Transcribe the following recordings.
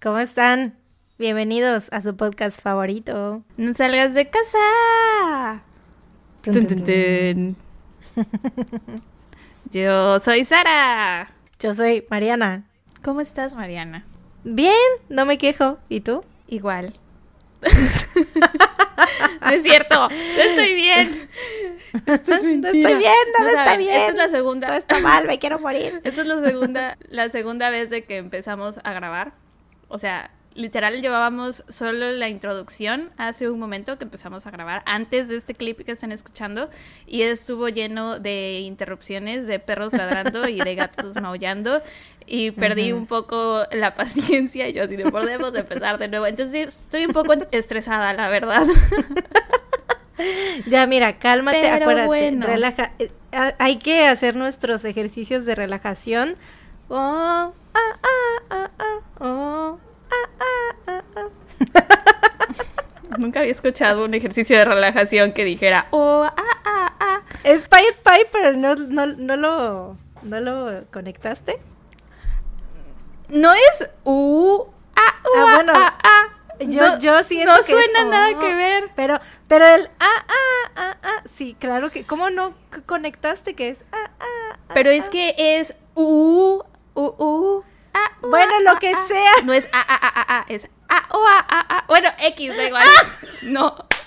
¿Cómo están? Bienvenidos a su podcast favorito. No salgas de casa. Tun, Tun, tun. Yo soy Sara. Yo soy Mariana. ¿Cómo estás, Mariana? Bien, no me quejo. ¿Y tú? Igual. no es cierto. No estoy bien. Esto es No estoy bien, No está bien. Esta es la Todo segunda. está mal, me quiero morir. Esta es la segunda, la segunda vez de que empezamos a grabar. O sea, literal llevábamos solo la introducción hace un momento que empezamos a grabar, antes de este clip que están escuchando, y estuvo lleno de interrupciones, de perros ladrando y de gatos maullando, y perdí un poco la paciencia, y yo así de podemos empezar de nuevo. Entonces estoy un poco estresada, la verdad. Ya, mira, cálmate, Pero acuérdate, bueno. relaja. eh, Hay que hacer nuestros ejercicios de relajación. Oh. Nunca había escuchado un ejercicio de relajación que dijera, oh, ah, ah, ah. Es Pied Piper, ¿no, no, no, lo, ¿no lo conectaste? No es uh, ah, uh, Ah, bueno, ah, ah. Yo, no, yo siento no que es, suena nada oh, que ver. Pero, pero el ah, ah, ah, ah, sí, claro que, ¿cómo no conectaste que es ah, ah, ah, Pero es ah? que es uh, uh, uh, ah, uh, Bueno, ah, lo ah, que ah. sea. No es ah, ah, ah, ah, ah, es ah, oh, ah, ah, ah. Bueno, X, da igual. No.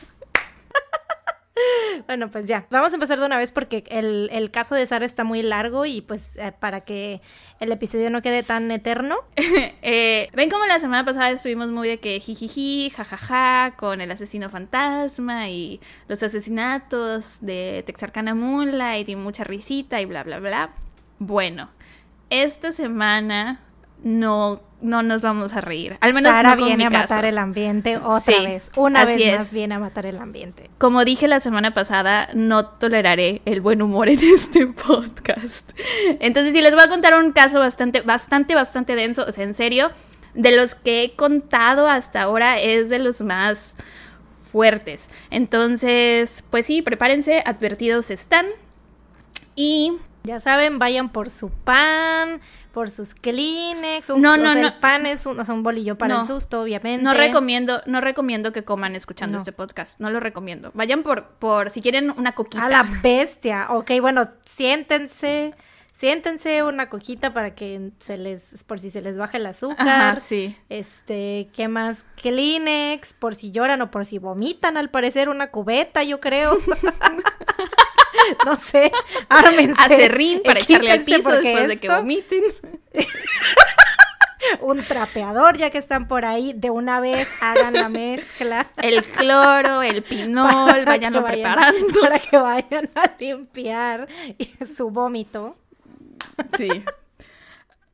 Bueno, pues ya, vamos a empezar de una vez porque el, el caso de Sara está muy largo y pues eh, para que el episodio no quede tan eterno. Eh, Ven como la semana pasada estuvimos muy de que jijiji, jajaja, con el asesino fantasma y los asesinatos de Texarkana Moonlight y mucha risita y bla, bla, bla. Bueno, esta semana no, no nos vamos a reír. Al menos Sara no con viene mi a caso. matar el ambiente otra Sí, vez. Una vez es. más viene a matar el ambiente. Como dije la semana pasada, no toleraré el buen humor en este podcast. Entonces, sí, les voy a contar un caso bastante, bastante, bastante denso. O sea, en serio, de los que he contado hasta ahora es de los más fuertes. Entonces, pues sí, prepárense, advertidos están. Y Ya saben, vayan por su pan, por sus Kleenex. Un, No, o no, sea, no. El pan es un, o sea, un bolillo para No. el susto, obviamente. no recomiendo, no recomiendo que coman escuchando No. este podcast. No lo recomiendo. Vayan por, por si quieren una coquita. A la bestia. Ok, bueno, siéntense. Siéntense una coquita para que se les, por si se les baja el azúcar. Ajá, sí. Este, ¿qué más? Kleenex, por si lloran o por si vomitan, al parecer, una cubeta, yo creo. no sé, ármense. Acerrín para echarle al piso después de que vomiten. Un trapeador, ya que están por ahí, de una vez hagan la mezcla. El cloro, el pinol, que vayan- preparando. Para que vayan a limpiar su vómito. Sí.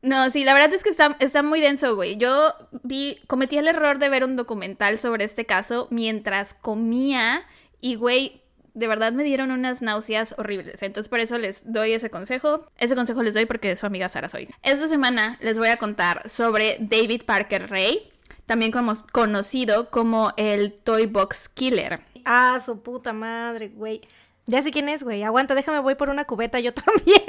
No, sí, la verdad es que está, está muy denso, güey. Yo vi, cometí el error de ver un documental sobre este caso mientras comía y, güey, de verdad me dieron unas náuseas horribles. Entonces por eso les doy ese consejo. Ese consejo les doy porque su amiga Sara soy. Esta semana les voy a contar sobre David Parker Ray, también conocido como el Toy Box Killer. Ah, su puta madre, güey. Ya sé quién es, güey. Aguanta, déjame, voy por una cubeta yo también.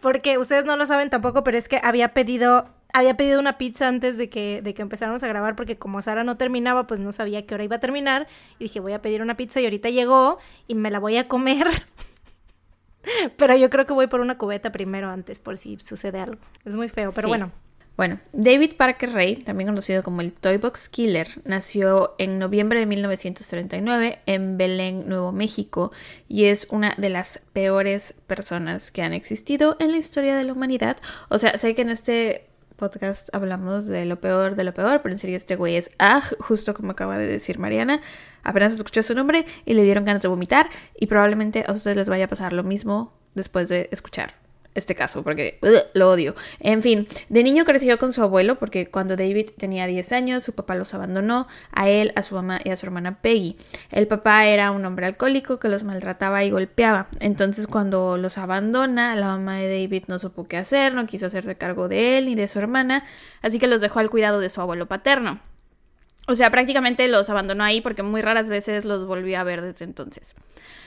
Porque ustedes no lo saben tampoco, pero es que había pedido, había pedido una pizza antes de que, de que empezáramos a grabar, porque como Sara no terminaba, pues no sabía qué hora iba a terminar. Y dije, voy a pedir una pizza y ahorita llegó y me la voy a comer. Pero yo creo que voy por una cubeta primero antes, por si sucede algo. Es muy feo, pero Sí. bueno. Bueno, David Parker Ray, también conocido como el Toy Box Killer, nació en noviembre de 1939 en Belén, Nuevo México, y es una de las peores personas que han existido en la historia de la humanidad. O sea, sé que en este podcast hablamos de lo peor de lo peor, pero en serio este güey es ah, justo como acaba de decir Mariana. Apenas escuchó su nombre y le dieron ganas de vomitar, y probablemente a ustedes les vaya a pasar lo mismo después de escuchar este caso, porque lo odio. En fin, de niño creció con su abuelo, porque cuando David tenía 10 años, su papá los abandonó, a él, a su mamá y a su hermana Peggy. El papá era un hombre alcohólico que los maltrataba y golpeaba. Entonces, cuando los abandona, la mamá de David no supo qué hacer, no quiso hacerse cargo de él ni de su hermana, así que los dejó al cuidado de su abuelo paterno. O sea, prácticamente los abandonó ahí porque muy raras veces los volvió a ver desde entonces.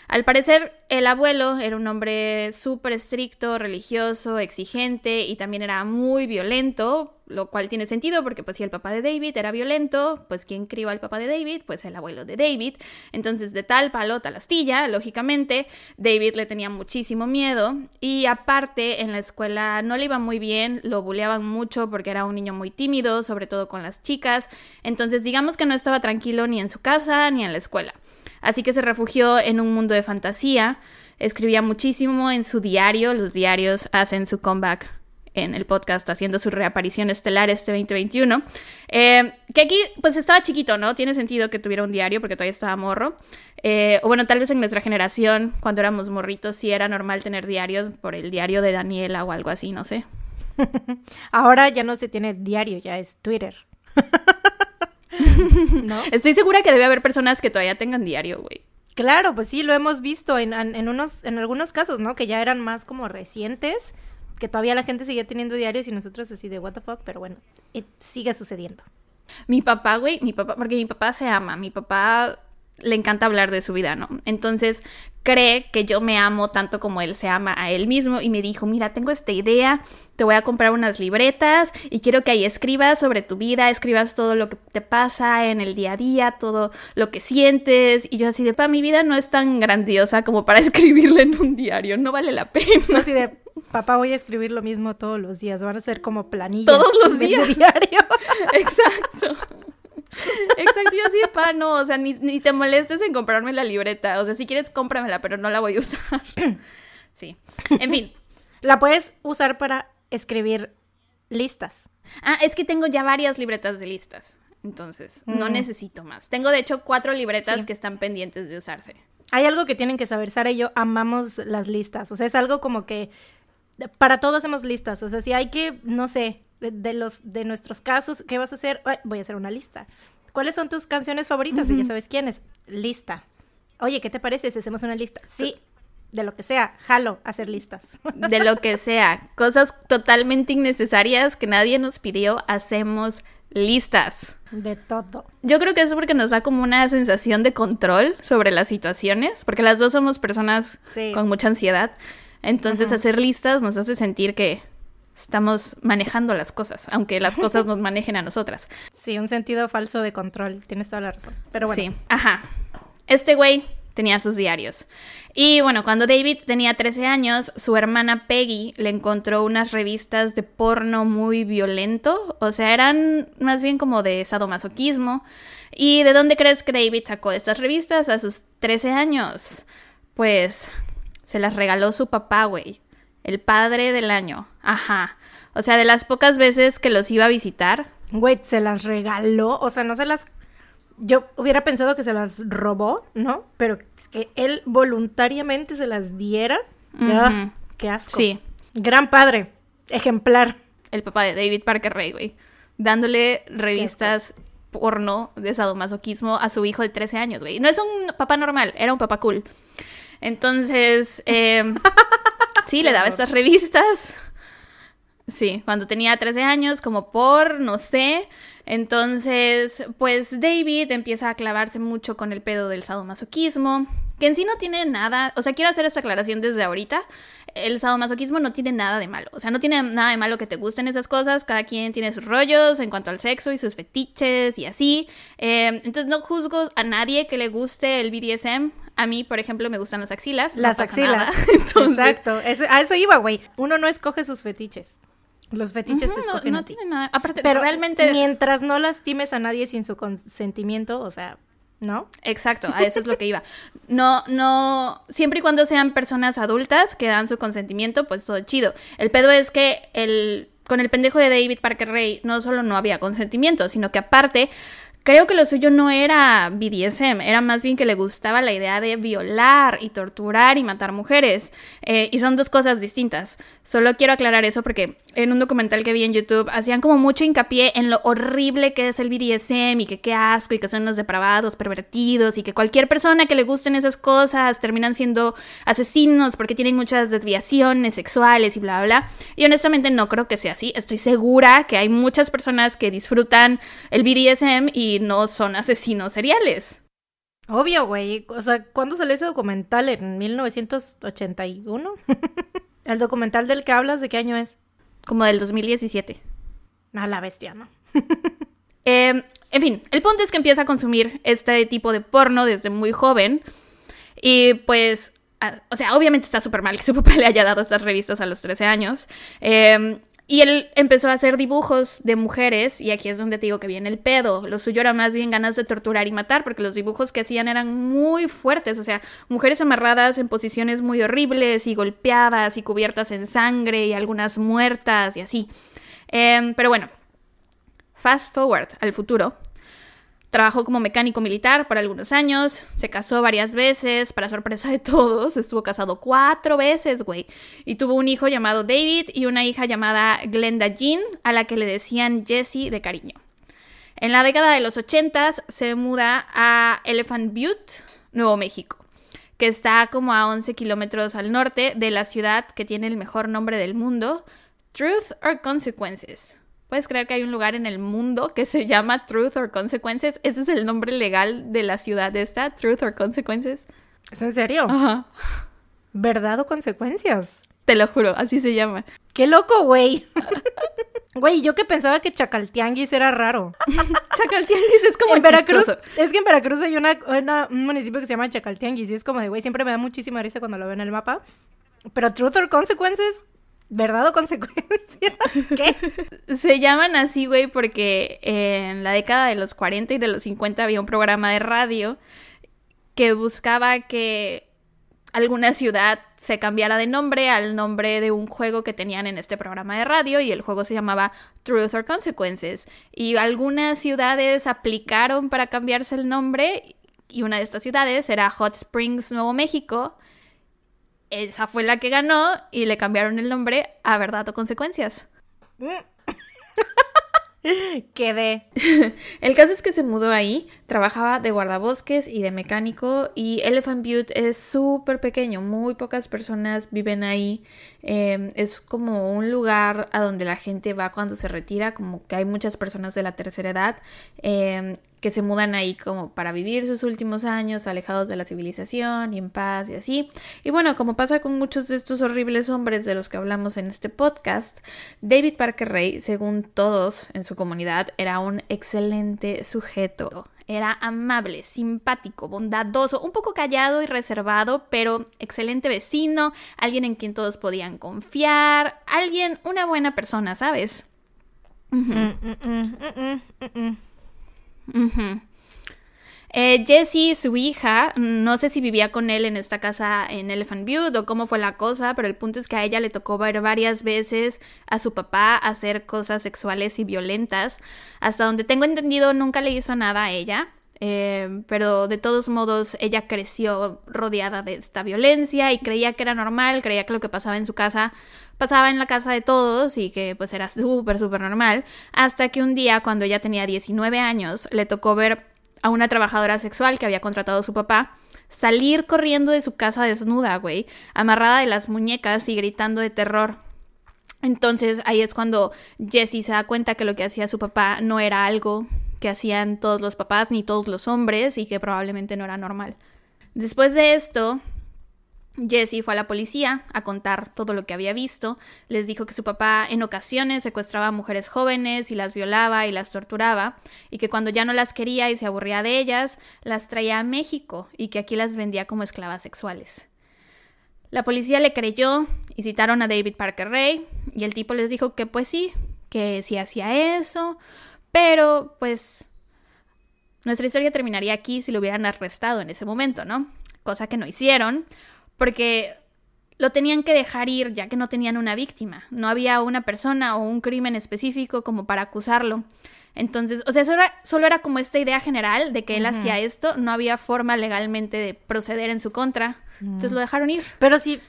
Al parecer, el abuelo era un hombre súper estricto, religioso, exigente y también era muy violento. lo cual tiene sentido porque pues si el papá de David era violento, pues ¿quién crió al papá de David? Pues el abuelo de David. Entonces de tal palo, tal astilla, lógicamente David le tenía muchísimo miedo y aparte en la escuela no le iba muy bien, lo buleaban mucho porque era un niño muy tímido, sobre todo con las chicas. Entonces digamos que no estaba tranquilo ni en su casa ni en la escuela. Así que se refugió en un mundo de fantasía, escribía muchísimo en su diario, los diarios hacen su comeback en el podcast haciendo su reaparición estelar este 2021. Eh, que aquí, pues estaba chiquito, ¿no? Tiene sentido que tuviera un diario porque todavía estaba morro. Eh, o bueno, tal vez en nuestra generación, cuando éramos morritos, sí era normal tener diarios por el diario de Daniela o algo así, no sé. Ahora ya no se tiene diario, ya es Twitter. ¿No? Estoy segura que debe haber personas que todavía tengan diario, güey. Claro, pues sí, lo hemos visto en, en, unos, en algunos casos, ¿no? Que ya eran más como recientes que todavía la gente sigue teniendo diarios y nosotros así de what the fuck, pero bueno, sigue sucediendo. Mi papá, güey, mi papá, porque mi papá se ama, mi papá le encanta hablar de su vida, ¿no? Entonces cree que yo me amo tanto como él se ama a él mismo y me dijo, mira, tengo esta idea, te voy a comprar unas libretas y quiero que ahí escribas sobre tu vida, escribas todo lo que te pasa en el día a día, todo lo que sientes y yo así de, pa, mi vida no es tan grandiosa como para escribirla en un diario, no vale la pena. así de, papá, voy a escribir lo mismo todos los días, van a ser como planillas. Todos los días. diario. Exacto. Exacto, yo así de pa, no, o sea, ni, ni, te molestes en comprarme la libreta. O sea, si quieres, cómpramela, pero no la voy a usar. Sí. En fin. La puedes usar para escribir listas. Ah, es que tengo ya varias libretas de listas. Entonces, no mm. necesito más. Tengo, de hecho, cuatro libretas que están pendientes de usarse. Hay algo que tienen que saber, Sara y yo amamos las listas. O sea, es algo como que para todos hacemos listas. O sea, si hay que, no sé, de, los de nuestros casos, ¿qué vas a hacer? voy a hacer una lista. ¿Cuáles son tus canciones favoritas? Y ya sabes quiénes. Lista. Oye, ¿qué te parece si hacemos una lista? Sí, de lo que sea, jalo hacer listas. De lo que sea, cosas totalmente innecesarias que nadie nos pidió, hacemos listas. De todo. Yo creo que es porque nos da como una sensación de control sobre las situaciones, porque las dos somos personas con mucha ansiedad. Entonces hacer listas nos hace sentir que estamos manejando las cosas, aunque las cosas nos manejen a nosotras. Sí, un sentido falso de control, tienes toda la razón. Pero bueno. Sí, ajá. Este güey tenía sus diarios. Y bueno, cuando David tenía 13 años, su hermana Peggy le encontró unas revistas de porno muy violento, o sea, eran más bien como de sadomasoquismo. ¿Y de dónde crees que David sacó estas revistas a sus 13 años? Pues se las regaló su papá, güey. El padre del año. Ajá. O sea, de las pocas veces que los iba a visitar. Güey, se las regaló. O sea, no se las. Yo hubiera pensado que se las robó, ¿no? Pero que él voluntariamente se las diera. Ah, qué asco. Sí. Gran padre. Ejemplar. El papá de David Parker Ray, güey. Dándole revistas porno de sadomasoquismo a su hijo de 13 años, güey. No es un papá normal, era un papá cool. Entonces, eh, sí, le daba estas revistas. Sí, cuando tenía 13 años, como por, no sé. Entonces, pues David empieza a clavarse mucho con el pedo del sadomasoquismo, que en sí no tiene nada, o sea, quiero hacer esta aclaración desde ahorita, el sadomasoquismo no tiene nada de malo, o sea, no tiene nada de malo que te gusten esas cosas, cada quien tiene sus rollos en cuanto al sexo y sus fetiches y así, eh, entonces no juzgo a nadie que le guste el BDSM, a mí, por ejemplo, me gustan las axilas. Las axilas. Exacto. a eso iba, güey. Uno no escoge sus fetiches. Los fetiches te escogen no, a ti. Tiene nada. Aparte, Pero realmente. Mientras no lastimes a nadie sin su consentimiento, o sea, ¿no? Exacto, a eso es lo que iba. No, no, siempre y cuando sean personas adultas que dan su consentimiento, pues todo chido. El pedo es que el, con el pendejo de David Parker Ray no solo no había consentimiento, sino que aparte Creo que lo suyo no era BDSM, era más bien que le gustaba la idea de violar y torturar y matar mujeres. Eh, y son dos cosas distintas. Solo quiero aclarar eso porque en un documental que vi en YouTube hacían como mucho hincapié en lo horrible que es el BDSM y que qué asco y que son los depravados, pervertidos y que cualquier persona que le gusten esas cosas terminan siendo asesinos porque tienen muchas desviaciones sexuales y bla, bla. Y honestamente no creo que sea así. Estoy segura que hay muchas personas que disfrutan el BDSM y no son asesinos seriales. Obvio, güey. O sea, ¿cuándo salió ese documental? ¿En 1981? ¿El documental del que hablas de qué año es? Como del 2017. A la bestia, ¿no? Eh, en fin, el punto es que empieza a consumir este tipo de porno desde muy joven. Y pues, o sea, obviamente está súper mal que su papá le haya dado estas revistas a los 13 años. Eh, y él empezó a hacer dibujos de mujeres, y aquí es donde te digo que viene el pedo. Lo suyo era más bien ganas de torturar y matar, porque los dibujos que hacían eran muy fuertes, o sea, mujeres amarradas en posiciones muy horribles y golpeadas y cubiertas en sangre y algunas muertas y así. Eh, pero bueno, fast forward al futuro. Trabajó como mecánico militar por algunos años, se casó varias veces, para sorpresa de todos, estuvo casado cuatro veces, güey, y tuvo un hijo llamado David y una hija llamada Glenda Jean, a la que le decían Jessie de cariño. En la década de los 80 se muda a Elephant Butte, Nuevo México, que está como a 11 kilómetros al norte de la ciudad que tiene el mejor nombre del mundo, Truth or Consequences. ¿Puedes creer que hay un lugar en el mundo que se llama Truth or Consequences? Ese es el nombre legal de la ciudad esta, Truth or Consequences. ¿Es en serio? Ajá. ¿Verdad o consecuencias? Te lo juro, así se llama. ¡Qué loco, güey! Güey, yo que pensaba que Chacaltianguis era raro. Chacaltianguis es como en Veracruz, es que en Veracruz hay una, una- un municipio que se llama Chacaltianguis y es como de, güey, siempre me da muchísima risa cuando lo veo en el mapa. Pero Truth or Consequences, ¿verdad o consecuencias? ¿Qué? Se llaman así, güey, porque en la década de los 40 y de los 50 había un programa de radio que buscaba que alguna ciudad se cambiara de nombre al nombre de un juego que tenían en este programa de radio y el juego se llamaba Truth or Consequences. Y algunas ciudades aplicaron para cambiarse el nombre y una de estas ciudades era Hot Springs, Nuevo México. Esa fue la que ganó y le cambiaron el nombre a Verdad o Consecuencias. Quedé. El caso es que se mudó ahí, trabajaba de guardabosques y de mecánico y Elephant Butte es súper pequeño, muy pocas personas viven ahí, eh, es como un lugar a donde la gente va cuando se retira, como que hay muchas personas de la tercera edad eh, que se mudan ahí como para vivir sus últimos años alejados de la civilización y en paz y así. Y bueno, como pasa con muchos de estos horribles hombres de los que hablamos en este podcast, David Parker Ray, según todos en su comunidad, era un excelente sujeto. Era amable, simpático, bondadoso, un poco callado y reservado, pero excelente vecino, alguien en quien todos podían confiar, alguien, una buena persona, ¿sabes? Eh, Jessie, su hija, no sé si vivía con él en esta casa en Elephant Butte o cómo fue la cosa, pero el punto es que a ella le tocó ver varias veces a su papá hacer cosas sexuales y violentas. Hasta donde tengo entendido, nunca le hizo nada a ella. Eh, pero de todos modos ella creció rodeada de esta violencia y creía que era normal, creía que lo que pasaba en su casa pasaba en la casa de todos y que pues era súper, súper normal, hasta que un día cuando ella tenía 19 años le tocó ver a una trabajadora sexual que había contratado su papá salir corriendo de su casa desnuda, güey, amarrada de las muñecas y gritando de terror. Entonces ahí es cuando Jessie se da cuenta que lo que hacía su papá no era algo que hacían todos los papás ni todos los hombres y que probablemente no era normal. Después de esto, Jessie fue a la policía a contar todo lo que había visto. Les dijo que su papá en ocasiones secuestraba a mujeres jóvenes y las violaba y las torturaba, y que cuando ya no las quería y se aburría de ellas, las traía a México y que aquí las vendía como esclavas sexuales. La policía le creyó y citaron a David Parker Ray, y el tipo les dijo que pues sí, que sí hacía eso, pero pues nuestra historia terminaría aquí si lo hubieran arrestado en ese momento, ¿no? Cosa que no hicieron, porque lo tenían que dejar ir ya que no tenían una víctima. No había una persona o un crimen específico como para acusarlo. Entonces, o sea, solo era, solo era como esta idea general de que él hacía esto, no había forma legalmente de proceder en su contra. Entonces lo dejaron ir. Pero sí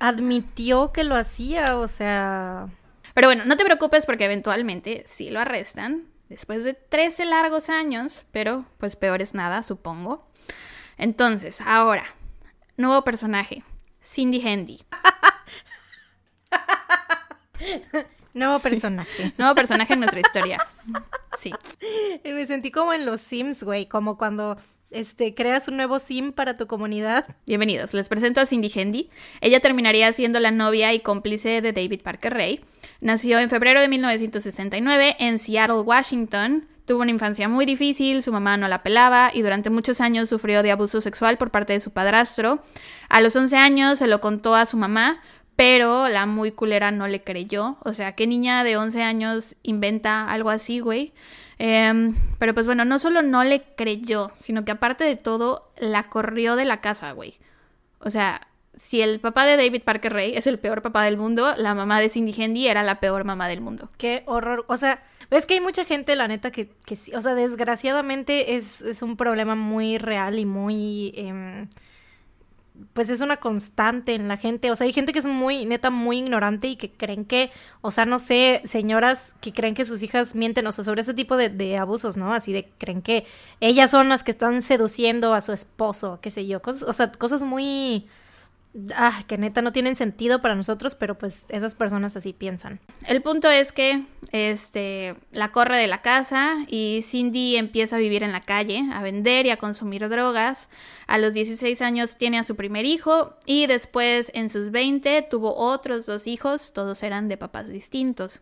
admitió que lo hacía, o sea... Pero bueno, no te preocupes porque eventualmente sí lo arrestan. Después de 13 largos años, pero pues peor es nada, supongo. Entonces, ahora, nuevo personaje, Cindy Handy. Nuevo personaje. Nuevo personaje en nuestra historia. Sí. Y me sentí como en los Sims, güey, como cuando este creas un nuevo Sim para tu comunidad. Bienvenidos, les presento a Cindy Handy. Ella terminaría siendo la novia y cómplice de David Parker Ray. Nació en febrero de 1969 en Seattle, Washington. Tuvo una infancia muy difícil, su mamá no la pelaba y durante muchos años sufrió de abuso sexual por parte de su padrastro. A los 11 años se lo contó a su mamá, pero la muy culera no le creyó. O sea, ¿qué niña de 11 años inventa algo así, güey? Em, pero pues bueno, no solo no le creyó, sino que aparte de todo, la corrió de la casa, güey. O sea, si el papá de David Parker Ray es el peor papá del mundo, la mamá de Cindy Hendy era la peor mamá del mundo. Qué horror. O sea, ves que hay mucha gente, la neta, que, que sí. O sea, desgraciadamente es, es un problema muy real y muy. Em, pues es una constante en la gente. O sea, hay gente que es muy, neta, muy ignorante y que creen que, o sea, no sé, señoras que creen que sus hijas mienten, o sea, sobre ese tipo de, abusos, ¿no? Así de creen que ellas son las que están seduciendo a su esposo, qué sé yo. O sea, cosas muy ah, que neta no tienen sentido para nosotros, pero pues esas personas así piensan. El punto es que este la corre de la casa y Cindy empieza a vivir en la calle, a vender y a consumir drogas. A los 16 años tiene a su primer hijo y después en sus 20 tuvo otros dos hijos, todos eran de papás distintos.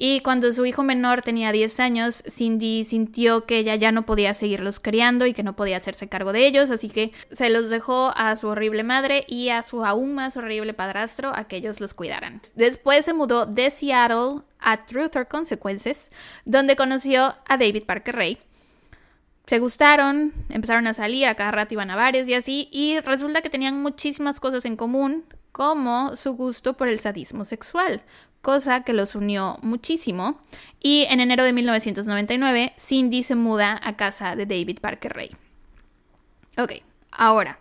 Y cuando su hijo menor tenía 10 años, Cindy sintió que ella ya no podía seguirlos criando y que no podía hacerse cargo de ellos, así que se los dejó a su horrible madre y a su aún más horrible padrastro a que ellos los cuidaran. Después se mudó de Seattle a Truth or Consequences, donde conoció a David Parker Ray. Se gustaron, empezaron a salir, a cada rato iban a bares y así, y resulta que tenían muchísimas cosas en común, como su gusto por el sadismo sexual, cosa que los unió muchísimo. Y en enero de 1999, Cindy se muda a casa de David Parker Ray. Ok, ahora,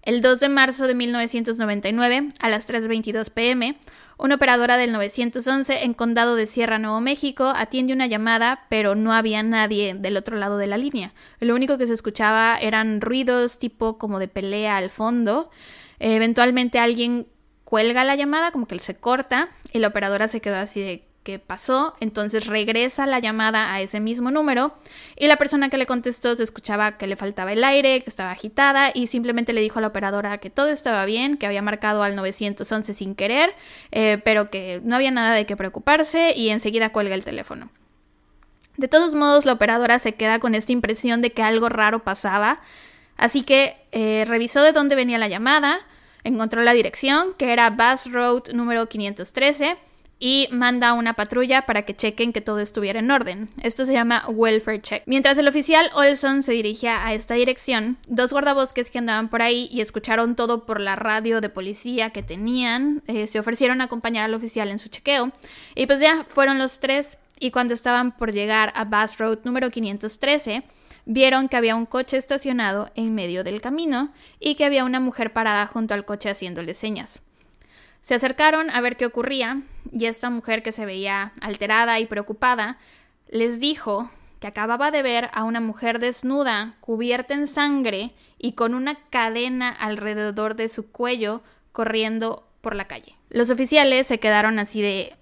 el 2 de marzo de 1999, a las 3.22 pm, una operadora del 911 en Condado de Sierra, Nuevo México, atiende una llamada, pero no había nadie del otro lado de la línea. Lo único que se escuchaba eran ruidos tipo como de pelea al fondo. Eventualmente alguien cuelga la llamada, como que se corta, y la operadora se quedó así de ¿qué pasó? Entonces regresa la llamada a ese mismo número y la persona que le contestó se escuchaba que le faltaba el aire, que estaba agitada y simplemente le dijo a la operadora que todo estaba bien, que había marcado al 911 sin querer, eh, pero que no había nada de qué preocuparse y enseguida cuelga el teléfono. De todos modos, la operadora se queda con esta impresión de que algo raro pasaba, así que eh, revisó de dónde venía la llamada, encontró la dirección, que era Bass Road número 513, y manda una patrulla para que chequen que todo estuviera en orden. Esto se llama welfare check. Mientras el oficial Olson se dirigía a esta dirección, dos guardabosques que andaban por ahí y escucharon todo por la radio de policía que tenían, eh, se ofrecieron a acompañar al oficial en su chequeo. Y pues ya fueron los tres y cuando estaban por llegar a Bass Road número 513, vieron que había un coche estacionado en medio del camino y que había una mujer parada junto al coche haciéndole señas. Se acercaron a ver qué ocurría y esta mujer que se veía alterada y preocupada les dijo que acababa de ver a una mujer desnuda, cubierta en sangre y con una cadena alrededor de su cuello corriendo por la calle. Los oficiales se quedaron así de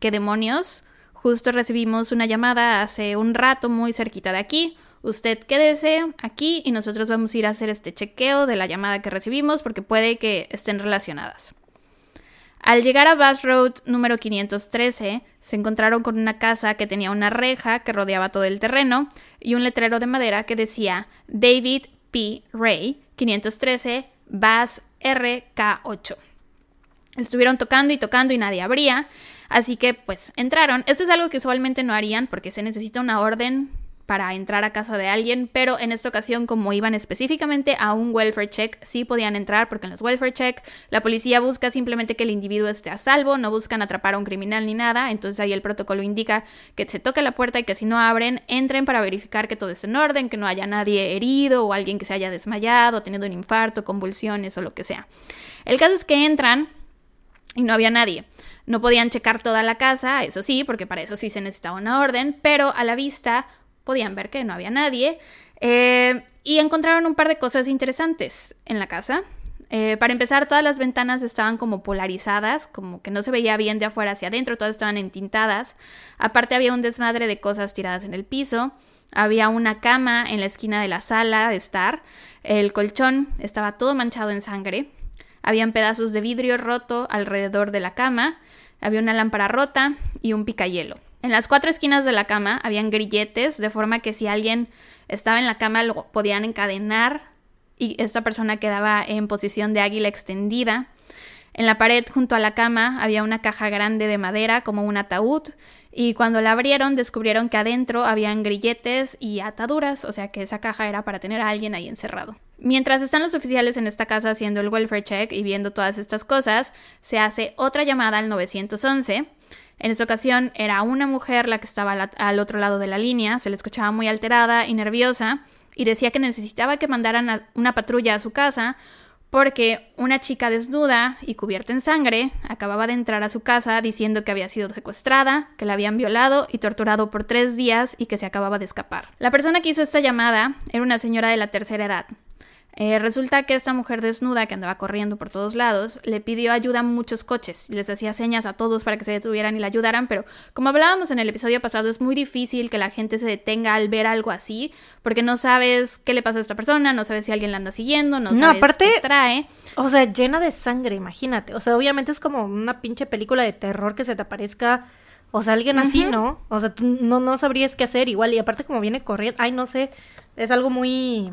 ¿qué demonios? Justo recibimos una llamada hace un rato muy cerquita de aquí. Usted quédese aquí y nosotros vamos a ir a hacer este chequeo de la llamada que recibimos porque puede que estén relacionadas. Al llegar a Bass Road número 513, se encontraron con una casa que tenía una reja que rodeaba todo el terreno y un letrero de madera que decía David P. Ray 513 Bass RK8. Estuvieron tocando y tocando y nadie abría, así que pues entraron. Esto es algo que usualmente no harían porque se necesita una orden para entrar a casa de alguien, pero en esta ocasión como iban específicamente a un welfare check, sí podían entrar porque en los welfare check la policía busca simplemente que el individuo esté a salvo, no buscan atrapar a un criminal ni nada, entonces ahí el protocolo indica que se toque la puerta y que si no abren, entren para verificar que todo esté en orden, que no haya nadie herido o alguien que se haya desmayado, teniendo un infarto, convulsiones o lo que sea. El caso es que entran y no había nadie. No podían checar toda la casa, eso sí, porque para eso sí se necesitaba una orden, pero a la vista podían ver que no había nadie eh, y encontraron un par de cosas interesantes en la casa. Eh, para empezar, todas las ventanas estaban como polarizadas, como que no se veía bien de afuera hacia adentro, todas estaban entintadas. Aparte había un desmadre de cosas tiradas en el piso. Había una cama en la esquina de la sala de estar. El colchón estaba todo manchado en sangre. Habían pedazos de vidrio roto alrededor de la cama. había una lámpara rota y un picayelo. En las cuatro esquinas de la cama habían grilletes, de forma que si alguien estaba en la cama lo podían encadenar y esta persona quedaba en posición de águila extendida. En la pared junto a la cama había una caja grande de madera como un ataúd y cuando la abrieron descubrieron que adentro habían grilletes y ataduras, o sea que esa caja era para tener a alguien ahí encerrado. Mientras están los oficiales en esta casa haciendo el welfare check y viendo todas estas cosas, se hace otra llamada al 911. En esta ocasión era una mujer la que estaba al otro lado de la línea, se le escuchaba muy alterada y nerviosa y decía que necesitaba que mandaran una patrulla a su casa porque una chica desnuda y cubierta en sangre acababa de entrar a su casa diciendo que había sido secuestrada, que la habían violado y torturado por tres días y que se acababa de escapar. La persona que hizo esta llamada era una señora de la tercera edad, eh, resulta que esta mujer desnuda que andaba corriendo por todos lados le pidió ayuda a muchos coches y les hacía señas a todos para que se detuvieran y la ayudaran, pero como hablábamos en el episodio pasado, es muy difícil que la gente se detenga al ver algo así, porque no sabes qué le pasó a esta persona, no sabes si alguien la anda siguiendo, no, sabes aparte, qué trae. O sea, llena de sangre, imagínate. O sea, obviamente es como una pinche película de terror que se te aparezca. O sea, alguien así, ¿no? O sea, tú no, no sabrías qué hacer igual. Y aparte como viene corriendo, ay, no sé, es algo muy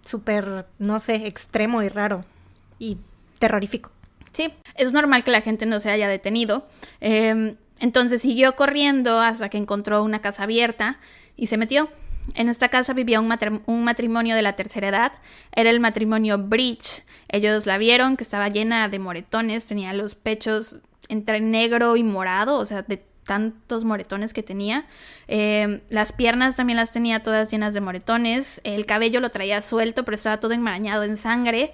súper, no sé, extremo y raro y terrorífico. Sí, es normal que la gente no se haya detenido. Em, entonces siguió corriendo hasta que encontró una casa abierta y se metió. En esta casa vivía un, un, matrimonio de la tercera edad. Era el matrimonio Bridge. Ellos la vieron que estaba llena de moretones, tenía los pechos entre negro y morado, o sea, de tantos moretones que tenía. Eh, las piernas también las tenía todas llenas de moretones. El cabello lo traía suelto, pero estaba todo enmarañado en sangre.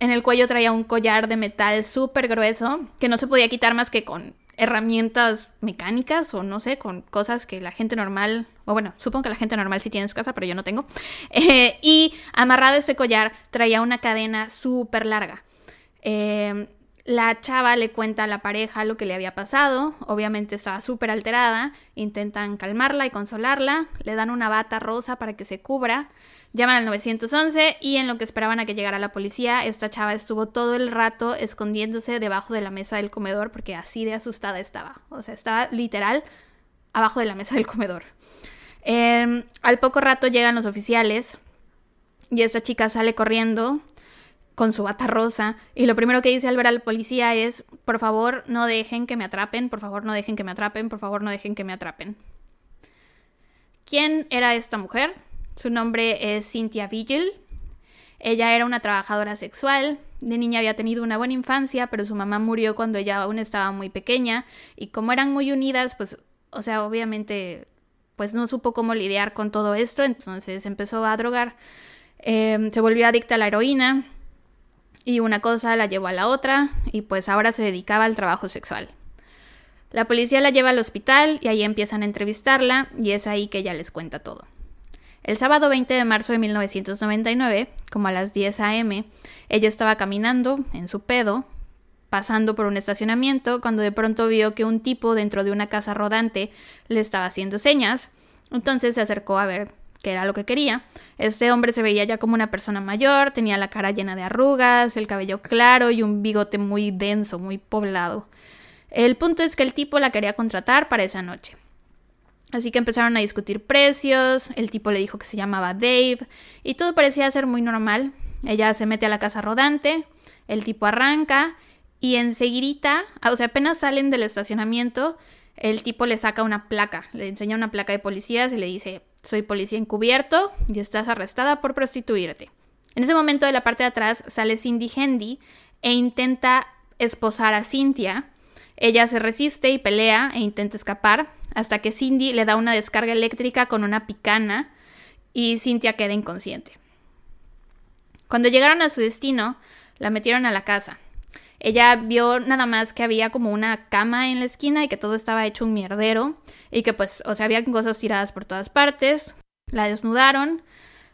En el cuello traía un collar de metal súper grueso que no se podía quitar más que con herramientas mecánicas o no sé, con cosas que la gente normal, o bueno, supongo que la gente normal sí tiene en su casa, pero yo no tengo. Eh, y amarrado ese collar traía una cadena súper larga. Eh, la chava le cuenta a la pareja lo que le había pasado, obviamente estaba súper alterada, intentan calmarla y consolarla, le dan una bata rosa para que se cubra, llaman al 911 y en lo que esperaban a que llegara la policía, esta chava estuvo todo el rato escondiéndose debajo de la mesa del comedor porque así de asustada estaba, o sea, estaba literal abajo de la mesa del comedor. Em, al poco rato llegan los oficiales y esta chica sale corriendo con su bata rosa y lo primero que dice al ver al policía es, por favor no dejen que me atrapen, por favor no dejen que me atrapen, por favor no dejen que me atrapen. ¿Quién era esta mujer? Su nombre es Cynthia Vigil. Ella era una trabajadora sexual, de niña había tenido una buena infancia, pero su mamá murió cuando ella aún estaba muy pequeña y como eran muy unidas, pues, o sea, obviamente, pues no supo cómo lidiar con todo esto, entonces empezó a drogar. Em, se volvió adicta a la heroína, y una cosa la llevó a la otra y pues ahora se dedicaba al trabajo sexual. La policía la lleva al hospital y ahí empiezan a entrevistarla y es ahí que ella les cuenta todo. El sábado 20 de marzo de 1999, como a las 10 a.m., ella estaba caminando en su pedo, pasando por un estacionamiento, cuando de pronto vio que un tipo dentro de una casa rodante le estaba haciendo señas. Entonces se acercó a ver que era lo que quería. Este hombre se veía ya como una persona mayor, tenía la cara llena de arrugas, el cabello claro y un bigote muy denso, muy poblado. El punto es que el tipo la quería contratar para esa noche. Así que empezaron a discutir precios, el tipo le dijo que se llamaba Dave y todo parecía ser muy normal. Ella se mete a la casa rodante, el tipo arranca y enseguida, o sea, apenas salen del estacionamiento, el tipo le saca una placa, le enseña una placa de policías y le dice, soy policía encubierto y estás arrestada por prostituirte. En ese momento de la parte de atrás sale Cindy Hendy e intenta esposar a Cynthia. Ella se resiste y pelea e intenta escapar hasta que Cindy le da una descarga eléctrica con una picana y Cynthia queda inconsciente. Cuando llegaron a su destino, la metieron a la casa. Ella vio nada más que había como una cama en la esquina y que todo estaba hecho un mierdero y que pues, o sea, había cosas tiradas por todas partes. La desnudaron,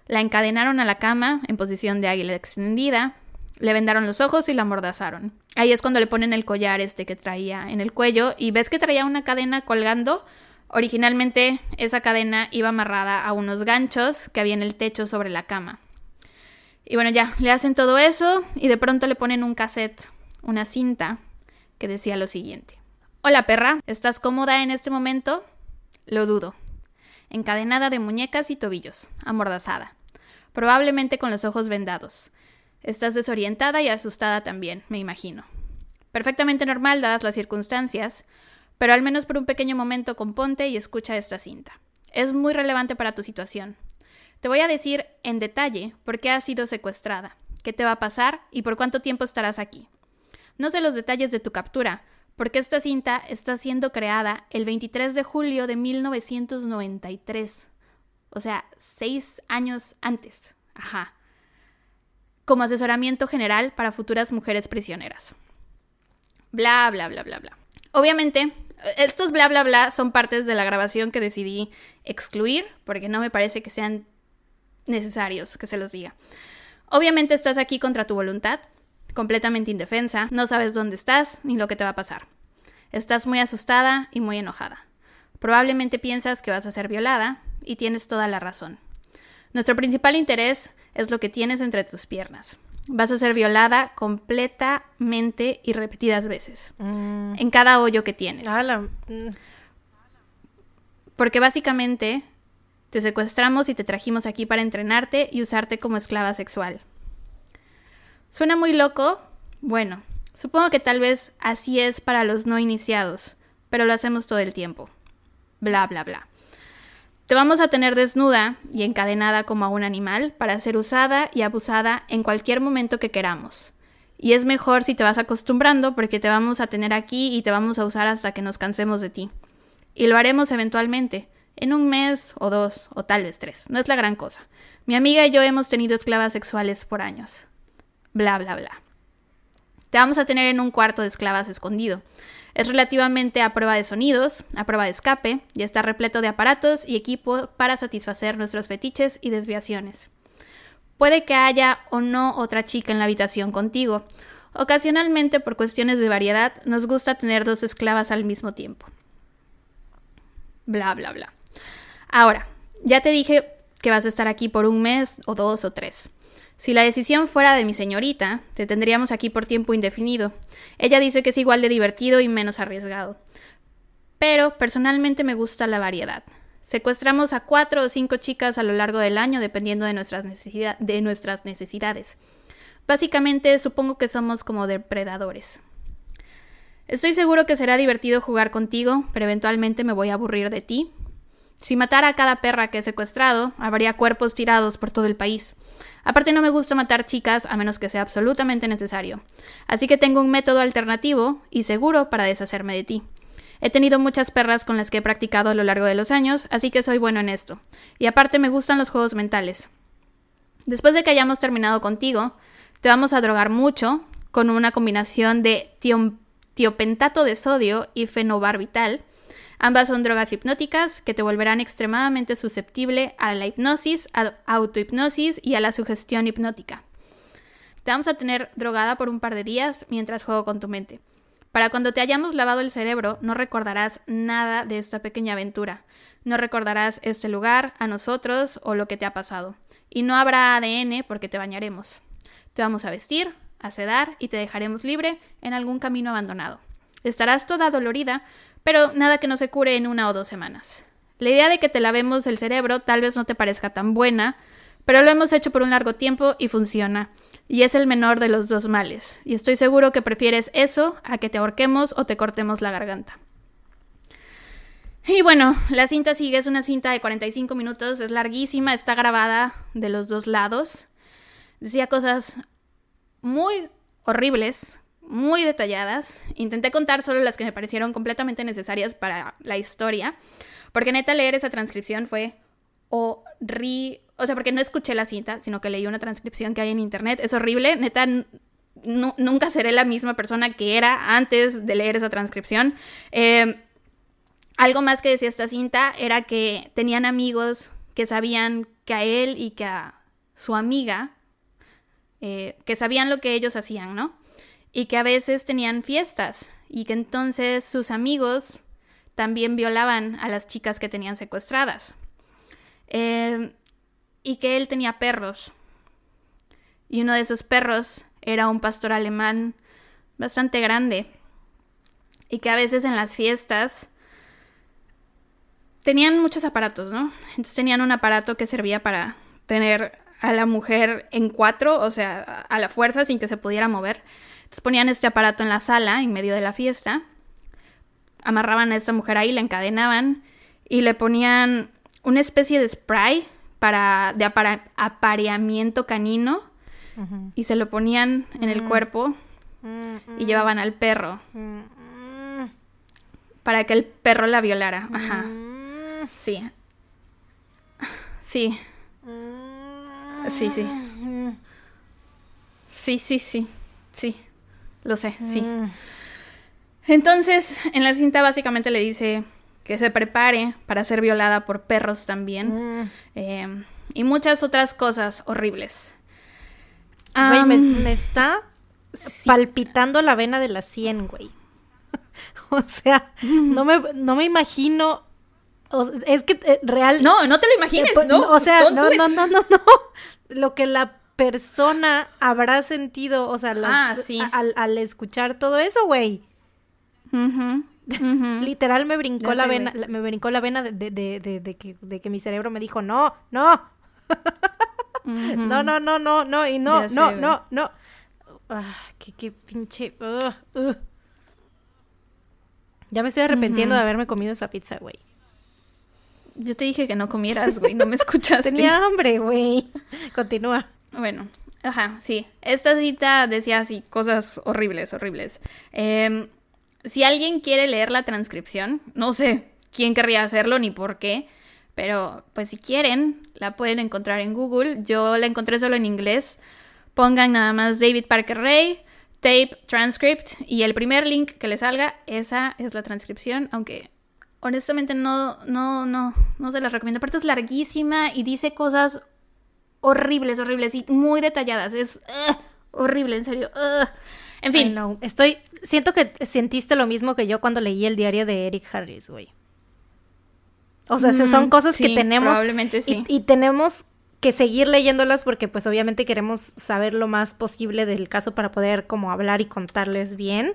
la encadenaron a la cama en posición de águila extendida, le vendaron los ojos y la amordazaron. Ahí es cuando le ponen el collar este que traía en el cuello y ves que traía una cadena colgando. Originalmente esa cadena iba amarrada a unos ganchos que había en el techo sobre la cama. Y bueno, ya, le hacen todo eso y de pronto le ponen un cassette una cinta que decía lo siguiente. Hola perra, ¿estás cómoda en este momento? Lo dudo. Encadenada de muñecas y tobillos, amordazada. Probablemente con los ojos vendados. Estás desorientada y asustada también, me imagino. Perfectamente normal dadas las circunstancias, pero al menos por un pequeño momento componte y escucha esta cinta. Es muy relevante para tu situación. Te voy a decir en detalle por qué has sido secuestrada, qué te va a pasar y por cuánto tiempo estarás aquí. No sé los detalles de tu captura, porque esta cinta está siendo creada el 23 de julio de 1993. O sea, seis años antes. Ajá. Como asesoramiento general para futuras mujeres prisioneras. Bla, bla, bla, bla, bla. Obviamente, estos bla, bla, bla son partes de la grabación que decidí excluir, porque no me parece que sean necesarios que se los diga. Obviamente estás aquí contra tu voluntad, completamente indefensa, no sabes dónde estás ni lo que te va a pasar. Estás muy asustada y muy enojada. Probablemente piensas que vas a ser violada y tienes toda la razón. Nuestro principal interés es lo que tienes entre tus piernas. Vas a ser violada completamente y repetidas veces. Mm. En cada hoyo que tienes. Mm. Porque básicamente te secuestramos y te trajimos aquí para entrenarte y usarte como esclava sexual. ¿Suena muy loco? Bueno, supongo que tal vez así es para los no iniciados, pero lo hacemos todo el tiempo. Bla, bla, bla. Te vamos a tener desnuda y encadenada como a un animal para ser usada y abusada en cualquier momento que queramos. Y es mejor si te vas acostumbrando porque te vamos a tener aquí y te vamos a usar hasta que nos cansemos de ti. Y lo haremos eventualmente, en un mes o dos o tal vez tres. No es la gran cosa. Mi amiga y yo hemos tenido esclavas sexuales por años bla, bla, bla. Te vamos a tener en un cuarto de esclavas escondido. Es relativamente a prueba de sonidos, a prueba de escape, y está repleto de aparatos y equipo para satisfacer nuestros fetiches y desviaciones. Puede que haya o no otra chica en la habitación contigo. Ocasionalmente, por cuestiones de variedad, nos gusta tener dos esclavas al mismo tiempo. Bla, bla, bla. Ahora, ya te dije que vas a estar aquí por un mes o dos o tres. Si la decisión fuera de mi señorita, te tendríamos aquí por tiempo indefinido. Ella dice que es igual de divertido y menos arriesgado. Pero personalmente me gusta la variedad. Secuestramos a cuatro o cinco chicas a lo largo del año dependiendo de nuestras, de nuestras necesidades. Básicamente supongo que somos como depredadores. Estoy seguro que será divertido jugar contigo, pero eventualmente me voy a aburrir de ti. Si matara a cada perra que he secuestrado, habría cuerpos tirados por todo el país. Aparte no me gusta matar chicas a menos que sea absolutamente necesario. Así que tengo un método alternativo y seguro para deshacerme de ti. He tenido muchas perras con las que he practicado a lo largo de los años, así que soy bueno en esto. Y aparte me gustan los juegos mentales. Después de que hayamos terminado contigo, te vamos a drogar mucho con una combinación de tiopentato de sodio y fenobarbital Ambas son drogas hipnóticas que te volverán extremadamente susceptible a la hipnosis, a autohipnosis y a la sugestión hipnótica. Te vamos a tener drogada por un par de días mientras juego con tu mente. Para cuando te hayamos lavado el cerebro, no recordarás nada de esta pequeña aventura. No recordarás este lugar, a nosotros o lo que te ha pasado. Y no habrá ADN porque te bañaremos. Te vamos a vestir, a sedar y te dejaremos libre en algún camino abandonado. Estarás toda dolorida, pero nada que no se cure en una o dos semanas. La idea de que te lavemos el cerebro tal vez no te parezca tan buena, pero lo hemos hecho por un largo tiempo y funciona. Y es el menor de los dos males. Y estoy seguro que prefieres eso a que te ahorquemos o te cortemos la garganta. Y bueno, la cinta sigue, es una cinta de 45 minutos, es larguísima, está grabada de los dos lados. Decía cosas muy horribles, muy detalladas. Intenté contar solo las que me parecieron completamente necesarias para la historia, porque neta leer esa transcripción fue horrible. O sea, porque no escuché la cinta, sino que leí una transcripción que hay en internet. Es horrible, neta. nunca seré la misma persona que era antes de leer esa transcripción. Em, algo más que decía esta cinta era que tenían amigos que sabían que a él y que a su amiga, eh, que sabían lo que ellos hacían, ¿no? Y que a veces tenían fiestas y que entonces sus amigos también violaban a las chicas que tenían secuestradas. Em, y que él tenía perros. Y uno de esos perros era un pastor alemán bastante grande. y que a veces en las fiestas tenían muchos aparatos, ¿no? Entonces tenían un aparato que servía para tener a la mujer en cuatro, o sea, a la fuerza sin que se pudiera mover. Entonces ponían este aparato en la sala, en medio de la fiesta, amarraban a esta mujer ahí, la encadenaban y le ponían una especie de spray para, de apareamiento canino y se lo ponían en el mm. cuerpo y mm, llevaban al perro mm, para que el perro la violara. Ajá. Sí. Sí. Sí, sí. Sí, sí, sí. Sí. Lo sé, sí. Entonces, en la cinta básicamente le dice que se prepare para ser violada por perros también. Em, y muchas otras cosas horribles. Güey, me, está palpitando la vena de la 100, güey. o sea, no me, no me imagino. es que eh, real. No, no te lo imagines, eh, ¿no? O sea, no, no, no, no, no. Lo que la persona habrá sentido, o sea, ah, al, escuchar todo eso, güey. Literal me brincó la vena, me brincó la vena de, de, que, de que mi cerebro me dijo, no, no. No, no, no, no, no, y no, no, no, no. Ah, qué, qué pinche. Ya me estoy arrepintiendo de haberme comido esa pizza, güey. Yo te dije que no comieras, güey, no me escuchaste. Tenía hambre, güey. Continúa. Bueno, ajá, sí. Esta cita decía así, cosas horribles, horribles. Eh, si alguien quiere leer la transcripción, no sé quién querría hacerlo ni por qué, pero pues si quieren, la pueden encontrar en Google. Yo la encontré solo en inglés. Pongan nada más David Parker Ray, tape, transcript y el primer link que les salga, esa es la transcripción, aunque honestamente no, no, no, no se las recomiendo. Aparte es larguísima y dice cosas horribles, horribles y muy detalladas. Es horrible, en serio. En fin. no. Estoy. Siento que sentiste lo mismo que yo cuando leí el diario de Eric Harris, güey. O sea, son cosas que tenemos. Probablemente sí. Y, tenemos que seguir leyéndolas porque, pues, obviamente queremos saber lo más posible del caso para poder, como, hablar y contarles bien.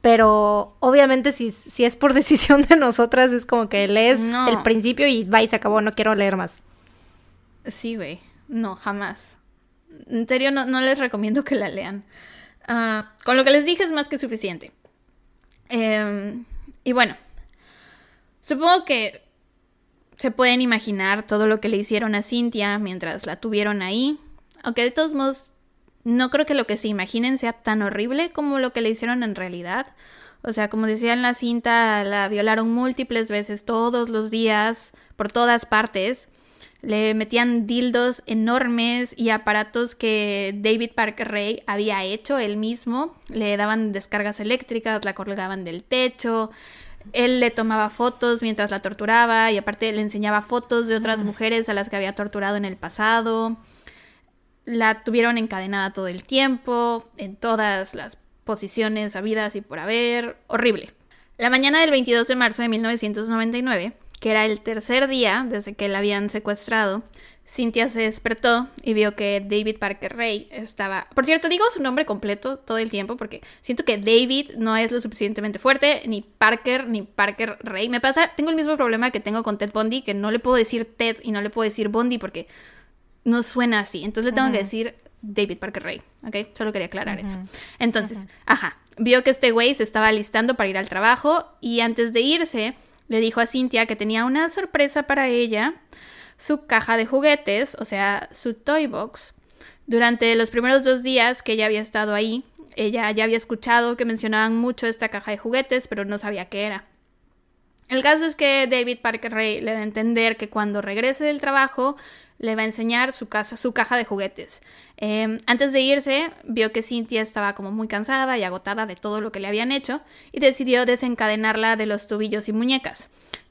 Pero obviamente si, si es por decisión de nosotras, es como que lees el principio y va y se acabó, no quiero leer más. Sí, güey. No, jamás. En serio, no, no les recomiendo que la lean. Ah, con lo que les dije es más que suficiente. Em, y bueno, supongo que se pueden imaginar todo lo que le hicieron a Cintia mientras la tuvieron ahí. Aunque de todos modos, no creo que lo que se imaginen sea tan horrible como lo que le hicieron en realidad. O sea, como decía en la cinta, la violaron múltiples veces todos los días, por todas partes. Le metían dildos enormes y aparatos que David Parker Ray había hecho él mismo. Le daban descargas eléctricas, la colgaban del techo. Él le tomaba fotos mientras la torturaba y aparte le enseñaba fotos de otras mujeres a las que había torturado en el pasado. La tuvieron encadenada todo el tiempo, en todas las posiciones habidas y por haber. Horrible. La mañana del 22 de marzo de 1999, que era el tercer día desde que la habían secuestrado, Cynthia se despertó y vio que David Parker Ray estaba... Por cierto, digo su nombre completo todo el tiempo porque siento que David no es lo suficientemente fuerte, ni Parker, ni Parker Ray. Me pasa, tengo el mismo problema que tengo con Ted Bundy, que no le puedo decir Ted y no le puedo decir Bundy porque no suena así. Entonces le tengo que decir David Parker Ray, ¿ok? Solo quería aclarar eso. Entonces, ajá, vio que este güey se estaba listando para ir al trabajo y antes de irse le dijo a Cynthia que tenía una sorpresa para ella, su caja de juguetes, o sea, su toy box. Durante los primeros dos días que ella había estado ahí, ella ya había escuchado que mencionaban mucho esta caja de juguetes, pero no sabía qué era. El caso es que David Parker Ray le da a entender que cuando regrese del trabajo le va a enseñar su, casa, su caja de juguetes. Em, antes de irse, vio que Cynthia estaba como muy cansada y agotada de todo lo que le habían hecho y decidió desencadenarla de los tubillos y muñecas.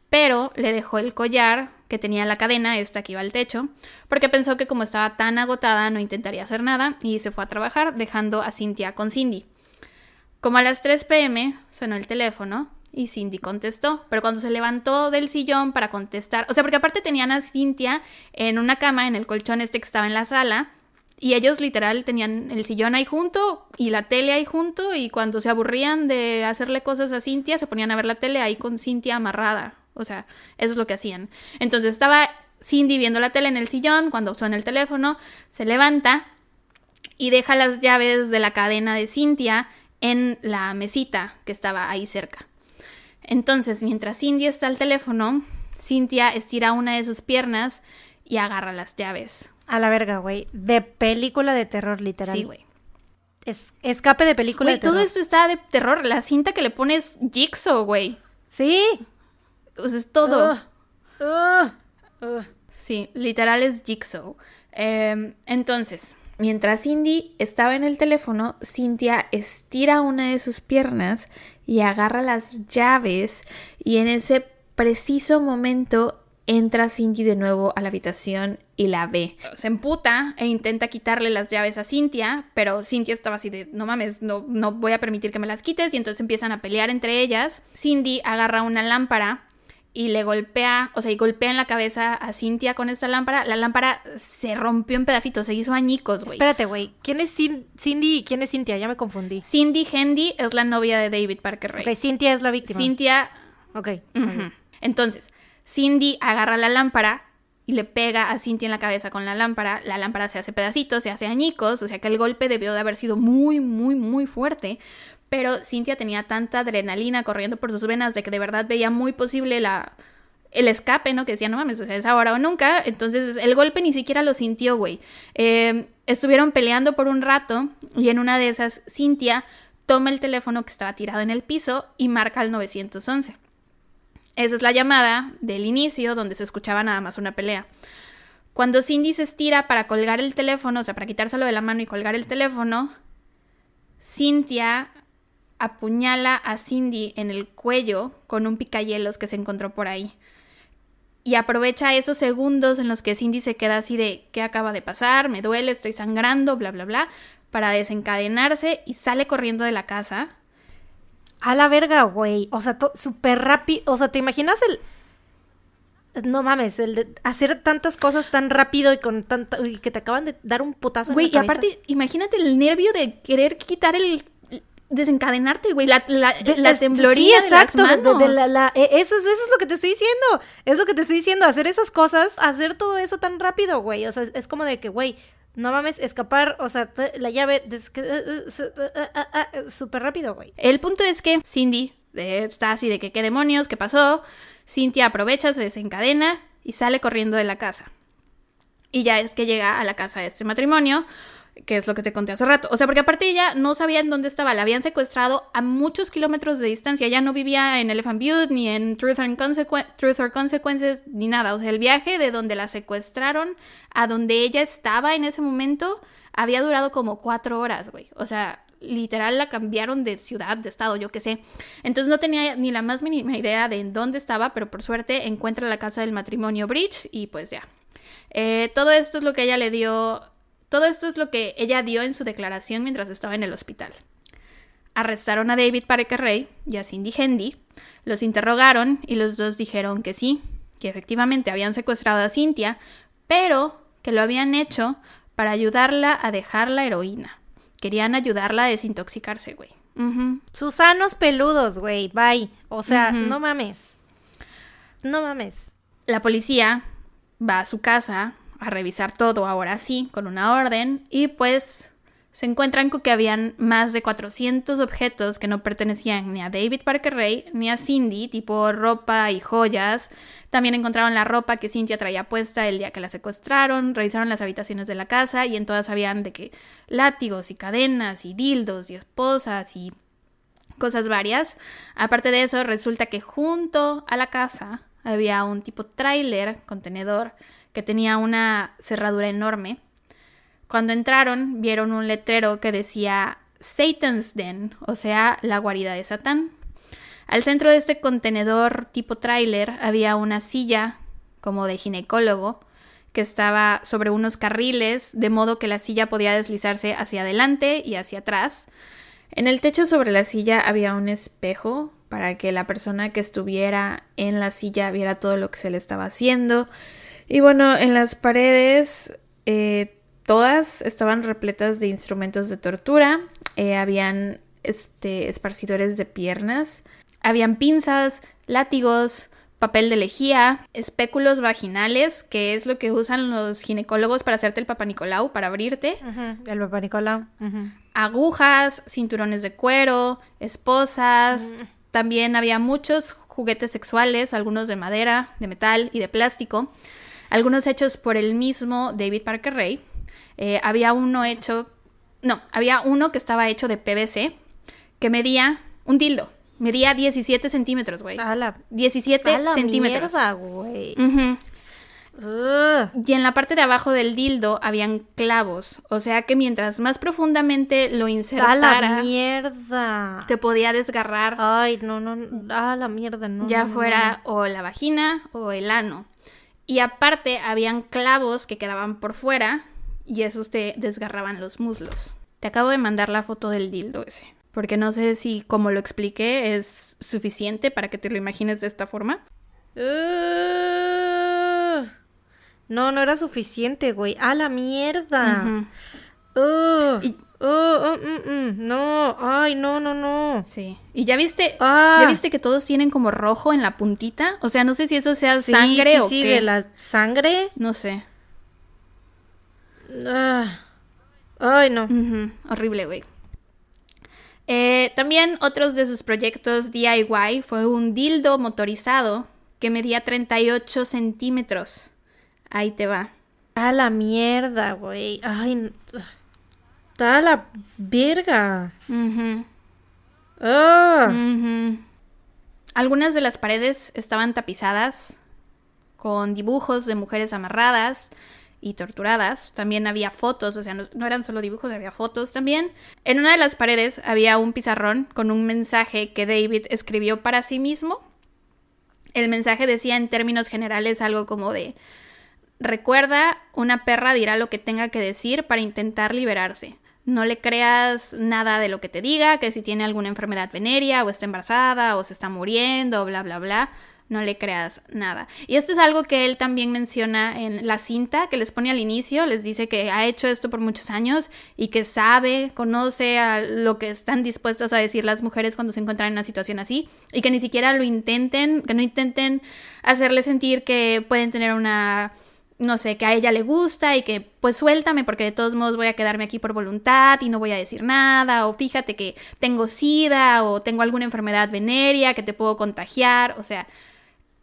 Pero le dejó el collar que tenía la cadena, esta que iba al techo, porque pensó que como estaba tan agotada no intentaría hacer nada y se fue a trabajar dejando a Cynthia con Cindy. Como a las 3 pm sonó el teléfono y Cindy contestó, pero cuando se levantó del sillón para contestar, o sea, porque aparte tenían a Cintia en una cama, en el colchón este que estaba en la sala, Y ellos literal tenían el sillón ahí junto y la tele ahí junto y cuando se aburrían de hacerle cosas a Cintia se ponían a ver la tele ahí con Cintia amarrada. O sea, eso es lo que hacían. Entonces estaba Cindy viendo la tele en el sillón cuando suena el teléfono, se levanta y deja las llaves de la cadena de Cintia en la mesita que estaba ahí cerca. Entonces, mientras Cindy está al teléfono, Cintia estira una de sus piernas y agarra las llaves. A la verga, güey. De película de terror, literal. Sí, güey. Es, escape de película de terror. todo esto está de terror. La cinta que le pones Jigsaw, güey. Sí. Sea, es todo. Sí, literal es Jigsaw. Eh, entonces, mientras Cindy estaba en el teléfono, Cynthia estira una de sus piernas y agarra las llaves y en ese preciso momento entra Cindy de nuevo a la habitación y la ve. Se emputa e intenta quitarle las llaves a Cynthia, pero Cynthia estaba así de, no mames, no, no voy a permitir que me las quites y entonces empiezan a pelear entre ellas. Cindy agarra una lámpara y le golpea, o sea, y golpea en la cabeza a Cynthia con esta lámpara. La lámpara se rompió en pedacitos, se hizo añicos, güey. Espérate, güey. ¿Quién es Cin- Cindy y quién es Cintia? Ya me confundí. Cindy Hendy es la novia de David Parker Ray. Ok, Cintia es la víctima. Cynthia Ok. Entonces, Cindy agarra la lámpara y le pega a Cintia en la cabeza con la lámpara. La lámpara se hace pedacitos, se hace añicos, o sea que el golpe debió de haber sido muy, muy, muy fuerte. Pero Cintia tenía tanta adrenalina corriendo por sus venas de que de verdad veía muy posible la, el escape, ¿no? Que decía, no mames, o sea, es ahora o nunca. Entonces, el golpe ni siquiera lo sintió, güey. Eh, estuvieron peleando por un rato y en una de esas, Cintia toma el teléfono que estaba tirado en el piso y marca el 911. Esa es la llamada del inicio donde se escuchaba nada más una pelea. Cuando Cindy se estira para colgar el teléfono, o sea, para quitárselo de la mano y colgar el teléfono, Cynthia apuñala a Cindy en el cuello con un picayelos que se encontró por ahí. Y aprovecha esos segundos en los que Cindy se queda así de ¿qué acaba de pasar? Me duele, estoy sangrando, bla, bla, bla, para desencadenarse y sale corriendo de la casa. A la verga, güey. O sea, súper rápido. O sea, ¿te imaginas el. No mames, el de hacer tantas cosas tan rápido y con tanta. y que te acaban de dar un putazo Güey, y cabeza? aparte, imagínate el nervio de querer quitar el. Desencadenarte, güey. La, la, De- la es- temblorina sí, exacto, de de- las de- manos. de la- la- e- eso, es, eso es lo que te estoy diciendo. Es lo que te estoy diciendo. Hacer esas cosas, hacer todo eso tan rápido, güey. O sea, es, como de que, güey, no mames, escapar, o sea, te- la llave, eh, eh, eh, eh, eh, eh, súper rápido, güey. El punto es que Cindy eh, está así de que qué demonios, qué pasó. Cynthia aprovecha, se desencadena y sale corriendo de la casa. Y ya es que llega a la casa de este matrimonio, que es lo que te conté hace rato. O sea, porque aparte ella no sabía en dónde estaba, la habían secuestrado a muchos kilómetros de distancia. Ella no vivía en Elephant Butte, ni en Truth, and Truth or Consequences, ni nada. O sea, el viaje de donde la secuestraron a donde ella estaba en ese momento había durado como cuatro horas, güey. O sea, literal la cambiaron de ciudad, de estado, yo qué sé. Entonces no tenía ni la más mínima idea de en dónde estaba, pero por suerte encuentra la casa del matrimonio Bridge y pues ya. Eh, todo esto es lo que ella le dio, todo esto es lo que ella dio en su declaración mientras estaba en el hospital. Arrestaron a David Parker Ray y a Cindy Hendy, los interrogaron y los dos dijeron que sí, que efectivamente habían secuestrado a Cynthia, pero que lo habían hecho para ayudarla a dejar la heroína. Querían ayudarla a desintoxicarse, güey. Susanos peludos, güey, bye. O sea, no mames. No mames. La policía va a su casa a revisar todo, ahora sí, con una orden, y pues se encuentran con que habían más de 400 objetos que no pertenecían ni a David Parker Ray ni a Cindy, tipo ropa y joyas. También encontraron la ropa que Cynthia traía puesta el día que la secuestraron, revisaron las habitaciones de la casa y en todas habían de que látigos y cadenas y dildos y esposas y cosas varias. Aparte de eso, resulta que junto a la casa había un tipo tráiler, contenedor, que tenía una cerradura enorme. Cuando entraron, vieron un letrero que decía Satan's Den, o sea, la guarida de Satán. Al centro de este contenedor tipo tráiler había una silla como de ginecólogo que estaba sobre unos carriles, de modo que la silla podía deslizarse hacia adelante y hacia atrás. En el techo sobre la silla había un espejo para que la persona que estuviera en la silla viera todo lo que se le estaba haciendo. Y bueno, en las paredes eh, Todas estaban repletas de instrumentos de tortura, eh, habían este, esparcidores de piernas, habían pinzas, látigos, papel de lejía, espéculos vaginales, que es lo que usan los ginecólogos para hacerte el papanicolau, para abrirte. el papanicolau. Agujas, cinturones de cuero, esposas. Mm. También había muchos juguetes sexuales, algunos de madera, de metal y de plástico. Algunos hechos por el mismo David Parker Ray. Eh, había uno hecho, no, había uno que estaba hecho de PVC, que medía un dildo. Medía 17 centímetros, güey. 17 a la centímetros. Mierda, güey. Y en la parte de abajo del dildo habían clavos. O sea que mientras más profundamente lo insertara. ¡A la mierda! Te podía desgarrar. Ay, no, no. ¡A la mierda! No. Ya fuera o la vagina o el ano. Y aparte habían clavos que quedaban por fuera y esos te desgarraban los muslos. Te acabo de mandar la foto del dildo ese. Porque no sé si como lo expliqué es suficiente para que te lo imagines de esta forma. no, no era suficiente, güey. ¡A la mierda! No, ay, no, no, no. Sí. ¿Y ya viste? ¿Ya ah. viste que todos tienen como rojo en la puntita? O sea, no sé si eso sea sangre sí, o sí, de la sangre. No sé. Ah. Ay, no. Horrible, güey. Eh, también otros de sus proyectos DIY fue un dildo motorizado que medía 38 centímetros. Ahí te va. A la mierda, güey. Ay, está la verga. Algunas de las paredes estaban tapizadas con dibujos de mujeres amarradas y torturadas. También había fotos, o sea, no, eran solo dibujos, había fotos también. En una de las paredes había un pizarrón con un mensaje que David escribió para sí mismo. El mensaje decía en términos generales algo como de Recuerda, una perra dirá lo que tenga que decir para intentar liberarse. No le creas nada de lo que te diga, que si tiene alguna enfermedad venérea o está embarazada o se está muriendo, bla, bla, bla no le creas nada. Y esto es algo que él también menciona en la cinta que les pone al inicio, les dice que ha hecho esto por muchos años y que sabe, conoce a lo que están dispuestas a decir las mujeres cuando se encuentran en una situación así y que ni siquiera lo intenten, que no intenten hacerle sentir que pueden tener una no sé, que a ella le gusta y que pues suéltame porque de todos modos voy a quedarme aquí por voluntad y no voy a decir nada, o fíjate que tengo sida o tengo alguna enfermedad venérea que te puedo contagiar, o sea,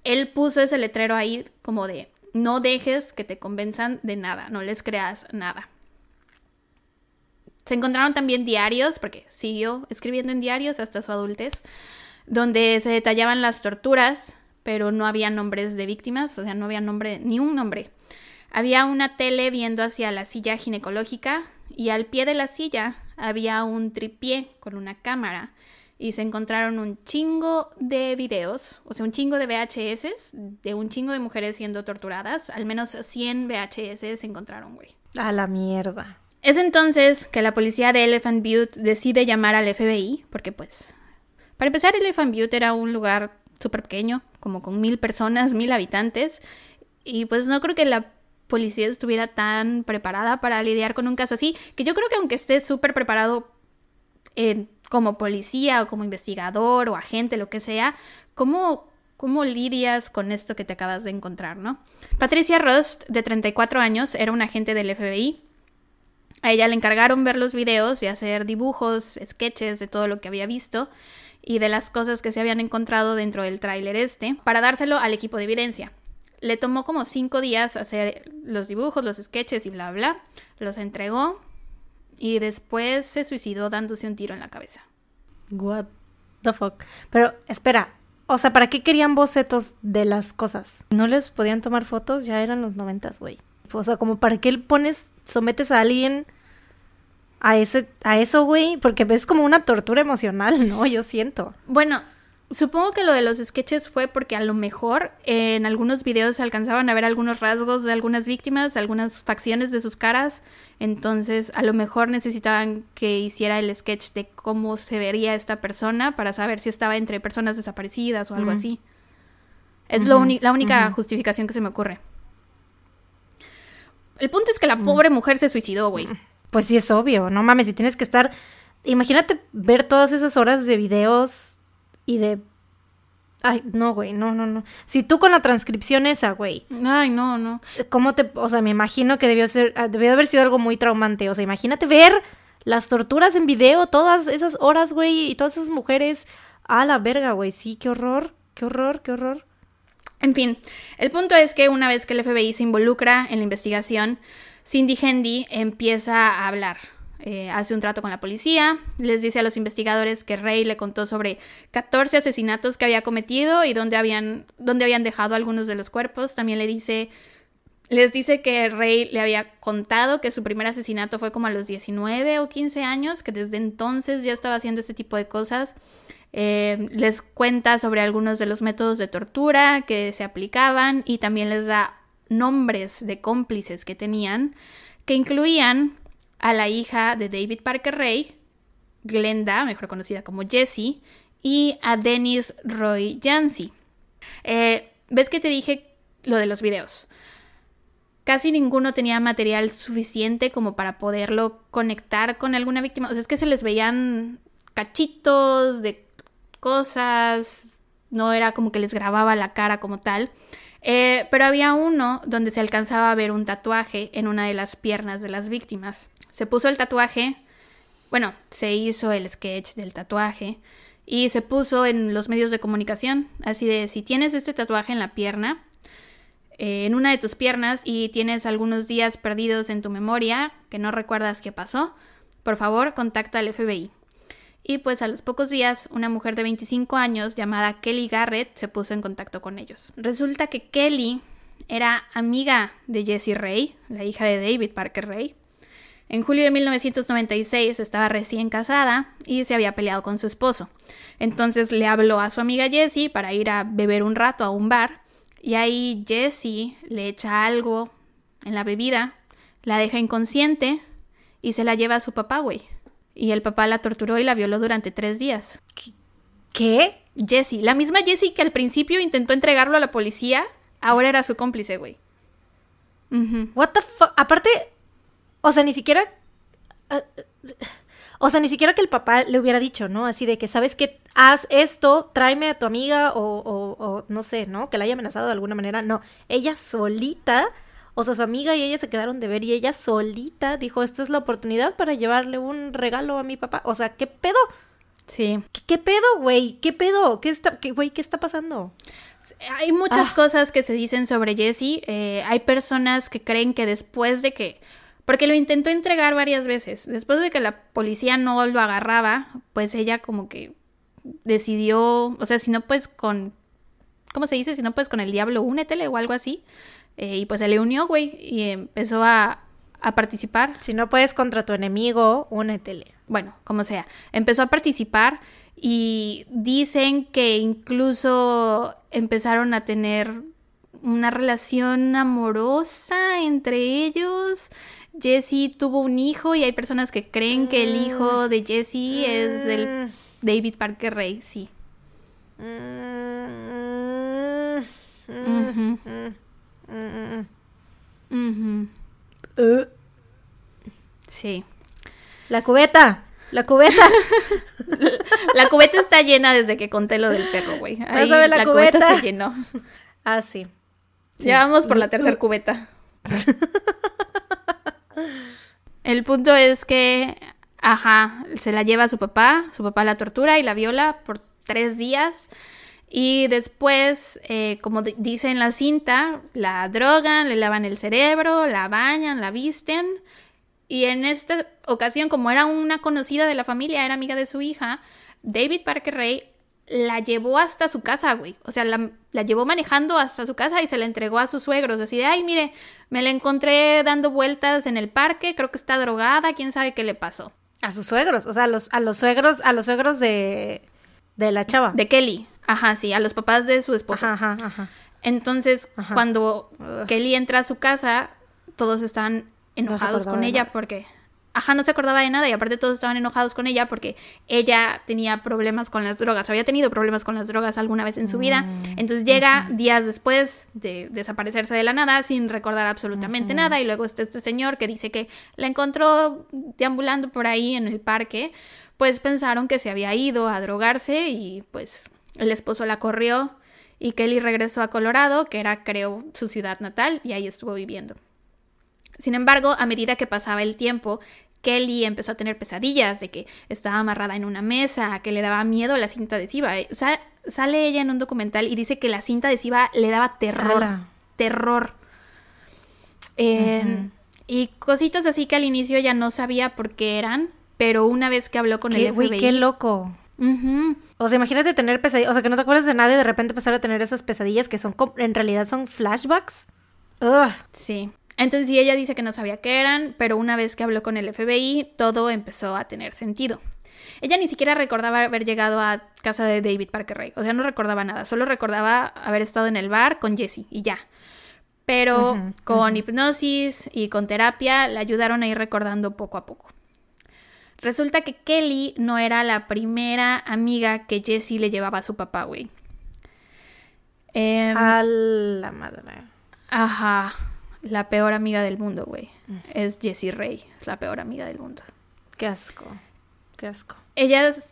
él puso ese letrero ahí como de no dejes que te convenzan de nada, no les creas nada. Se encontraron también diarios, porque siguió escribiendo en diarios hasta su adultez, donde se detallaban las torturas, pero no había nombres de víctimas, o sea, no había nombre, ni un nombre. Había una tele viendo hacia la silla ginecológica y al pie de la silla había un tripié con una cámara y se encontraron un chingo de videos, o sea, un chingo de VHS de un chingo de mujeres siendo torturadas. Al menos 100 VHS se encontraron, güey. A la mierda. Es entonces que la policía de Elephant Butte decide llamar al FBI, porque pues, para empezar, Elephant Butte era un lugar súper pequeño, como con mil personas, mil habitantes, y pues no creo que la policía estuviera tan preparada para lidiar con un caso así, que yo creo que aunque esté súper preparado en como policía o como investigador o agente, lo que sea, ¿cómo, cómo lidias con esto que te acabas de encontrar, no? Patricia Rust, de 34 años, era un agente del FBI. A ella le encargaron ver los videos y hacer dibujos, sketches de todo lo que había visto y de las cosas que se habían encontrado dentro del tráiler este para dárselo al equipo de evidencia. Le tomó como cinco días hacer los dibujos, los sketches y bla bla. Los entregó y después se suicidó dándose un tiro en la cabeza. What the fuck. Pero espera, o sea, ¿para qué querían bocetos de las cosas? ¿No les podían tomar fotos? Ya eran los noventas, güey. O sea, como para qué pones, sometes a alguien a ese, a eso, güey, porque es como una tortura emocional, ¿no? Yo siento. Bueno, Supongo que lo de los sketches fue porque a lo mejor en algunos videos se alcanzaban a ver algunos rasgos de algunas víctimas, algunas facciones de sus caras, entonces a lo mejor necesitaban que hiciera el sketch de cómo se vería esta persona para saber si estaba entre personas desaparecidas o algo así. Es la única justificación que se me ocurre. El punto es que la pobre mujer se suicidó, güey. Pues sí es obvio, no mames, si tienes que estar... Imagínate ver todas esas horas de videos y de... Ay, no, güey, no, no, no. Si tú con la transcripción esa, güey, Ay, no, no. ¿cómo te...? O sea, me imagino que debió ser... ah, Debió haber sido algo muy traumante. O sea, imagínate ver las torturas en video, todas esas horas, güey, y todas esas mujeres... A la verga, güey, sí, qué horror, qué horror, qué horror. En fin, el punto es que una vez que el FBI se involucra en la investigación, Cindy Hendy empieza a hablar. Eh, hace un trato con la policía, les dice a los investigadores que Ray le contó sobre 14 asesinatos que había cometido y dónde habían, dónde habían dejado algunos de los cuerpos. También le dice, les dice que Ray le había contado que su primer asesinato fue como a los 19 o 15 años, que desde entonces ya estaba haciendo este tipo de cosas. Eh, les cuenta sobre algunos de los métodos de tortura que se aplicaban y también les da nombres de cómplices que tenían, que incluían a la hija de David Parker Ray, Glenda, mejor conocida como Jessie, y a Dennis Roy Jancy. Eh, ¿Ves que te dije lo de los videos? Casi ninguno tenía material suficiente como para poderlo conectar con alguna víctima. O sea, es que se les veían cachitos de cosas, no era como que les grababa la cara como tal. Eh, pero había uno donde se alcanzaba a ver un tatuaje en una de las piernas de las víctimas. Se puso el tatuaje, bueno, se hizo el sketch del tatuaje y se puso en los medios de comunicación, así de si tienes este tatuaje en la pierna, eh, en una de tus piernas y tienes algunos días perdidos en tu memoria que no recuerdas qué pasó, por favor contacta al FBI. Y pues a los pocos días, una mujer de 25 años llamada Kelly Garrett se puso en contacto con ellos. Resulta que Kelly era amiga de Jessie Ray, la hija de David Parker Ray. En julio de 1996 estaba recién casada y se había peleado con su esposo. Entonces le habló a su amiga Jessie para ir a beber un rato a un bar y ahí Jessie le echa algo en la bebida, la deja inconsciente y se la lleva a su papá, güey. Y el papá la torturó y la violó durante tres días. ¿Qué? Jessie, la misma Jessie que al principio intentó entregarlo a la policía, ahora era su cómplice, güey. What the fuck? Aparte, o sea, ni siquiera. uh, o sea, ni siquiera que el papá le hubiera dicho, ¿no? Así de que, ¿sabes qué? Haz esto, tráeme a tu amiga o, o, o no sé, ¿no? Que la haya amenazado de alguna manera. No, ella solita, o sea, su amiga y ella se quedaron de ver y ella solita dijo, esta es la oportunidad para llevarle un regalo a mi papá. O sea, ¿qué pedo? Sí. ¿Qué, qué pedo, güey? ¿Qué pedo? ¿Qué está, qué, güey, qué está pasando? Hay muchas Ah. cosas que se dicen sobre Jessie. Eh, hay personas que creen que después de que. Porque lo intentó entregar varias veces. Después de que la policía no lo agarraba, pues ella como que decidió. O sea, si no puedes con. ¿Cómo se dice? Si no puedes con el diablo, únetele o algo así. Eh, y pues se le unió, güey. Y empezó a, a participar. Si no puedes contra tu enemigo, únetele. bueno, como sea, empezó a participar y dicen que incluso empezaron a tener una relación amorosa entre ellos. Jessie tuvo un hijo y hay personas que creen que el hijo de Jessie es del David Parker Ray, sí. Ujú, Uh, Sí. La cubeta, la cubeta. La cubeta está llena desde que conté lo del perro, güey. Ahí la la cubeta cubeta. se llenó. Ah, sí. Ya vamos por la tercera cubeta. El punto es que, ajá, se la lleva a su papá, su papá la tortura y la viola por tres días. Y después, eh, como di- dice en la cinta, la drogan, le lavan el cerebro, la bañan, la visten. Y en esta ocasión, como era una conocida de la familia, era amiga de su hija, David Parker Ray la llevó hasta su casa, güey. O sea, la, la llevó manejando hasta su casa y se la entregó a sus suegros. Así de, ay, mire, me la encontré dando vueltas en el parque, creo que está drogada, quién sabe qué le pasó. A sus suegros, o sea, a los, a los suegros, a los suegros de, de la chava. De Kelly. Ajá, sí, a los papás de su esposo. Ajá, ajá, ajá. Entonces, Ajá. cuando Ugh. Kelly entra a su casa, todos están enojados con ella porque, ajá, no se acordaba de nada y aparte todos estaban enojados con ella porque ella tenía problemas con las drogas, había tenido problemas con las drogas alguna vez en su vida. Mm, Entonces llega días después de desaparecerse de la nada sin recordar absolutamente nada y luego está este señor que dice que la encontró deambulando por ahí en el parque, pues pensaron que se había ido a drogarse y pues el esposo la corrió y Kelly regresó a Colorado, que era creo su ciudad natal, y ahí estuvo viviendo. Sin embargo, a medida que pasaba el tiempo, Kelly empezó a tener pesadillas de que estaba amarrada en una mesa, que le daba miedo la cinta adhesiva. Sea, sale ella en un documental y dice que la cinta adhesiva le daba terror. Ala. Terror. Eh, Y cositas así que al inicio ya no sabía por qué eran, pero una vez que habló con Qué, el FBI... qué loco. O sea, imagínate tener pesadillas, o sea, que no te acuerdas de nada y de repente empezar a tener esas pesadillas que son, en realidad son flashbacks. Ugh. Sí. Entonces sí, ella dice que no sabía qué eran, pero una vez que habló con el FBI, todo empezó a tener sentido. Ella ni siquiera recordaba haber llegado a casa de David Parker Ray, o sea, no recordaba nada, solo recordaba haber estado en el bar con Jesse y ya. Pero con hipnosis y con terapia le ayudaron a ir recordando poco a poco. Resulta que Kelly no era la primera amiga que Jesse le llevaba a su papá, güey. Em, A la madre. Ajá, la peor amiga del mundo, güey. Es Jessie Ray, es la peor amiga del mundo. Qué asco. Qué asco. Ellas,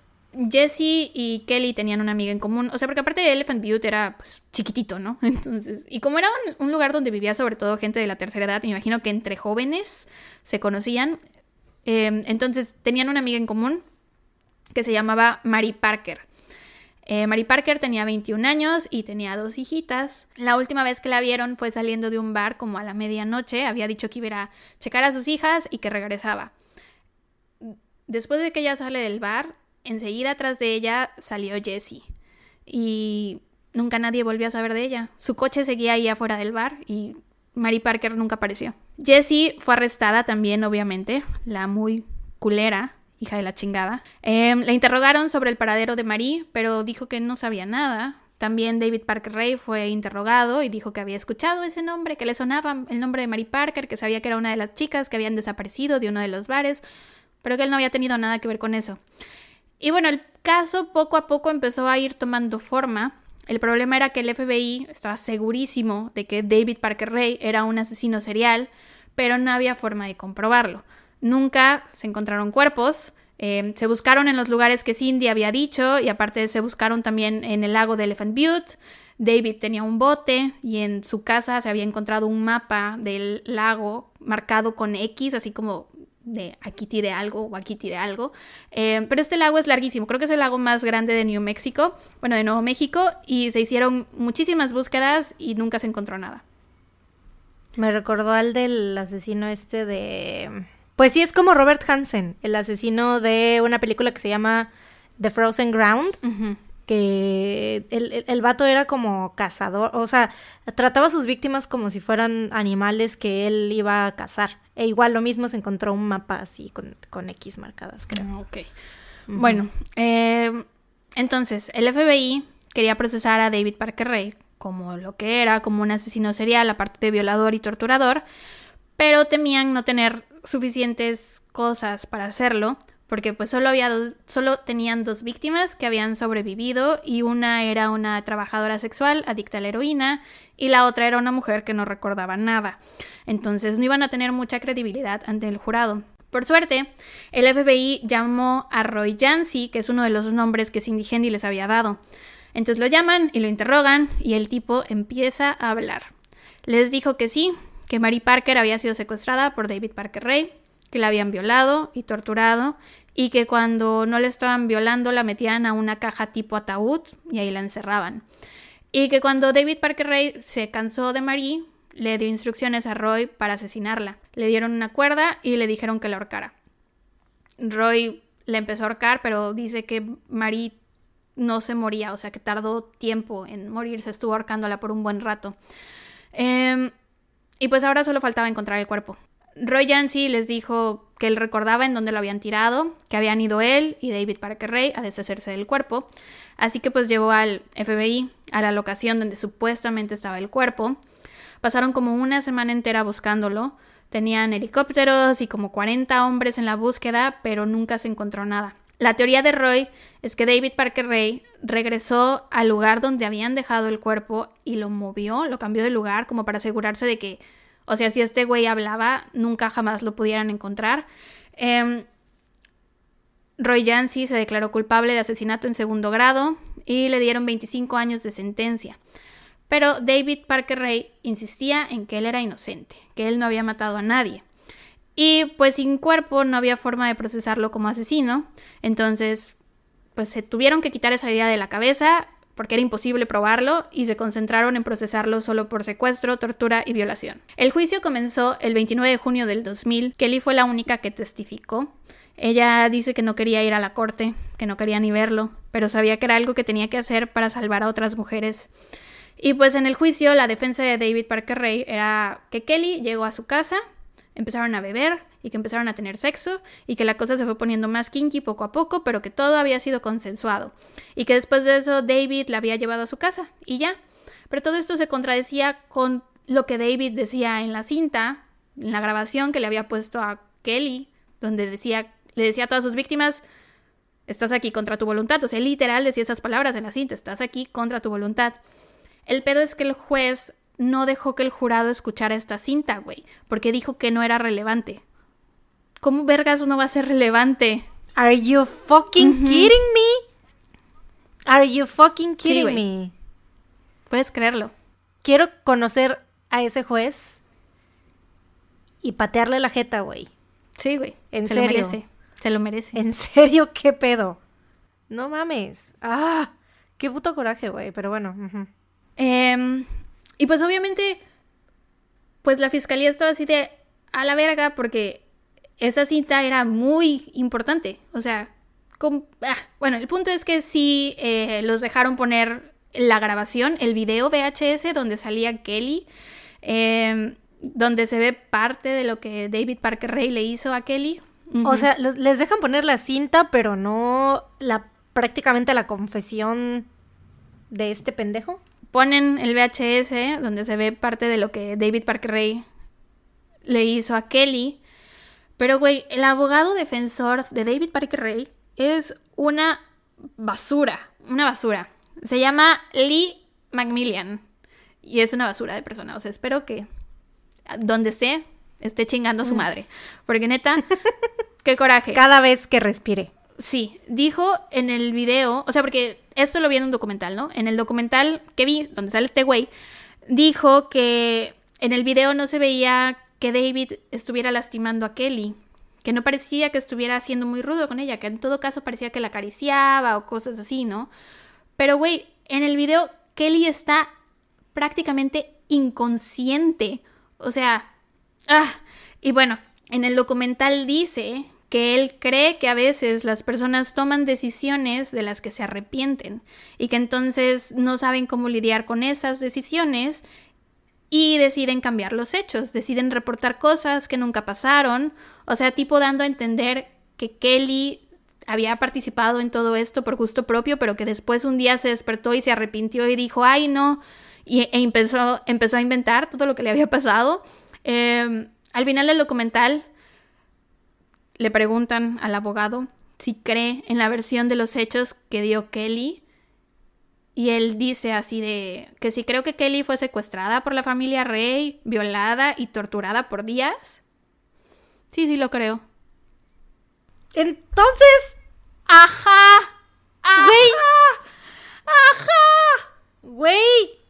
Jessie y Kelly tenían una amiga en común. O sea, porque aparte de Elephant Butte era pues, chiquitito, ¿no? Entonces, y como era un, un lugar donde vivía sobre todo gente de la tercera edad, me imagino que entre jóvenes se conocían. Eh, entonces, tenían una amiga en común que se llamaba Mary Parker. Eh, Mary Parker tenía 21 años y tenía dos hijitas. La última vez que la vieron fue saliendo de un bar como a la medianoche. Había dicho que iba a checar a sus hijas y que regresaba. Después de que ella sale del bar, enseguida atrás de ella salió Jessie. Y nunca nadie volvió a saber de ella. Su coche seguía ahí afuera del bar y Mary Parker nunca apareció. Jessie fue arrestada también, obviamente, la muy culera, hija de la chingada. Eh, la interrogaron sobre el paradero de Marie, pero dijo que no sabía nada. También David Parker Ray fue interrogado y dijo que había escuchado ese nombre, que le sonaba el nombre de Mary Parker, que sabía que era una de las chicas que habían desaparecido de uno de los bares, pero que él no había tenido nada que ver con eso. Y bueno, el caso poco a poco empezó a ir tomando forma. El problema era que el FBI estaba segurísimo de que David Parker Ray era un asesino serial, pero no había forma de comprobarlo. Nunca se encontraron cuerpos, eh, se buscaron en los lugares que Cindy había dicho y aparte se buscaron también en el lago de Elephant Butte. David tenía un bote y en su casa se había encontrado un mapa del lago marcado con X, así como de aquí tiré algo o aquí tiré algo. Eh, pero este lago es larguísimo, creo que es el lago más grande de New Mexico, bueno, de Nuevo México, y se hicieron muchísimas búsquedas y nunca se encontró nada. Me recordó al del asesino este de... Pues sí, es como Robert Hansen, el asesino de una película que se llama The Frozen Ground, que el, el, el vato era como cazador, o sea, trataba a sus víctimas como si fueran animales que él iba a cazar. E igual lo mismo se encontró un mapa así con, con X marcadas, creo. Ah, ok. Bueno, eh, entonces el FBI quería procesar a David Parker Ray como lo que era, como un asesino serial, aparte de violador y torturador, pero temían no tener suficientes cosas para hacerlo, porque pues solo había dos, solo tenían dos víctimas que habían sobrevivido y una era una trabajadora sexual adicta a la heroína y la otra era una mujer que no recordaba nada. Entonces no iban a tener mucha credibilidad ante el jurado. Por suerte, el FBI llamó a Roy Jancy, que es uno de los nombres que Cindy Handy les había dado. Entonces lo llaman y lo interrogan y el tipo empieza a hablar. Les dijo que sí, que Mary Parker había sido secuestrada por David Parker Ray, que la habían violado y torturado y que cuando no la estaban violando la metían a una caja tipo ataúd y ahí la encerraban. Y que cuando David Parker Ray se cansó de Marie, le dio instrucciones a Roy para asesinarla. Le dieron una cuerda y le dijeron que la ahorcara. Roy le empezó a ahorcar, pero dice que Marie no se moría, o sea que tardó tiempo en morirse, estuvo ahorcándola por un buen rato. Eh, y pues ahora solo faltaba encontrar el cuerpo. Roy Jancy les dijo que él recordaba en dónde lo habían tirado, que habían ido él y David Parker Ray a deshacerse del cuerpo. Así que pues llevó al FBI a la locación donde supuestamente estaba el cuerpo. Pasaron como una semana entera buscándolo. Tenían helicópteros y como 40 hombres en la búsqueda, pero nunca se encontró nada. La teoría de Roy es que David Parker Ray regresó al lugar donde habían dejado el cuerpo y lo movió, lo cambió de lugar como para asegurarse de que, o sea, si este güey hablaba, nunca jamás lo pudieran encontrar. Em, Roy Jancy se declaró culpable de asesinato en segundo grado y le dieron 25 años de sentencia. Pero David Parker Ray insistía en que él era inocente, que él no había matado a nadie. Y pues sin cuerpo no había forma de procesarlo como asesino, entonces pues se tuvieron que quitar esa idea de la cabeza porque era imposible probarlo y se concentraron en procesarlo solo por secuestro, tortura y violación. El juicio comenzó el 29 de junio del 2000. Kelly fue la única que testificó. Ella dice que no quería ir a la corte, que no quería ni verlo, pero sabía que era algo que tenía que hacer para salvar a otras mujeres. Y pues en el juicio la defensa de David Parker Ray era que Kelly llegó a su casa, empezaron a beber y que empezaron a tener sexo y que la cosa se fue poniendo más kinky poco a poco, pero que todo había sido consensuado y que después de eso David la había llevado a su casa y ya. Pero todo esto se contradecía con lo que David decía en la cinta, en la grabación que le había puesto a Kelly, donde decía le decía a todas sus víctimas, estás aquí contra tu voluntad. O sea, literal decía esas palabras en la cinta, estás aquí contra tu voluntad. El pedo es que el juez no dejó que el jurado escuchara esta cinta, güey, porque dijo que no era relevante. ¿Cómo vergas no va a ser relevante? Are you fucking kidding me? Are you fucking kidding me? Puedes creerlo. Quiero conocer a ese juez y patearle la jeta, güey. Sí, güey. En se serio. Lo merece. Se lo merece. ¿En serio qué pedo? No mames. Ah, qué puto coraje, güey. Pero bueno. Em, y pues obviamente, pues la fiscalía estaba así de a la verga porque esa cita era muy importante. O sea, ah, bueno, el punto es que sí eh, los dejaron poner la grabación, el video VHS donde salía Kelly. Eh, donde se ve parte de lo que David Parker Ray le hizo a Kelly. O sea, les dejan poner la cinta, pero no la prácticamente la confesión de este pendejo. Ponen el VHS donde se ve parte de lo que David Parker Ray le hizo a Kelly. Pero, güey, el abogado defensor de David Parker Ray es una basura. Una basura. Se llama Lee Macmillan. Y es una basura de persona. O sea, espero que donde esté, esté chingando a su mm. madre. Porque neta, qué coraje. Cada vez que respire. Sí, dijo en el video, o sea, porque esto lo vi en un documental, ¿no? En el documental que vi, donde sale este güey, dijo que en el video no se veía que David estuviera lastimando a Kelly, que no parecía que estuviera siendo muy rudo con ella, que en todo caso parecía que la acariciaba o cosas así, ¿no? Pero, güey, en el video Kelly está prácticamente inconsciente. O sea, ah, y bueno, en el documental dice que él cree que a veces las personas toman decisiones de las que se arrepienten y que entonces no saben cómo lidiar con esas decisiones y deciden cambiar los hechos, deciden reportar cosas que nunca pasaron, o sea, tipo dando a entender que Kelly había participado en todo esto por gusto propio, pero que después un día se despertó y se arrepintió y dijo, ay no, y, e empezó, a inventar todo lo que le había pasado. Em, al final del documental le preguntan al abogado si cree en la versión de los hechos que dio Kelly. Y él dice así de que si creo que Kelly fue secuestrada por la familia Rey, violada y torturada por días. Sí, sí lo creo. Entonces... Ajá. Ajá. Güey. Ajá. Güey.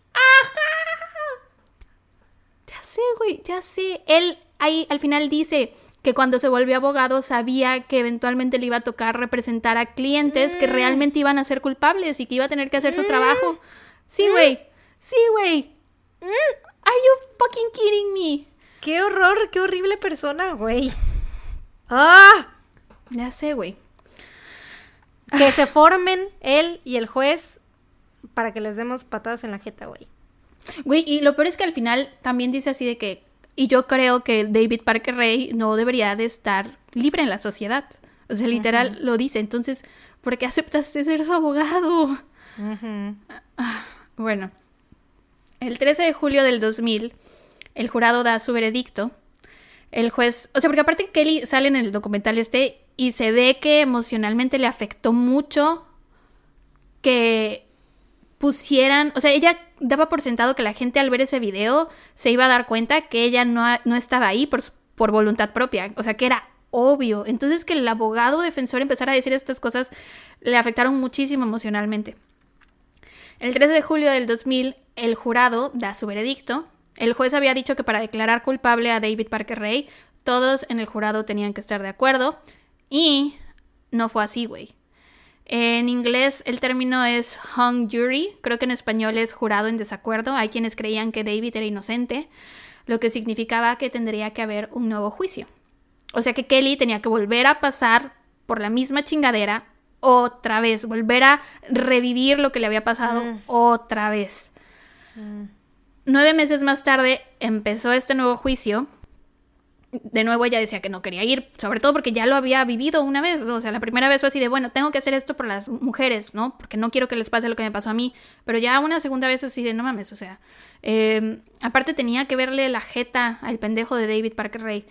Ya sé, güey, ya sé. Él ahí al final dice que cuando se volvió abogado sabía que eventualmente le iba a tocar representar a clientes que mm. realmente iban a ser culpables y que iba a tener que hacer su mm. trabajo. Sí, mm. güey. Sí, güey. ¿Are you fucking kidding me? Qué horror, qué horrible persona, güey. ¡Ah! Ya sé, güey. Que se formen él y el juez para que les demos patadas en la jeta, güey. Güey, y lo peor es que al final también dice así de que, y yo creo que David Parker Ray no debería de estar libre en la sociedad. O sea, literal lo dice. Entonces, ¿por qué aceptaste ser su abogado? Ah, bueno, el 13 de julio del 2000, el jurado da su veredicto. El juez, o sea, porque aparte Kelly sale en el documental este y se ve que emocionalmente le afectó mucho que pusieran, o sea, ella daba por sentado que la gente al ver ese video se iba a dar cuenta que ella no, no estaba ahí por, por voluntad propia, o sea, que era obvio. Entonces que el abogado defensor empezara a decir estas cosas le afectaron muchísimo emocionalmente. El 3 de julio del 2000, el jurado da su veredicto. El juez había dicho que para declarar culpable a David Parker Ray, todos en el jurado tenían que estar de acuerdo. Y no fue así, güey. En inglés el término es hung jury, creo que en español es jurado en desacuerdo. Hay quienes creían que David era inocente, lo que significaba que tendría que haber un nuevo juicio. O sea que Kelly tenía que volver a pasar por la misma chingadera otra vez, volver a revivir lo que le había pasado mm. otra vez. Mm. Nueve meses más tarde empezó este nuevo juicio. De nuevo ella decía que no quería ir, sobre todo porque ya lo había vivido una vez. O sea, la primera vez fue así de, bueno, tengo que hacer esto por las mujeres, ¿no? Porque no quiero que les pase lo que me pasó a mí. Pero ya una segunda vez así de, no mames, o sea. Em, aparte tenía que verle la jeta al pendejo de David Parker Ray.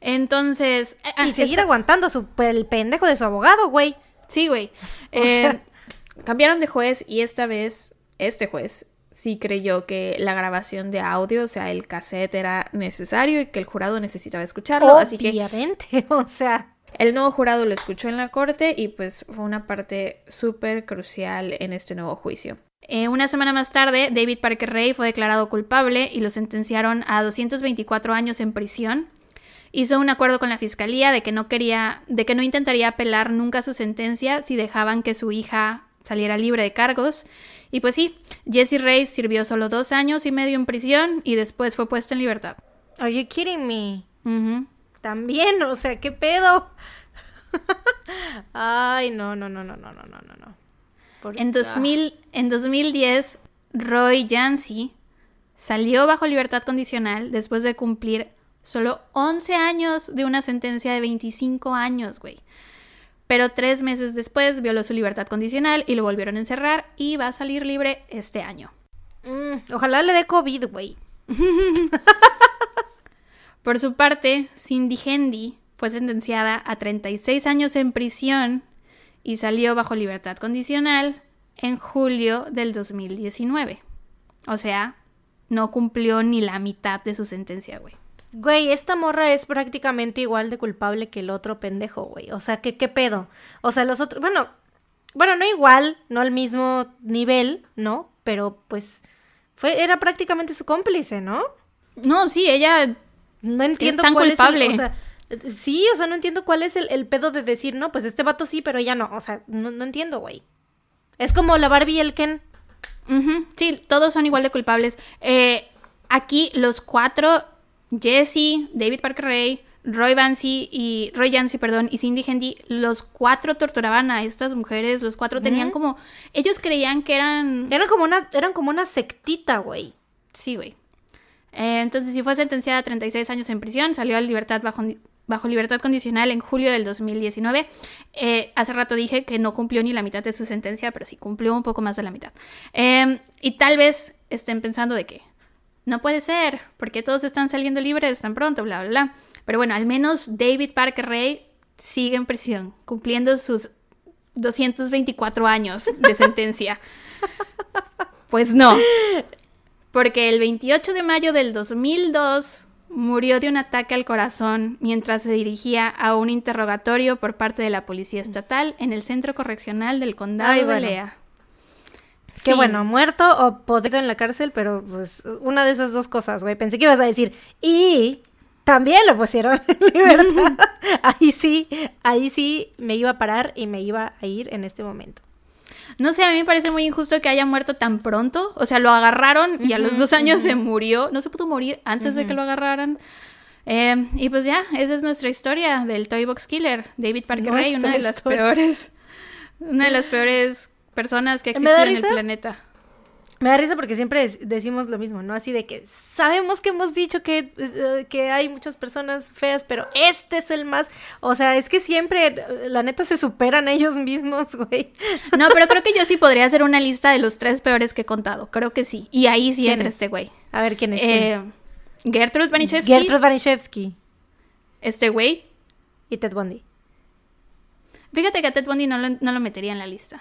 Entonces... Y seguir aguantando su, el pendejo de su abogado, güey. Sí, güey. Eh, cambiaron de juez y esta vez este juez sí creyó que la grabación de audio, o sea, el cassette era necesario y que el jurado necesitaba escucharlo. Obviamente, así que, o sea. El nuevo jurado lo escuchó en la corte y pues fue una parte súper crucial en este nuevo juicio. Eh, una semana más tarde, David Parker Ray fue declarado culpable y lo sentenciaron a 224 años en prisión hizo un acuerdo con la fiscalía de que no quería, de que no intentaría apelar nunca su sentencia si dejaban que su hija saliera libre de cargos. Y pues sí, Jesse Ray sirvió solo dos años y medio en prisión y después fue puesta en libertad. Are you kidding me? También, o sea, ¿qué pedo? Ay, no, no, no, no, no, no, no, no. En, 2000, en 2010, Roy Jancy salió bajo libertad condicional después de cumplir Solo 11 años de una sentencia de 25 años, güey. Pero tres meses después violó su libertad condicional y lo volvieron a encerrar y va a salir libre este año. Mm, ojalá le dé COVID, güey. Por su parte, Cindy Hendy fue sentenciada a 36 años en prisión y salió bajo libertad condicional en julio del 2019. O sea, no cumplió ni la mitad de su sentencia, güey. Güey, esta morra es prácticamente igual de culpable que el otro pendejo, güey. O sea, ¿qué, qué pedo? O sea, los otros, bueno, bueno, no igual, no al mismo nivel, ¿no? Pero pues fue, era prácticamente su cómplice, ¿no? No, sí, ella no entiendo es cuál culpable. es el, o sea, sí, o sea, no entiendo cuál es el, pedo de decir, no, pues este vato sí, pero ella no. O sea, no, no entiendo, güey. Es como la Barbie y el Ken. Sí, todos son igual de culpables. Eh, aquí los cuatro Jesse, David Parker Ray, Roy Vancy y Roy Jancy, perdón, y Cindy Hendy, los cuatro torturaban a estas mujeres, los cuatro tenían como ellos creían que eran eran como una eran como una sectita, güey. Sí, güey. Eh, entonces, si fue sentenciada a 36 años en prisión, salió a libertad bajo, bajo libertad condicional en julio del 2019. Eh, hace rato dije que no cumplió ni la mitad de su sentencia, pero sí cumplió un poco más de la mitad. Eh, y tal vez estén pensando de que no puede ser, porque todos están saliendo libres tan pronto, bla, bla, bla. Pero bueno, al menos David Parker Ray sigue en prisión, cumpliendo sus 224 años de sentencia. pues no, porque el 28 de mayo del 2002 murió de un ataque al corazón mientras se dirigía a un interrogatorio por parte de la Policía Estatal en el Centro Correccional del Condado de Lea. Qué bueno, muerto o podrido en la cárcel, pero pues una de esas dos cosas, güey. Pensé que ibas a decir, y también lo pusieron en libertad. ahí sí, ahí sí me iba a parar y me iba a ir en este momento. No sé, a mí me parece muy injusto que haya muerto tan pronto. O sea, lo agarraron y a los dos años se murió. No se pudo morir antes de que lo agarraran. Eh, y pues ya, esa es nuestra historia del Toy Box Killer. David Parker Ray, una de las peores. Una de las peores personas que existen en el planeta. Me da risa porque siempre decimos lo mismo, ¿no? Así de que sabemos que hemos dicho que, eh, que hay muchas personas feas, pero este es el más. O sea, es que siempre, eh, la neta, se superan ellos mismos, güey. No, pero creo que yo sí podría hacer una lista de los tres peores que he contado. Creo que sí. Y ahí sí entra este güey. A ver, ¿quién es? Eh, Gertrude Baniszewski. Gertrude Baniszewski. Este güey. Y Ted Bundy. Fíjate que a Ted Bundy no lo, no lo metería en la lista.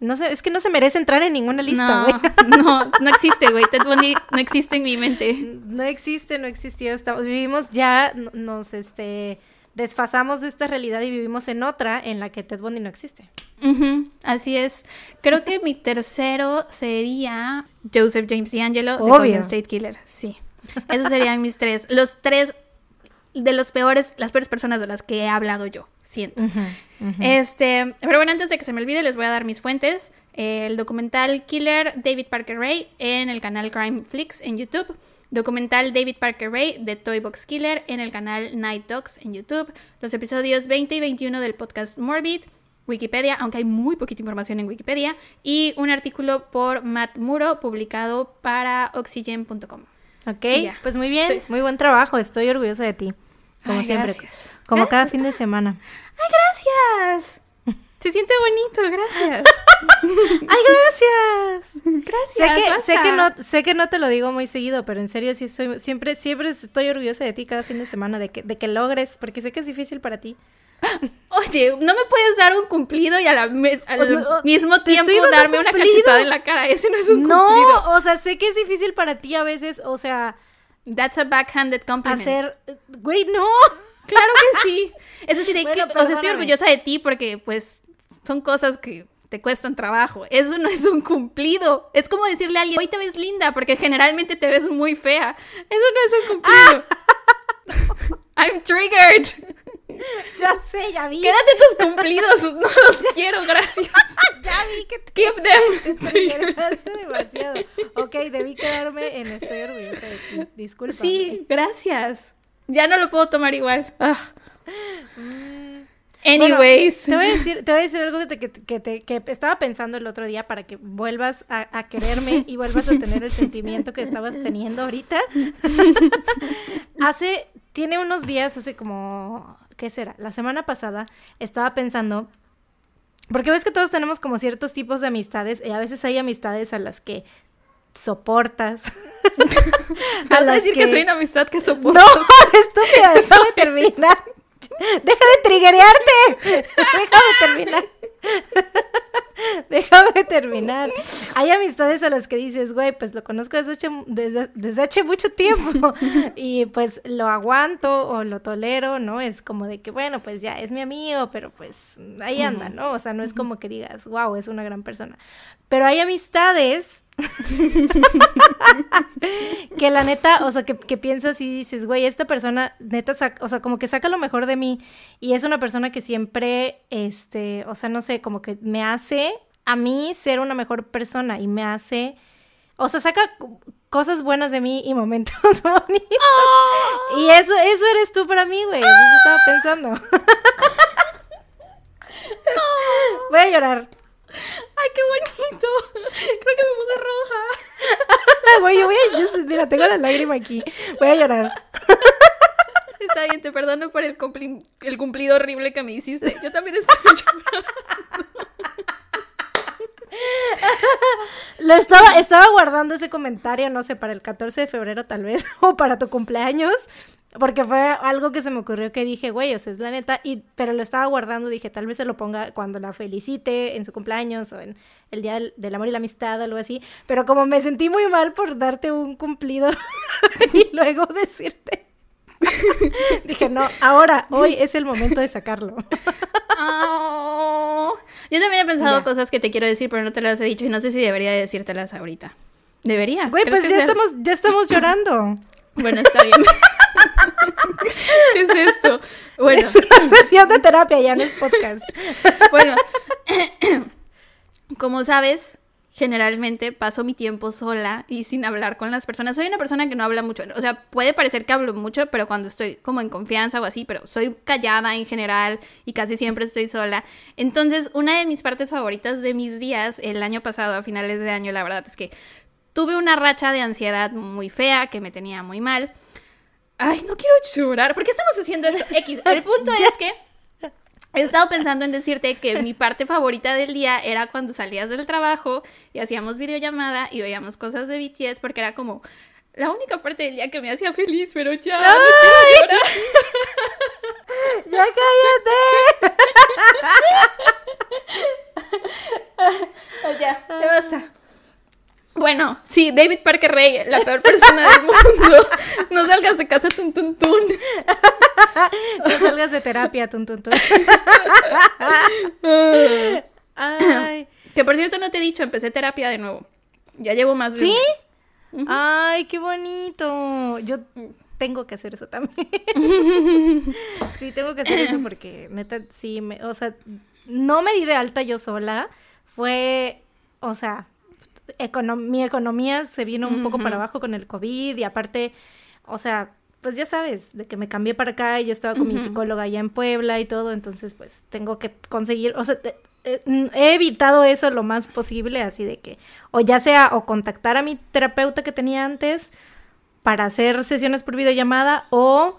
No sé, es que no se merece entrar en ninguna lista, güey. No, no, no existe, güey. Ted Bundy no existe en mi mente. No existe, no existió. Estamos, vivimos ya, nos este desfasamos de esta realidad y vivimos en otra en la que Ted Bundy no existe. Ujú, así es. Creo que mi tercero sería Joseph James D'Angelo de. Golden State Killer. Sí. Esos serían mis tres. Los tres de los peores, las peores personas de las que he hablado yo, siento. Este, pero bueno, antes de que se me olvide, les voy a dar mis fuentes. El documental Killer David Parker Ray en el canal Crime Flix en YouTube. Documental David Parker Ray de Toy Box Killer en el canal Night Dogs en YouTube. Los episodios 20 y 21 del podcast Morbid. Wikipedia, aunque hay muy poquita información en Wikipedia. Y un artículo por Matt Muro publicado para oxygen.com. Ok, pues muy bien, Sí. muy buen trabajo. Estoy orgullosa de ti. Como Ay, siempre. gracias. Como cada fin de semana. ¡Ay, gracias! Se siente bonito, gracias. ¡Ay, gracias! Gracias. Sé que, sé que no, sé que no te lo digo muy seguido, pero en serio sí soy, siempre, siempre estoy orgullosa de ti cada fin de semana, de que, de que logres, porque sé que es difícil para ti. Oye, no me puedes dar un cumplido y a la al no, mismo tiempo darme una cachetada en la cara. Ese no es un No, cumplido. o sea, sé que es difícil para ti a veces, o sea, That's a backhanded compliment. hacer, güey, no. Claro que sí. Es decir, de Bueno, que, o sea, estoy orgullosa de ti porque, pues, son cosas que te cuestan trabajo. Eso no es un cumplido. Es como decirle a alguien, hoy te ves linda, porque generalmente te ves muy fea. Eso no es un cumplido. I'm triggered. Ya sé, ya vi. Quédate tus cumplidos. No los quiero, gracias. Ya vi que te Keep them. te demasiado. Ok, debí quedarme en estoy orgullosa de ti. Disculpa. Sí, gracias. Ya no lo puedo tomar igual. Ugh. Mm. Anyways. Bueno, te voy a decir, te voy a decir algo que, te, que, que te- que estaba pensando el otro día para que vuelvas a, a quererme y vuelvas a tener el sentimiento que estabas teniendo ahorita. hace, tiene unos días, hace como, ¿qué será? La semana pasada estaba pensando, porque ves que todos tenemos como ciertos tipos de amistades y a veces hay amistades a las que soportas. ¿Vas a decir que... soy una amistad que soporto? No, estúpida, déjame terminar. Deja de triguerearte. Déjame terminar. Déjame terminar. Hay amistades a las que dices, güey, pues lo conozco desde hace, desde, desde hace mucho tiempo y pues lo aguanto o lo tolero, ¿no? Es como de que, bueno, pues ya es mi amigo, pero pues ahí anda, ¿no? O sea, no es como que digas, wow, es una gran persona. Pero hay amistades que la neta, o sea, que, que piensas y dices, güey, esta persona neta, saca- o sea, como que saca lo mejor de mí y es una persona que siempre, este, o sea, no sé, como que me hace a mí ser una mejor persona y me hace, o sea, saca co- cosas buenas de mí y momentos bonitos. Y eso, eso eres tú para mí, güey, eso estaba pensando. Voy a llorar. ¡Ay, qué bonito! Creo que me puse roja. Güey, yo voy a, yo- mira, tengo la lágrima aquí. Voy a llorar. Está bien, te perdono por el, cumpli- el cumplido horrible que me hiciste. Yo también estoy llorando. Lo estaba, estaba guardando ese comentario, no sé, para el 14 de febrero tal vez, o para tu cumpleaños, porque fue algo que se me ocurrió que dije, güey, o sea, es la neta, y, pero lo estaba guardando, dije, tal vez se lo ponga cuando la felicite en su cumpleaños o en el Día del, del Amor y la Amistad o algo así, pero como me sentí muy mal por darte un cumplido y luego decirte, dije, no, ahora, hoy es el momento de sacarlo. Oh. Yo también he pensado Ya. cosas que te quiero decir, pero no te las he dicho y no sé si debería decírtelas ahorita. ¿Debería? Güey, ¿Crees pues ya sea- estamos, ya estamos llorando. Bueno, está bien. ¿Qué es esto? Bueno, Es una sesión de terapia, ya no es podcast. bueno. Como sabes, generalmente paso mi tiempo sola y sin hablar con las personas. Soy una persona que no habla mucho. O sea, puede parecer que hablo mucho, pero cuando estoy como en confianza o así, pero soy callada en general y casi siempre estoy sola. Entonces, una de mis partes favoritas de mis días el año pasado, a finales de año, la verdad es que tuve una racha de ansiedad muy fea que me tenía muy mal. Ay, no quiero llorar. ¿Por qué estamos haciendo esto? X. El punto es que he estado pensando en decirte que mi parte favorita del día era cuando salías del trabajo y hacíamos videollamada y veíamos cosas de BTS porque era como la única parte del día que me hacía feliz, pero ya. Quiero llorar. ¡Ya cállate! ya, ¿qué pasa? Bueno, sí, David Parker Rey, la peor persona del mundo. No salgas de casa, tun, tun, tun. No salgas de terapia, tun, tun, tun. Ay. Que por cierto no te he dicho, empecé terapia de nuevo. Ya llevo más de... ¿Sí? Ay, qué bonito. Yo tengo que hacer eso también. sí, tengo que hacer eso porque neta, sí, me, o sea, no me di de alta yo sola. Fue, o sea, mi economía se vino un poco para abajo con el COVID y aparte, o sea, pues ya sabes, de que me cambié para acá y yo estaba con mi psicóloga allá en Puebla y todo, entonces pues tengo que conseguir, o sea, eh, he evitado eso lo más posible, así de que, o ya sea, o contactar a mi terapeuta que tenía antes para hacer sesiones por videollamada, o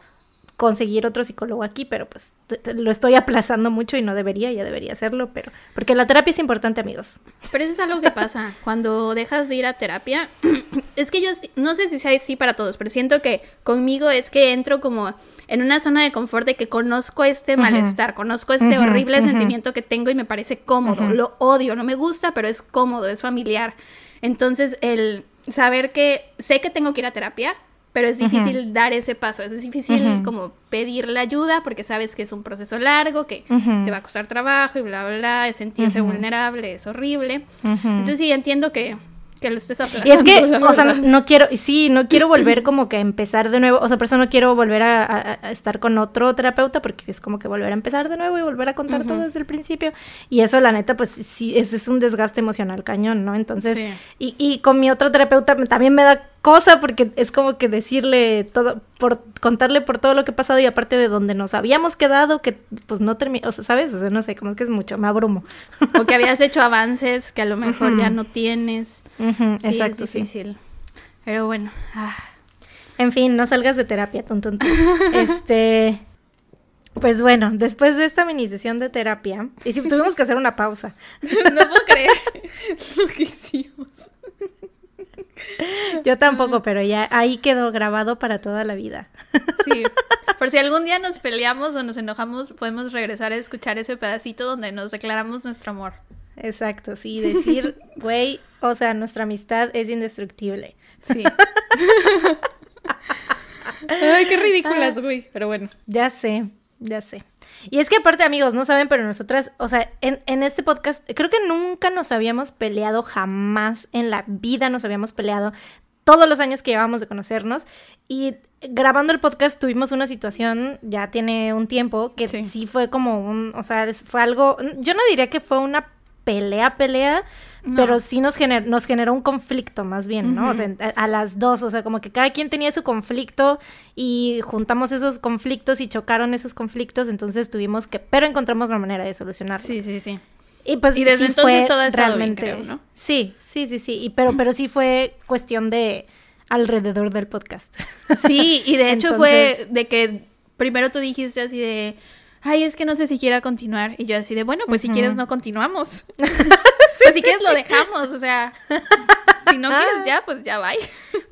conseguir otro psicólogo aquí, pero pues lo estoy aplazando mucho y no debería, ya debería hacerlo, pero porque la terapia es importante, amigos. Pero eso es algo que pasa cuando dejas de ir a terapia. es que yo no sé si sea así para todos, pero siento que conmigo es que entro como en una zona de confort de que conozco este malestar, conozco este horrible sentimiento que tengo y me parece cómodo, lo odio, no me gusta, pero es cómodo, es familiar. Entonces, el saber que sé que tengo que ir a terapia, pero es difícil dar ese paso, es difícil como pedir la ayuda porque sabes que es un proceso largo, que te va a costar trabajo y bla, bla, bla, es sentirse vulnerable, es horrible. Entonces sí, entiendo que, que lo estés aplazando. Y es que, o sea, no, quiero, sí, no quiero volver como que a empezar de nuevo, o sea, por eso no quiero volver a, estar con otro terapeuta porque es como que volver a empezar de nuevo y volver a contar todo desde el principio. Y eso, la neta, pues sí, es, es un desgaste emocional cañón, ¿no? Entonces, y, y con mi otro terapeuta también me da cosa porque es como que decirle todo, por contarle por todo lo que ha pasado y aparte de donde nos habíamos quedado, que pues no terminó, o sea, ¿sabes? O sea, no sé, como es que es mucho, me abrumo. O que habías hecho avances que a lo mejor ya no tienes. exacto, es difícil. Pero bueno. Ah. En fin, no salgas de terapia, tonto. este. Pues bueno, después de esta mini sesión de terapia, y si tuvimos que hacer una pausa. no puedo creer lo que hicimos. Yo tampoco, pero ya ahí quedó grabado para toda la vida. Sí. Por si algún día nos peleamos o nos enojamos, podemos regresar a escuchar ese pedacito donde nos declaramos nuestro amor. Exacto, sí, decir, güey, o sea, nuestra amistad es indestructible. Sí. Ay, qué ridículas, güey, pero bueno. Ya sé, ya sé. Y es que aparte, amigos, no saben, pero nosotras, o sea, en, en, este podcast, creo que nunca nos habíamos peleado, jamás en la vida nos habíamos peleado, todos los años que llevamos de conocernos. Y grabando el podcast tuvimos una situación, ya tiene un tiempo, que sí, fue como un, o sea, fue algo, yo no diría que fue una pelea, pelea, pero sí nos, nos generó un conflicto más bien, ¿no? O sea, a, las dos, o sea, como que cada quien tenía su conflicto y juntamos esos conflictos y chocaron esos conflictos, entonces tuvimos que, pero encontramos una manera de solucionarlo. Sí, sí, sí. Y pues y desde entonces todo realmente, ¿no? Sí, sí, sí, sí, y, pero, pero sí fue cuestión de alrededor del podcast. Sí, y de hecho fue de que primero tú dijiste así de ay, es que no sé si quiera continuar. Y yo así de, bueno, pues si quieres no continuamos. pues si quieres lo dejamos, o sea, si no quieres ya, pues ya bye.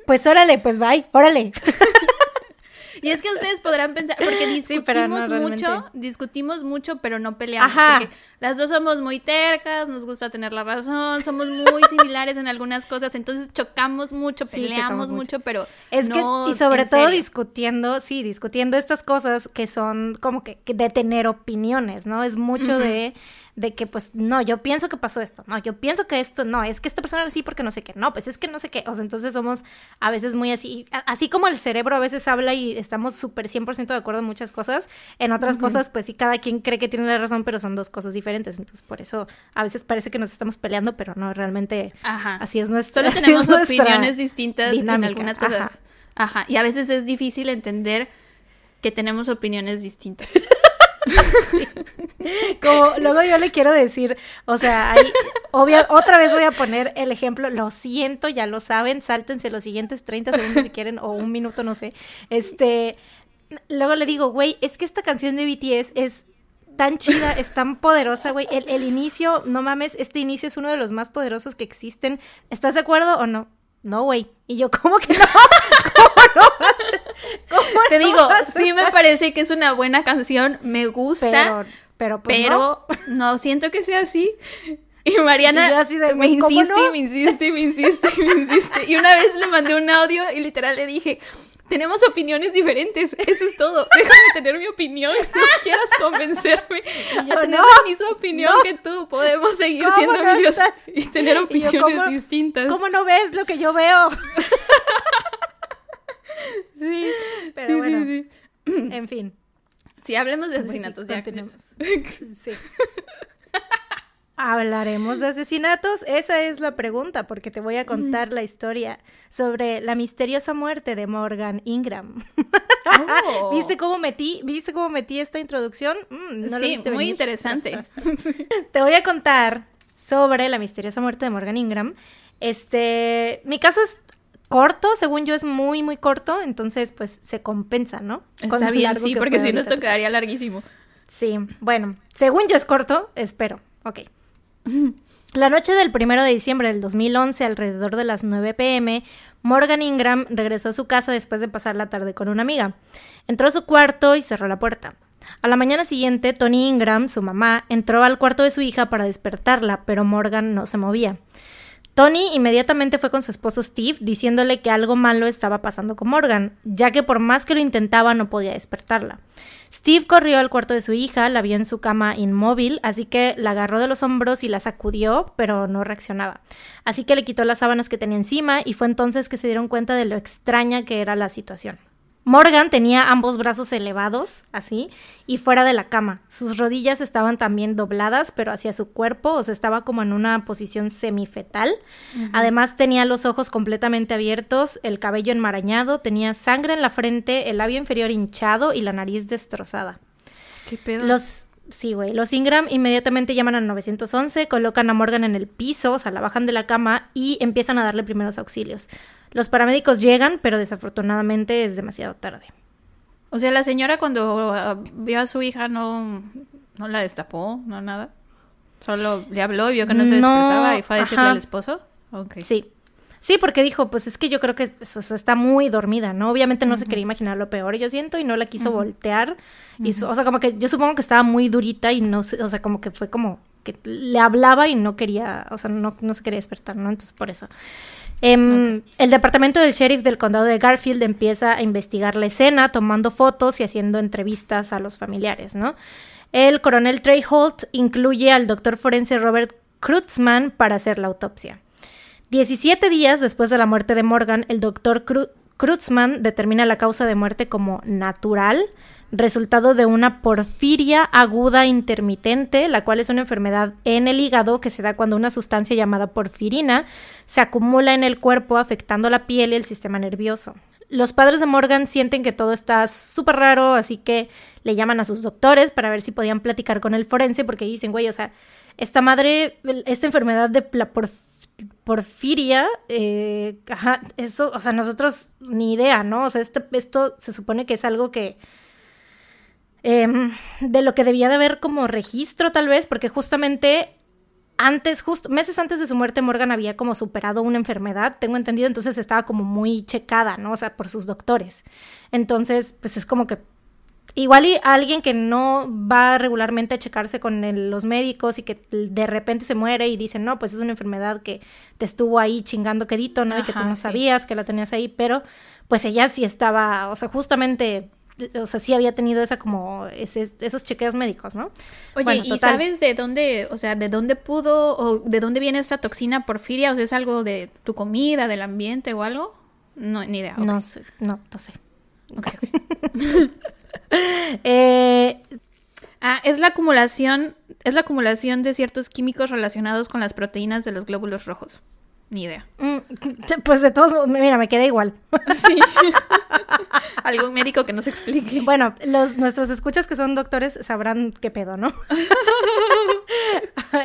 Pues órale, pues bye, órale. Y es que ustedes podrán pensar, porque discutimos mucho, discutimos mucho, pero no peleamos. Porque las dos somos muy tercas, nos gusta tener la razón, somos muy similares en algunas cosas, entonces chocamos mucho, peleamos mucho. pero es que, y sobre todo discutiendo, sí, discutiendo estas cosas que son como que, de tener opiniones, ¿no? Es mucho de de que pues no, yo pienso que pasó esto, no, yo pienso que esto, no, es que esta persona así porque no sé qué, no, pues es que no sé qué, o sea, entonces somos a veces muy así, así como el cerebro a veces habla y estamos súper 100% de acuerdo en muchas cosas, en otras cosas pues sí, cada quien cree que tiene la razón, pero son dos cosas diferentes, entonces por eso a veces parece que nos estamos peleando, pero no, realmente así es nuestra Solo tenemos opiniones distintas en algunas cosas. Ajá, y a veces es difícil entender que tenemos opiniones distintas. Como luego yo le quiero decir, o sea, otra vez voy a poner el ejemplo, lo siento, ya lo saben, sáltense los siguientes 30 segundos si quieren, o un minuto, no sé. Este, luego le digo, güey, es que esta canción de BTS es tan chida, es tan poderosa, güey. El, el inicio, no mames, este inicio es uno de los más poderosos que existen. ¿Estás de acuerdo o no? no, güey. Y yo, ¿cómo que no? ¿Cómo no vas cómo Te no digo, vas a sí me parece que es una buena canción, me gusta, Pero, pero, pues, no. pero no. siento que sea así. Y Mariana Y yo así de, me güey, ¿cómo insiste, no? me insiste, me insiste, me insiste. Y una vez le mandé un audio y literal le dije, tenemos opiniones diferentes, eso es todo. Déjame tener mi opinión, no quieras convencerme yo, a tener no, la misma opinión no. que tú. Podemos seguir ¿Cómo siendo no amigos estás? y tener Y yo, opiniones ¿cómo- distintas. ¿Cómo no ves lo que yo veo? Sí, Pero sí, bueno. sí, sí. En fin. Sí, hablemos de Pues asesinatos. ya. continuemos. Sí. Hablaremos de asesinatos. Esa es la pregunta, porque te voy a contar la historia sobre la misteriosa muerte de Morgan Ingram. Oh. ¿Viste cómo metí, ¿Viste cómo metí esta introducción? Mm, no lo sí, viste muy venir. interesante. Te voy a contar sobre la misteriosa muerte de Morgan Ingram. Este, mi caso es corto, según yo es muy, muy corto, entonces pues se compensa, ¿no? Está bien, sí, que porque si no esto quedaría larguísimo. Sí, bueno, según yo es corto, espero. Ok. La noche del primero de diciembre del 2011, alrededor de las 9 pm, Morgan Ingram regresó a su casa después de pasar la tarde con una amiga. Entró a su cuarto y cerró la puerta. A la mañana siguiente, Tony Ingram, su mamá, entró al cuarto de su hija para despertarla, pero Morgan no se movía. Tony inmediatamente fue con su esposo Steve diciéndole que algo malo estaba pasando con Morgan, ya que por más que lo intentaba no podía despertarla. Steve corrió al cuarto de su hija, la vio en su cama inmóvil, así que la agarró de los hombros y la sacudió, pero no reaccionaba. Así que le quitó las sábanas que tenía encima y fue entonces que se dieron cuenta de lo extraña que era la situación. Morgan tenía ambos brazos elevados, así, y fuera de la cama. Sus rodillas estaban también dobladas, pero hacia su cuerpo, o sea, estaba como en una posición semifetal. Además, tenía los ojos completamente abiertos, el cabello enmarañado, tenía sangre en la frente, el labio inferior hinchado y la nariz destrozada. ¿Qué pedo? Los, sí, güey, los Ingram inmediatamente llaman al 911, colocan a Morgan en el piso, o sea, la bajan de la cama y empiezan a darle primeros auxilios. Los paramédicos llegan, pero desafortunadamente es demasiado tarde. O sea, la señora cuando ah, vio a su hija no, no la destapó, no nada. Solo le habló y vio que no se No, despertaba y fue a decirle ajá. al esposo. Ok. Sí. Sí, porque dijo, pues es que yo creo que o sea, está muy dormida, ¿no? Obviamente no se quería imaginar lo peor, yo siento, y no la quiso voltear. Y su- o sea, como que yo supongo que estaba muy durita y no sé, o sea, como que fue como que le hablaba y no quería, o sea, no, no se quería despertar, ¿no? Entonces, por eso. Em, El departamento del sheriff del condado de Garfield empieza a investigar la escena, tomando fotos y haciendo entrevistas a los familiares, ¿no? El coronel Trey Holt incluye al doctor forense Robert Kreutzmann para hacer la autopsia. 17 días después de la muerte de Morgan, el doctor Kru- determina la causa de muerte como natural, resultado de una porfiria aguda intermitente, la cual es una enfermedad en el hígado que se da cuando una sustancia llamada porfirina se acumula en el cuerpo afectando la piel y el sistema nervioso. Los padres de Morgan sienten que todo está súper raro, así que le llaman a sus doctores para ver si podían platicar con el forense, porque dicen, güey, o sea, esta madre, esta enfermedad de la porf- porfiria, eh, ajá, eso, o sea, nosotros ni idea, ¿no? O sea, este- esto se supone que es algo que em, de lo que debía de haber como registro tal vez, porque justamente antes, justo meses antes de su muerte, Morgan había como superado una enfermedad, tengo entendido, entonces estaba como muy checada, ¿no? O sea, por sus doctores. Entonces, pues es como que igual y alguien que no va regularmente a checarse con el- los médicos y que de repente se muere y dicen, no, pues es una enfermedad que te estuvo ahí chingando quedito, ¿no? y que tú no sí. sabías que la tenías ahí, pero pues ella sí estaba, o sea, justamente, o sea, sí había tenido esa como, ese- esos chequeos médicos, ¿no? Oye, Bueno, ¿y sabes de dónde, o sea, de dónde pudo o de dónde viene esta toxina porfiria? O sea, ¿es algo de tu comida, del ambiente o algo? No, ni idea. No sé, no, no sé. Ok, ok. Eh, Ah, es la acumulación, es la acumulación de ciertos químicos relacionados con las proteínas de los glóbulos rojos. Ni idea. mm, pues de todos, mira, me quedé igual. Sí. Algún médico que nos explique. Bueno, los, nuestros escuchas que son doctores sabrán qué pedo, ¿no?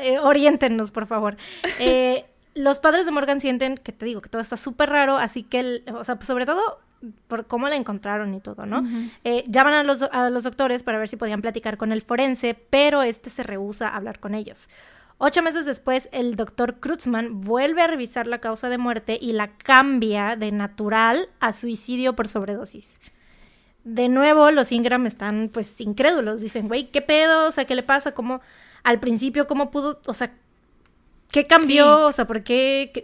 Eh, Oriéntenos, por favor. Eh, los padres de Morgan sienten que te digo que todo está súper raro, así que, el- o sea, pues sobre todo por cómo la encontraron y todo, ¿no? Eh, llaman a los, a los doctores para ver si podían platicar con el forense, pero este se rehúsa a hablar con ellos. Ocho meses después, el doctor Kreutzmann vuelve a revisar la causa de muerte y la cambia de natural a suicidio por sobredosis. De nuevo, los Ingram están pues incrédulos. Dicen, güey, ¿qué pedo? O sea, ¿qué le pasa? ¿Cómo al principio, cómo pudo? O sea, ¿qué cambió? O sea, ¿por qué? qué?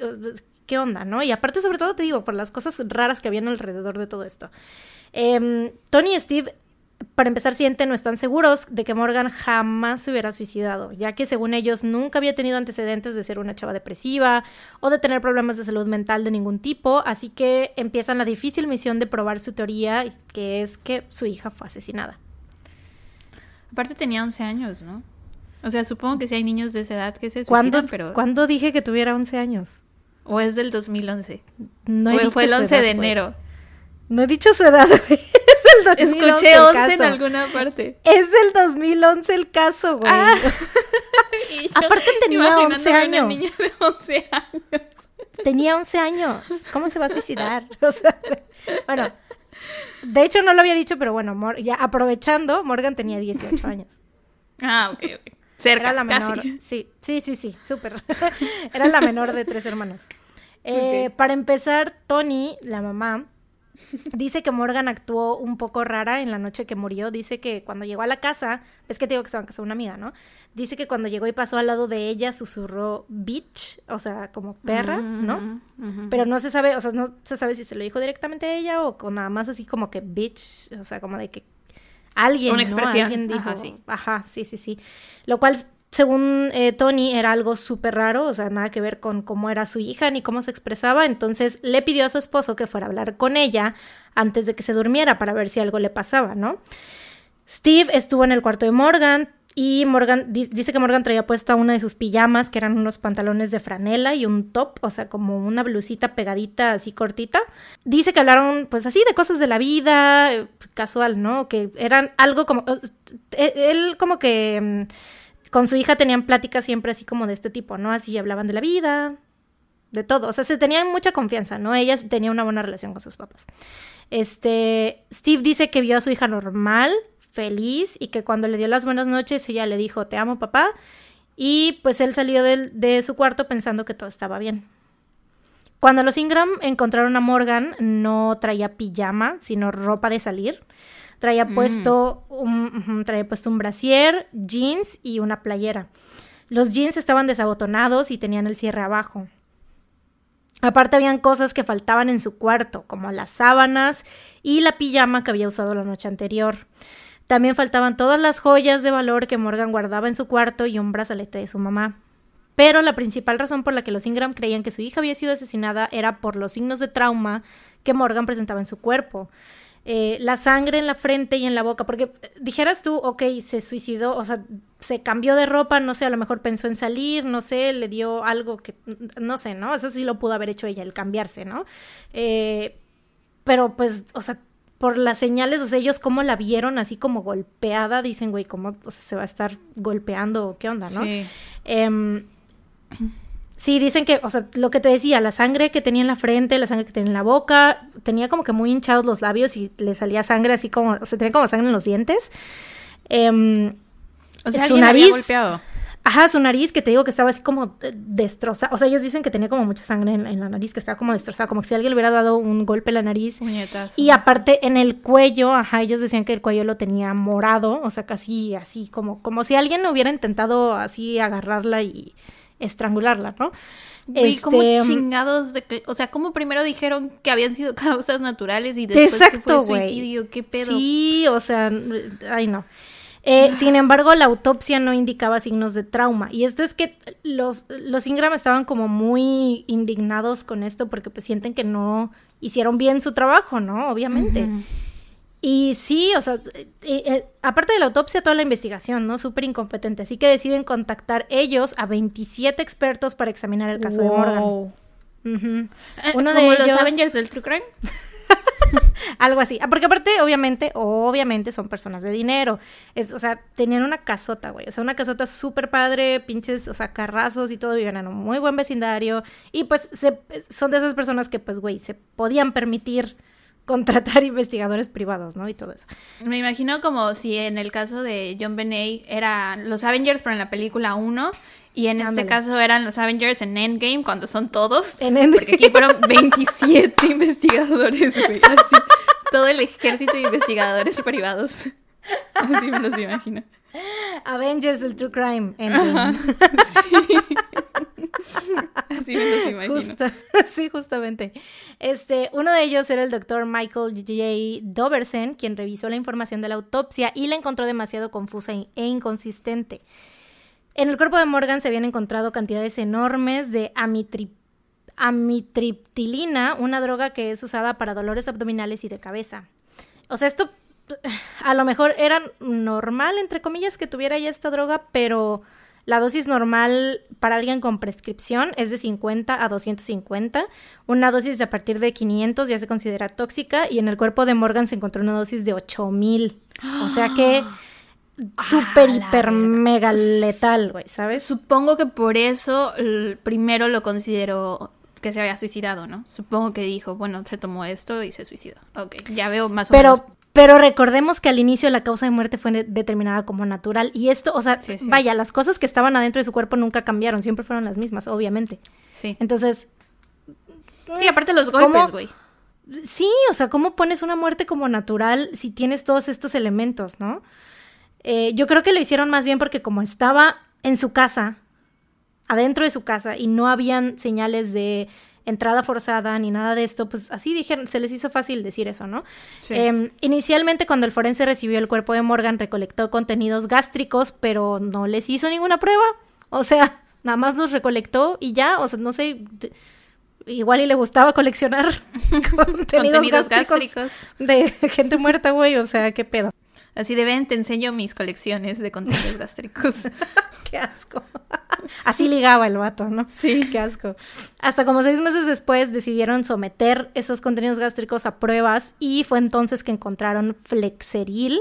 Onda? ¿No? Y aparte, sobre todo, te digo, por las cosas raras que habían alrededor de todo esto. Em, Tony y Steve para empezar, sienten no están seguros de que Morgan jamás se hubiera suicidado, ya que según ellos nunca había tenido antecedentes de ser una chava depresiva o de tener problemas de salud mental de ningún tipo, así que empiezan la difícil misión de probar su teoría, que es que su hija fue asesinada. Aparte tenía 11 años, ¿no? O sea, supongo que si hay niños de esa edad que se suicidan, ¿Cuándo, pero... ¿Cuándo dije que tuviera 11 años? ¿O es del 2011? No he o fue el 11 de enero. No he dicho su edad, güey. Escuché 11 en alguna parte. Es del 2011 el caso, güey. Ah. Aparte tenía 11 años. De 11 años. Tenía 11 años. ¿Cómo se va a suicidar? O sea, bueno, de hecho no lo había dicho, pero bueno, ya aprovechando, Morgan tenía 18 años. Ah, ok, ok. Cerca, Era la menor. Sí, sí, sí, sí, súper. Era la menor de tres hermanos. Eh, Para empezar, Tony, la mamá, Dice que Morgan actuó un poco rara en la noche que murió. Dice que cuando llegó a la casa, es que te digo que se van a casar una amiga, ¿no? Dice que cuando llegó y pasó al lado de ella, susurró bitch, o sea, como perra, ¿no? Pero no se sabe, o sea, no se sabe si se lo dijo directamente a ella o con nada más así como que bitch, o sea, como de que alguien, Una expresión. Alguien dijo, ajá sí. ajá, sí, sí, sí. Lo cual según eh, Tony, era algo súper raro, o sea, nada que ver con cómo era su hija ni cómo se expresaba, entonces le pidió a su esposo que fuera a hablar con ella antes de que se durmiera para ver si algo le pasaba, ¿no? Steve estuvo en el cuarto de Morgan y Morgan dice que Morgan traía puesta una de sus pijamas, que eran unos pantalones de franela y un top, o sea, como una blusita pegadita así cortita. Dice que hablaron pues así de cosas de la vida, casual, ¿no? Que eran algo como... Eh, él como que mm, con su hija tenían pláticas siempre así como de este tipo, ¿no? Así hablaban de la vida, de todo. O sea, se tenían mucha confianza, ¿no? Ella tenía una buena relación con sus papás. Este, Steve dice que vio a su hija normal, feliz, y que cuando le dio las buenas noches, ella le dijo, te amo, papá. Y pues él salió de, de su cuarto pensando que todo estaba bien. Cuando los Ingram encontraron a Morgan, no traía pijama, sino ropa de salir. Traía mm. puesto un, traía puesto un brasier, jeans y una playera. Los jeans estaban desabotonados y tenían el cierre abajo. Aparte habían cosas que faltaban en su cuarto, como las sábanas y la pijama que había usado la noche anterior. También faltaban todas las joyas de valor que Morgan guardaba en su cuarto y un brazalete de su mamá. Pero la principal razón por la que los Ingram creían que su hija había sido asesinada era por los signos de trauma que Morgan presentaba en su cuerpo. Eh, la sangre en la frente y en la boca, porque eh, dijeras tú, ok, se suicidó, o sea, se cambió de ropa, no sé, a lo mejor pensó en salir, no sé, le dio algo que, no sé, ¿no? Eso sí lo pudo haber hecho ella, el cambiarse, ¿no? Eh, pero pues, o sea, por las señales, o sea, ellos cómo la vieron así como golpeada, dicen, güey, ¿cómo se va a estar golpeando? ¿Qué onda, no? Sí. Em, Sí, dicen que, o sea, lo que te decía, la sangre que tenía en la frente, la sangre que tenía en la boca, tenía como que muy hinchados los labios y le salía sangre así como, o sea, tenía como sangre en los dientes. Em, o sea, su nariz. golpeado. Ajá, su nariz, que te digo que estaba así como destrozada. O sea, ellos dicen que tenía como mucha sangre en, la nariz, que estaba como destrozada, como si alguien le hubiera dado un golpe en la nariz. Y aparte, en el cuello, ajá, ellos decían que el cuello lo tenía morado, o sea, casi así, como, como si alguien hubiera intentado así agarrarla y estrangularla, ¿no? Y como este, chingados de o sea, como primero dijeron que habían sido causas naturales y después exacto, que fue suicidio, qué pedo. Sí, o sea, ay no. Eh, sin embargo, la autopsia no indicaba signos de trauma. Y esto es que los, los Ingram estaban como muy indignados con esto porque pues sienten que no hicieron bien su trabajo, ¿no? Obviamente. Y sí, o sea, eh, eh, aparte de la autopsia, toda la investigación, ¿no? Súper incompetente. Así que deciden contactar ellos a 27 expertos para examinar el caso de Morgan. Eh, Uno de ellos... los Avengers del True Crime? Algo así. Ah, porque aparte, obviamente, obviamente son personas de dinero. Es, o sea, tenían una casota, güey. O sea, una casota súper padre, pinches, o sea, carrazos y todo, vivían en un muy buen vecindario. Y pues se, son de esas personas que, pues, güey, se podían permitir contratar investigadores privados, ¿no? Y todo eso. Me imagino como si en el caso de John Benet era los Avengers, pero en la película 1 Y en este caso eran los Avengers en Endgame, cuando son todos. En Endgame. Porque aquí fueron 27 investigadores, güey. Así. Todo el ejército de investigadores privados. Así me los imagino. Avengers, el True Crime. Endgame. Así me los imagino. Justa- sí, justamente. Este, uno de ellos era el doctor Michael J. Doversen, quien revisó la información de la autopsia y la encontró demasiado confusa e inconsistente. En el cuerpo de Morgan se habían encontrado cantidades enormes de amitri- amitriptilina, una droga que es usada para dolores abdominales y de cabeza. O sea, esto a lo mejor era normal, entre comillas, que tuviera ya esta droga, pero la dosis normal para alguien con prescripción es de 50 a 250. Una dosis de a partir de 500 ya se considera tóxica y en el cuerpo de Morgan se encontró una dosis de 8000. O sea que súper, hiper, mega letal, güey, ¿sabes? Supongo que por eso primero lo consideró que se había suicidado, ¿no? Supongo que dijo, bueno, se tomó esto y se suicidó. Ok, ya veo más o Pero, menos. pero recordemos que al inicio la causa de muerte fue de- determinada como natural. Y esto, o sea, Sí, sí. vaya, las cosas que estaban adentro de su cuerpo nunca cambiaron, siempre fueron las mismas, obviamente. Sí. Entonces, Sí, aparte los golpes, güey. sí, o sea, ¿cómo pones una muerte como natural si tienes todos estos elementos, no? Eh, yo creo que lo hicieron más bien porque como estaba en su casa, adentro de su casa, y no habían señales de entrada forzada ni nada de esto, pues así dijeron, se les hizo fácil decir eso, ¿no? Sí. Em, inicialmente, cuando el forense recibió el cuerpo de Morgan, recolectó contenidos gástricos, pero no les hizo ninguna prueba. O sea, nada más los recolectó y ya, o sea, no sé, igual y le gustaba coleccionar contenidos, Contenidos gástricos, gástricos. de gente muerta, güey, o sea, qué pedo. Así de ven, te enseño mis colecciones de contenidos gástricos. Qué asco. Así ligaba el vato, ¿no? Sí. Qué asco. Hasta como seis meses después decidieron someter esos contenidos gástricos a pruebas y fue entonces que encontraron Flexeril,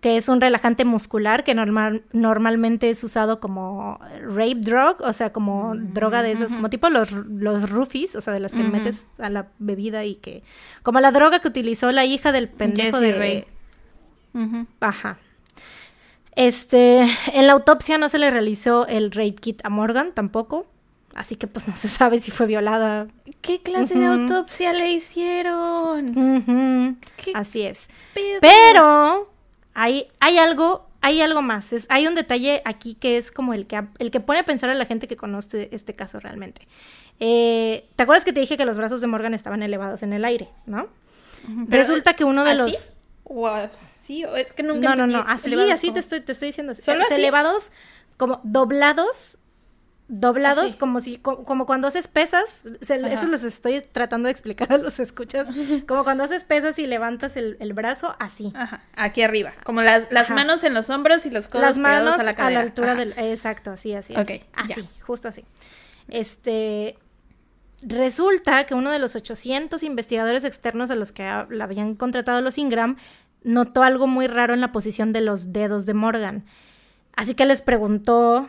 que es un relajante muscular que normal, normalmente es usado como rape drug, o sea, como droga de esas, como tipo los, los roofies, o sea, de las que metes a la bebida y que... Como la droga que utilizó la hija del pendejo Jessie de... Ray. Ajá. Este, en la autopsia no se le realizó el rape kit a Morgan tampoco, así que pues no se sabe si fue violada. ¿Qué clase de autopsia le hicieron? Ujú, ¿Qué Así es. pedo? Pero hay, hay algo, hay algo más. Es, hay un detalle aquí que es como el que, el que pone a pensar a la gente que conoce este caso realmente. Eh, ¿Te acuerdas que te dije que los brazos de Morgan estaban elevados en el aire, no? Pero, Resulta que uno de ¿así? los... ¿O así? ¿O es que nunca No, no, no, así, así como- te estoy, te estoy diciendo. así. ¿Solo así? elevados, como doblados, doblados, Así. como si, co- como, cuando haces pesas, se- eso los estoy tratando de explicar a los escuchas, como cuando haces pesas y levantas el, el brazo, así. Ajá, aquí arriba. Como las, las manos en los hombros y los codos Las manos pegados a a la, la cadera. altura Ajá. del... Exacto, así, así. Ok, así, así, justo así. Este... Resulta que uno de los 800 investigadores externos a los que la habían contratado los Ingram notó algo muy raro en la posición de los dedos de Morgan. Así que les preguntó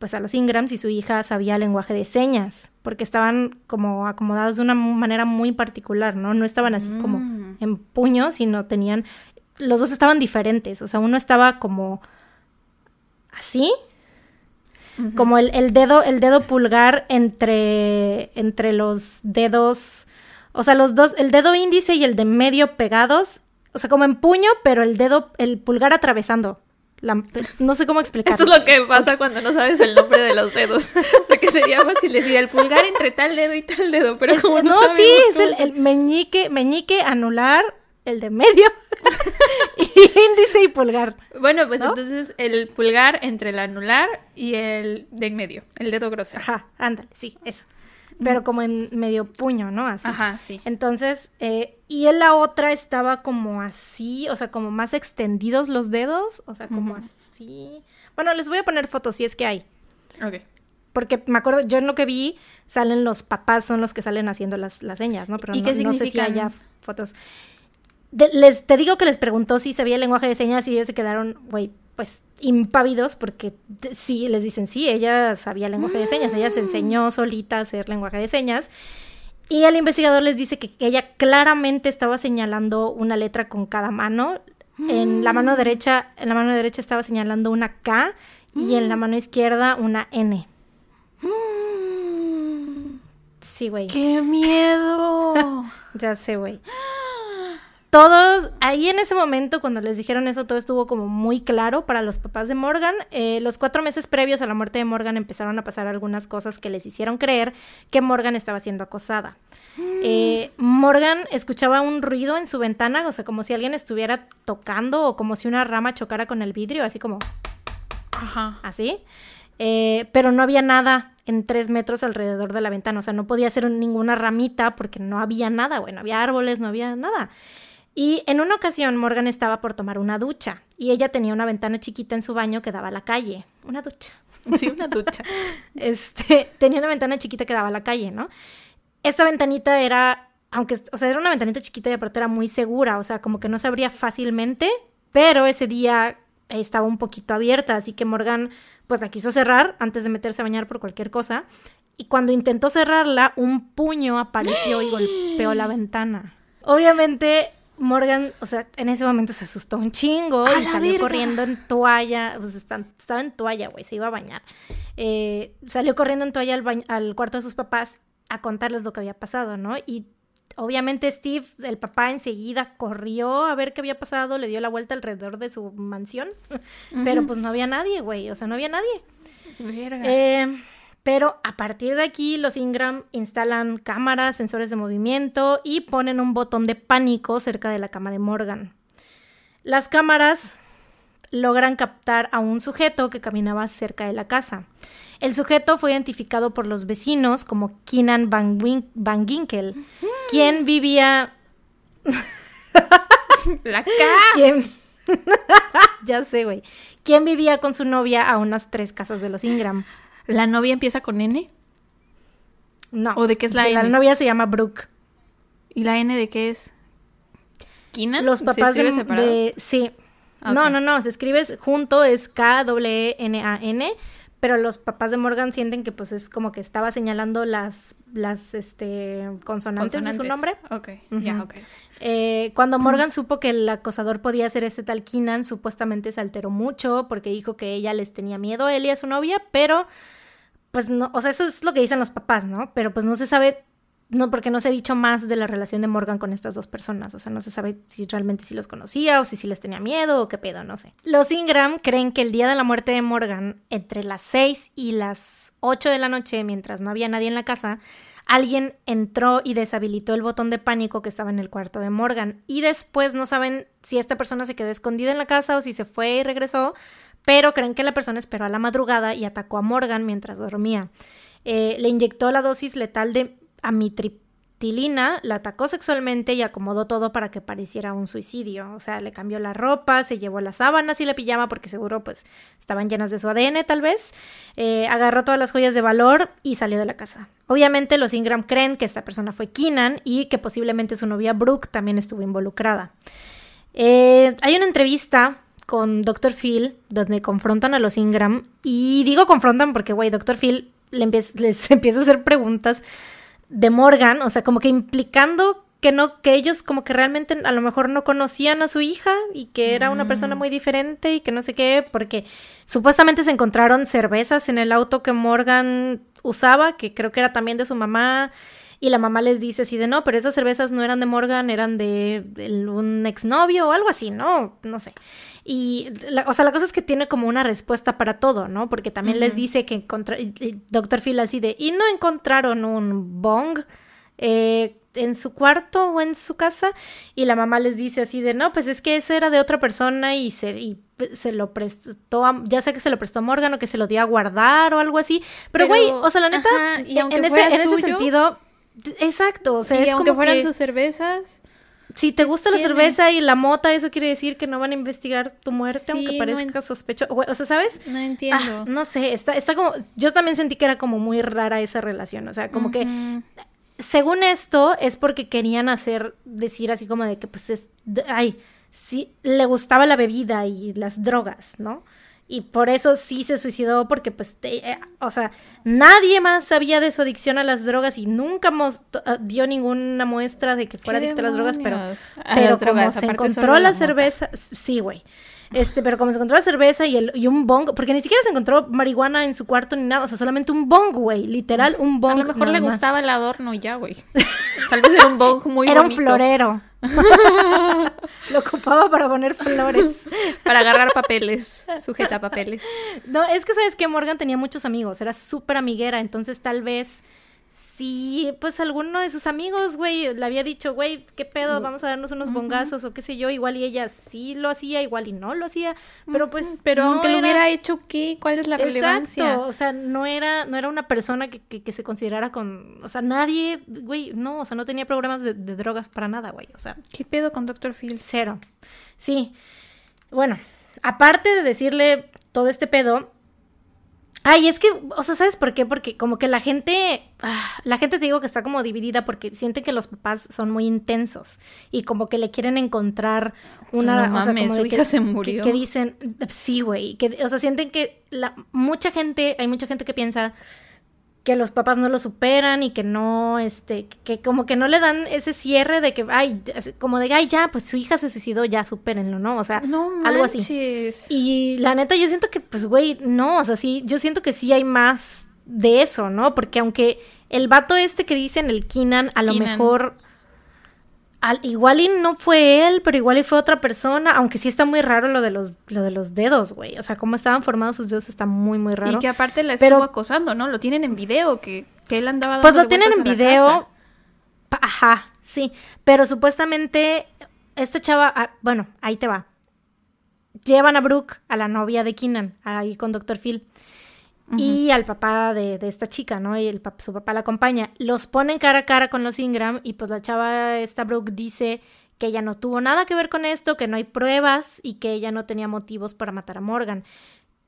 pues a los Ingram si su hija sabía lenguaje de señas, porque estaban como acomodados de una manera muy particular, ¿no? No estaban así como Mm. en puño, sino tenían los dos estaban diferentes, o sea, uno estaba como así, como el, el dedo, el dedo pulgar entre, entre los dedos, o sea, los dos, el dedo índice y el de medio pegados, o sea, como en puño, pero el dedo, el pulgar atravesando. La- no sé cómo explicarlo. Esto es lo que pasa cuando no sabes el nombre de los dedos. Porque sería fácil decir el pulgar entre tal dedo y tal dedo, pero como no, no, sabemos sí, es el, el meñique, meñique, anular, el de medio, y índice y pulgar. Bueno, pues ¿no? entonces el pulgar entre el anular y el de en medio, el dedo grosero. Ajá, ándale, sí, eso. Pero como en medio puño, ¿no? Así. Ajá, sí. Entonces, eh, y en la otra estaba como así, o sea, como más extendidos los dedos, o sea, como así. Bueno, les voy a poner fotos si es que hay. Ok. Porque me acuerdo, yo en lo que vi, salen los papás, son los que salen haciendo las, las señas, ¿no? Pero ¿Y no, qué no sé si haya fotos. De- les, te digo que les preguntó si sabía el lenguaje de señas y ellos se quedaron, güey, pues impávidos porque sí, les dicen, sí, ella sabía lenguaje de señas, ella se enseñó solita a hacer lenguaje de señas. Y el investigador les dice que ella claramente estaba señalando una letra con cada mano. En la mano derecha, en la mano derecha estaba señalando una K y en la mano izquierda una N. Sí, güey. ¡Qué miedo! ya sé, güey. Ahí en ese momento, cuando les dijeron eso, todo estuvo como muy claro para los papás de Morgan. Eh, los cuatro meses previos a la muerte de Morgan empezaron a pasar algunas cosas que les hicieron creer que Morgan estaba siendo acosada. Eh, Morgan escuchaba un ruido en su ventana, o sea, como si alguien estuviera tocando o como si una rama chocara con el vidrio, así como... Ajá. Así. Eh, pero no había nada en tres metros alrededor de la ventana, o sea, no podía ser ninguna ramita porque no había nada, bueno, había árboles, no había nada. Y en una ocasión Morgan estaba por tomar una ducha y ella tenía una ventana chiquita en su baño que daba a la calle. Una ducha. Sí, una ducha. este, tenía una ventana chiquita que daba a la calle, ¿no? Esta ventanita era, aunque, o sea, era una ventanita chiquita y aparte era muy segura, o sea, como que no se abría fácilmente, pero ese día estaba un poquito abierta, así que Morgan pues la quiso cerrar antes de meterse a bañar por cualquier cosa. Y cuando intentó cerrarla, un puño apareció y golpeó la ventana. Obviamente Morgan, o sea, en ese momento se asustó un chingo y salió corriendo en toalla, pues estaba en toalla, güey, se iba a bañar. Eh, salió corriendo en toalla al, al, cuarto de sus papás a contarles lo que había pasado, ¿no? Y obviamente Steve, el papá, enseguida corrió a ver qué había pasado, le dio la vuelta alrededor de su mansión, pero pues no había nadie, güey, o sea, no había nadie. Eh, pero a partir de aquí, los Ingram instalan cámaras, sensores de movimiento y ponen un botón de pánico cerca de la cama de Morgan. Las cámaras logran captar a un sujeto que caminaba cerca de la casa. El sujeto fue identificado por los vecinos como Keenan Van, Van Ginkel, quien vivía... la ¿Quién... ya sé, güey. Quien vivía con su novia a unas tres casas de los Ingram. ¿La novia empieza con N? No. ¿O de qué es la N? La novia se llama Brooke. ¿Y la N de qué es? ¿Keenan? Los papás de, de, Sí. No, no, no. Se escribe junto, es K-W-N-A-N. Pero los papás de Morgan sienten que pues es como que estaba señalando las, las este, consonantes, de su nombre. Ok, ya, ok. Eh, cuando Morgan supo que el acosador podía ser este tal Keenan, supuestamente se alteró mucho porque dijo que ella les tenía miedo a él y a su novia, pero pues no, o sea, eso es lo que dicen los papás, ¿no? Pero pues no se sabe no, porque no se ha dicho más de la relación de Morgan con estas dos personas. O sea, no se sabe si realmente sí los conocía o si les tenía miedo o qué pedo, no sé. Los Ingram creen que el día de la muerte de Morgan, entre las 6 y las 8 de la noche, mientras no había nadie en la casa, alguien entró y deshabilitó el botón de pánico que estaba en el cuarto de Morgan. Y después no saben si esta persona se quedó escondida en la casa o si se fue y regresó, pero creen que la persona esperó a la madrugada y atacó a Morgan mientras dormía. Eh, le inyectó la dosis letal de amitriptilina, la atacó sexualmente y acomodó todo para que pareciera un suicidio. O sea, le cambió la ropa, se llevó las sábanas y la pijama porque seguro pues estaban llenas de su ADN tal vez. Eh, agarró todas las joyas de valor y salió de la casa. Obviamente los Ingram creen que esta persona fue Keenan y que posiblemente su novia Brooke también estuvo involucrada. Eh, hay una entrevista con Dr. Phil donde confrontan a los Ingram y digo confrontan porque, güey, Dr. Phil les empieza a hacer preguntas de Morgan, o sea, como que implicando que no, que ellos como que realmente a lo mejor no conocían a su hija y que era una persona mm. muy diferente y que no sé qué, porque supuestamente se encontraron cervezas en el auto que Morgan usaba, que creo que era también de su mamá, y la mamá les dice así de no, pero esas cervezas no eran de Morgan, eran de, un exnovio o algo así, ¿no? No sé. Y, o sea, la cosa es que tiene como una respuesta para todo, ¿no? Porque también les dice que encontró, Doctor Phil así de, y no encontraron un bong eh, en su cuarto o en su casa. Y la mamá les dice así de, no, pues es que ese era de otra persona y se, y se lo prestó, a, ya sé que se lo prestó a Morgan o que se lo dio a guardar o algo así. Pero, güey, o sea, la neta, en, ese, en ese sentido, exacto, o sea, y aunque fueran sus cervezas si te gusta la cerveza y la mota, eso quiere decir que no van a investigar tu muerte, aunque parezca sospechoso. O sea, ¿sabes? No entiendo. Ah, no sé, está, está como. Yo también sentí que era como muy rara esa relación. O sea, como que. Según esto, es porque querían hacer, decir así como de que, pues es. Ay, sí, le gustaba la bebida y las drogas, ¿no? Y por eso sí se suicidó porque pues eh, o sea nadie más sabía de su adicción a las drogas y nunca eh, dio ninguna muestra de que fuera adicta a las drogas pero pero como se encontró la, cerveza sí güey Este, pero como se encontró la cerveza y, el, y un bong, porque ni siquiera se encontró marihuana en su cuarto ni nada, o sea, solamente un bong, güey, literal, un bong. A lo mejor le más. gustaba el adorno y ya, güey. Tal vez era un bong muy Era un florero. Lo ocupaba para poner flores. para agarrar papeles, sujeta papeles. No, es que sabes que Morgan tenía muchos amigos, era súper amiguera, entonces tal vez si pues alguno de sus amigos, güey, le había dicho, güey, qué pedo, vamos a darnos unos bongazos o qué sé yo, igual y ella sí lo hacía, igual y no lo hacía, pero pues Pero no aunque lo era- hubiera hecho, ¿qué? ¿Cuál es la relevancia? Exacto, o sea, no era, no era una persona que, que- que se considerara con, o sea, nadie, güey, no, o sea, no tenía programas de, de drogas para nada, güey, o sea, ¿Qué pedo con Dr. Phil? Cero. Sí. Bueno, aparte de decirle todo este pedo. Ay, es que, o sea, ¿sabes por qué? Porque como que la gente, ah, la gente te digo que está como dividida porque siente que los papás son muy intensos y como que le quieren encontrar una, No o sea, mames, como su que- dicen, sí, güey, que, o sea, sienten que la, mucha gente, hay mucha gente que piensa que los papás no lo superan y que no, este, que como que no le dan ese cierre de que, ay, como de, ay, ya, pues su hija se suicidó, ya, supérenlo, ¿no? O sea, No algo así. Y la neta, yo siento que, pues, güey, no, o sea, sí, yo siento que sí hay más de eso, ¿no? Porque aunque el vato este que dicen, el Kinan, a lo mejor, al, igual y no fue él, pero igual y fue otra persona, aunque sí está muy raro lo de los, lo de los dedos, güey. O sea, cómo estaban formados sus dedos está muy, muy raro. Y que aparte la Pero- estuvo acosando, ¿no? Lo tienen en video, que, que él andaba Pues lo tienen en video. Ajá, sí. Pero supuestamente esta chava, ah, bueno, ahí te va. Llevan a Brooke, a la novia de Keenan, ahí con Dr. Phil. Y al papá de, de esta chica, ¿no? Y el pap- su papá la acompaña. Los ponen cara a cara con los Ingram y pues la chava, esta Brooke, dice que ella no tuvo nada que ver con esto, que no hay pruebas y que ella no tenía motivos para matar a Morgan.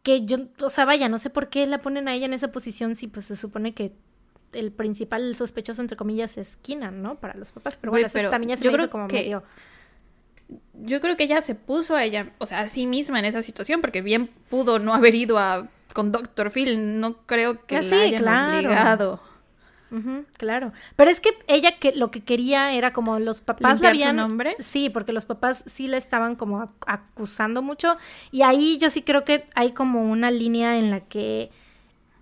Que yo, o sea, vaya, no sé por qué la ponen a ella en esa posición si pues se supone que el principal sospechoso, entre comillas, es Keenan, ¿no? Para los papás. Pero bueno, eso pero también ya se yo me hizo creo como que- medio... Yo creo que ella se puso a ella, o sea, a sí misma en esa situación, porque bien pudo no haber ido a con Dr. Phil. No creo que Ah, la sí, hayan claro. obligado. Claro. Pero es que ella que lo que quería era como los papás la ¿Limpiar su habían. nombre? Sí, porque los papás sí la estaban como ac- acusando mucho. Y ahí yo sí creo que hay como una línea en la que.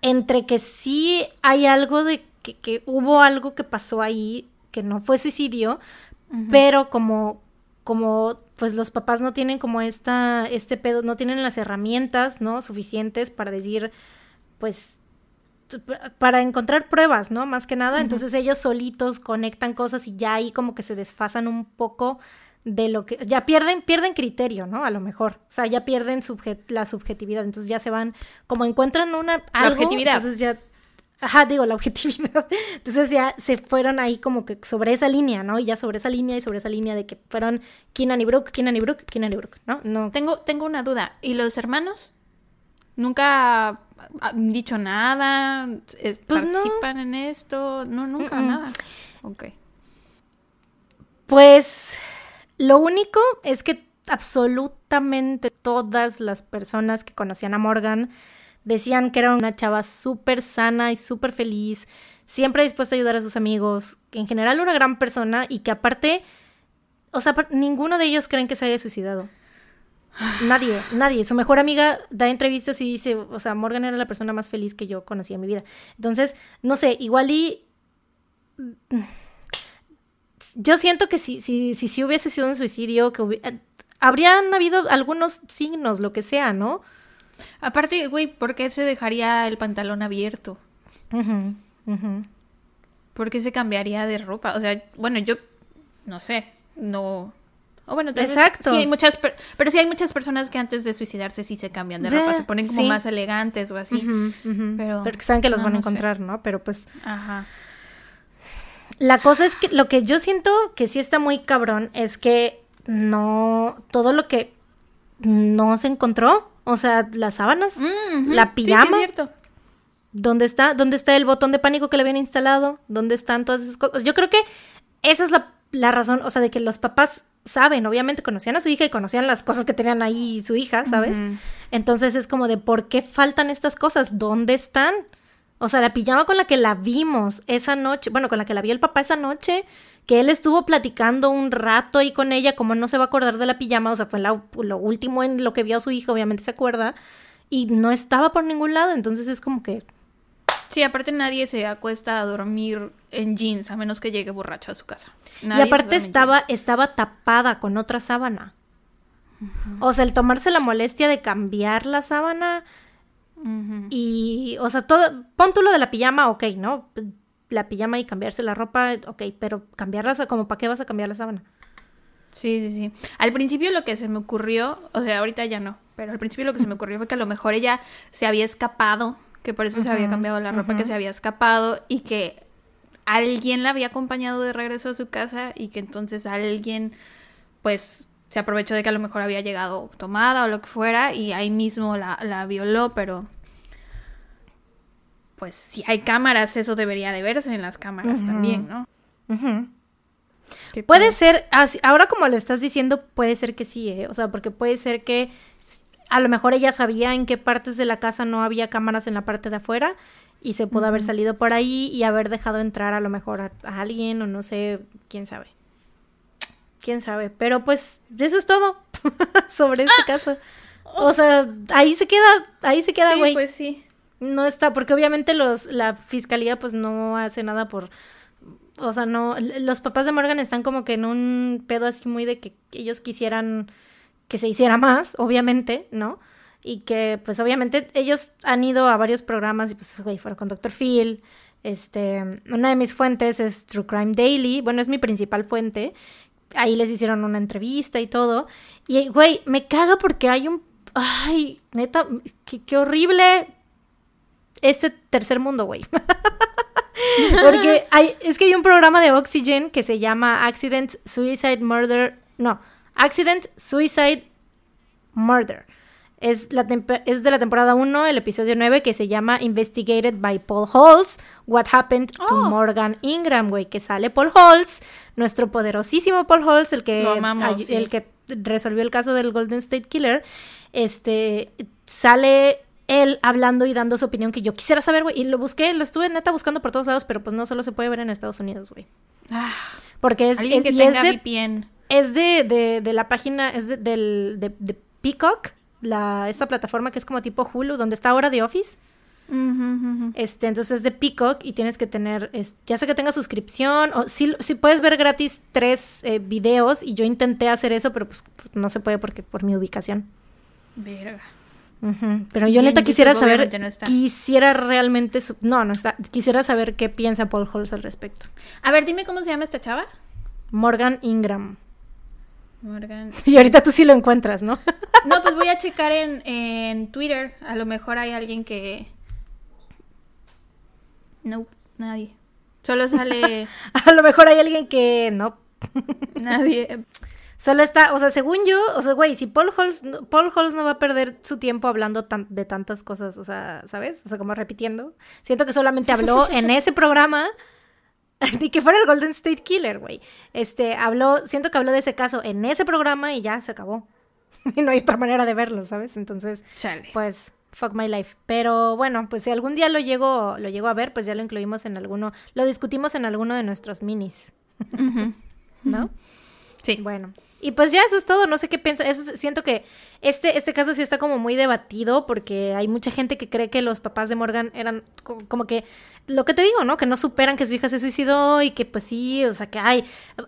Entre que sí hay algo de que, que hubo algo que pasó ahí que no fue suicidio, pero como. Como pues los papás no tienen como esta, este pedo, no tienen las herramientas, ¿no? Suficientes para decir, pues, para encontrar pruebas, ¿no? Más que nada. Entonces ellos solitos conectan cosas y ya ahí como que se desfasan un poco de lo que ya pierden pierden criterio, ¿no? A lo mejor, o sea, ya pierden la subjetividad, entonces ya se van como encuentran una algo, objetividad. entonces ya Ajá, digo, la objetividad. Entonces ya se fueron ahí como que sobre esa línea, ¿no? Y ya sobre esa línea y sobre esa línea de que fueron Keenan y Brooke, Keenan y Brooke, Keenan y Brooke, ¿no? No. Tengo, tengo una duda. ¿Y los hermanos? ¿Nunca han dicho nada? Es- Pues no. ¿Participan en esto? No, nunca, nada. Ok. Pues lo único es que absolutamente todas las personas que conocían a Morgan decían que era una chava súper sana y súper feliz, siempre dispuesta a ayudar a sus amigos, que en general una gran persona y que aparte, o sea, ninguno de ellos creen que se haya suicidado. Nadie, nadie. Su mejor amiga da entrevistas y dice, o sea, Morgan era la persona más feliz que yo conocí en mi vida. Entonces, no sé, igual y yo siento que si, si, si, si hubiese sido un suicidio, que hubi- eh, habrían habido algunos signos, lo que sea, ¿no? Aparte, güey, ¿por qué se dejaría el pantalón abierto? ¿Por qué se cambiaría de ropa? O sea, bueno, yo no sé, no. O bueno, tal vez Exacto. sí hay muchas, per- pero sí hay muchas personas que antes de suicidarse sí se cambian de ropa, se ponen como sí. más elegantes o así. Pero- Porque saben que los no, van a no sé. encontrar, ¿no? Pero pues Ajá. la cosa es que lo que yo siento que sí está muy cabrón es que no, todo lo que no se encontró, o sea, las sábanas, Mm, la Sí, sí, pijama, es cierto. ¿Dónde está? ¿Dónde está el botón de pánico que le habían instalado? ¿Dónde están todas esas cosas? Yo creo que esa es la, la razón, o sea, de que los papás saben, obviamente conocían a su hija y conocían las cosas que tenían ahí su hija, ¿sabes? Entonces es como de, ¿por qué faltan estas cosas? ¿Dónde están? O sea, la pijama con la que la vimos esa noche, bueno, con la que la vio el papá esa noche, que él estuvo platicando un rato ahí con ella, como no se va a acordar de la pijama, o sea, fue lo último en lo que vio a su hija, obviamente se acuerda, y no estaba por ningún lado, entonces es como que... Sí, aparte nadie se acuesta a dormir en jeans, a menos que llegue borracho a su casa. y aparte estaba, estaba tapada con otra sábana. O sea, el tomarse la molestia de cambiar la sábana y, o sea, todo, pon tú lo de la pijama, ok, ¿no? La pijama y cambiarse la ropa, ok, pero cambiarla, como para qué vas a cambiar la sábana. Sí, sí, sí. Al principio lo que se me ocurrió, o sea, ahorita ya no, pero al principio lo que se me ocurrió fue que a lo mejor ella se había escapado, que por eso se había cambiado la ropa, que se había escapado y que alguien la había acompañado de regreso a su casa y que entonces alguien, pues, se aprovechó de que a lo mejor había llegado tomada o lo que fuera y ahí mismo la, violó, pero pues si hay cámaras, eso debería de verse en las cámaras también, ¿no? Puede ser, ahora como le estás diciendo, puede ser que sí, ¿eh? O sea, porque puede ser que a lo mejor ella sabía en qué partes de la casa no había cámaras en la parte de afuera y se pudo haber salido por ahí y haber dejado entrar a lo mejor a, alguien o no sé, quién sabe. Quién sabe, pero pues eso es todo sobre este ah. caso. O sea, ahí se queda, ahí se queda, güey. Sí, pues sí. No está, porque obviamente los, la fiscalía pues no hace nada por o sea, no, los papás de Morgan están como que en un pedo así muy de que ellos quisieran que se hiciera más, obviamente, ¿no? Y que, pues, obviamente, ellos han ido a varios programas y, pues, güey, fueron con Dr. Phil. Este, una de mis fuentes es True Crime Daily. Bueno, es mi principal fuente. Ahí les hicieron una entrevista y todo. Y, güey, me caga porque hay un. Ay, neta, qué, qué horrible. Este tercer mundo, güey. Porque hay, es que hay un programa de Oxygen que se llama Accident Suicide Murder. No, Accident Suicide Murder. Es, la es de la temporada 1, el episodio 9, que se llama Investigated by Paul Halls, What Happened to oh. Morgan Ingram, güey, que sale Paul Halls, nuestro poderosísimo Paul Halls, el que, el que resolvió el caso del Golden State Killer, este, sale él hablando y dando su opinión que yo quisiera saber, güey. Y lo busqué, lo estuve neta buscando por todos lados, pero pues no solo se puede ver en Estados Unidos, güey. Ah, Porque es, alguien que tenga es de, VPN. Es de, de, la página, es de, del, de, Peacock, la, esta plataforma que es como tipo Hulu, donde está ahora The Office. Este, entonces es de Peacock y tienes que tener, ya sé que tenga suscripción, o si, si puedes ver gratis tres eh, videos, y yo intenté hacer eso, pero pues no se puede porque por mi ubicación. Verga. Pero yo neta quisiera saber, quisiera realmente, no, no está, quisiera saber qué piensa Paul Halls al respecto. A ver, dime cómo se llama esta chava. Morgan Ingram. Morgan. Y ahorita tú sí lo encuentras, ¿no? no, pues voy a checar en, en Twitter. A lo mejor hay alguien que... No, nadie. Solo sale... a lo mejor hay alguien que no. nadie. Solo está, o sea, según yo, o sea, güey, si Paul Halls, Paul Halls no va a perder su tiempo hablando de tantas cosas, o sea, ¿sabes? O sea, como repitiendo. Siento que solamente habló en ese programa y que fuera el Golden State Killer, güey. Este, habló, siento que habló de ese caso en ese programa y ya se acabó. y no hay otra manera de verlo, ¿sabes? Entonces, pues fuck my life. Pero bueno, pues si algún día lo llego, lo llego a ver, pues ya lo incluimos en alguno, lo discutimos en alguno de nuestros minis. ¿No? Sí. Bueno, y pues ya eso es todo, no sé qué piensa. siento que este, este caso sí está como muy debatido porque hay mucha gente que cree que los papás de Morgan eran como que lo que te digo, ¿no? Que no superan que su hija se suicidó y que pues sí, o sea, que hay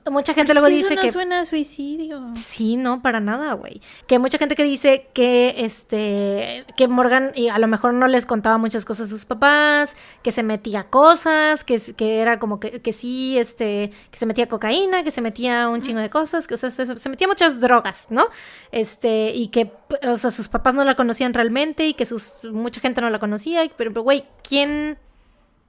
mucha gente luego dice eso no que suena a suicidio. Sí, no, para nada, güey. Que hay mucha gente que dice que este que Morgan y a lo mejor no les contaba muchas cosas a sus papás, que se metía cosas, que, que era como que, que sí, este, que se metía cocaína, que se metía un chingo de cosas, que o sea, se, se metía muchas drogas, ¿no? Este, y que o sea, sus papás no la conocían realmente y que sus mucha gente no la conocía, pero güey, ¿quién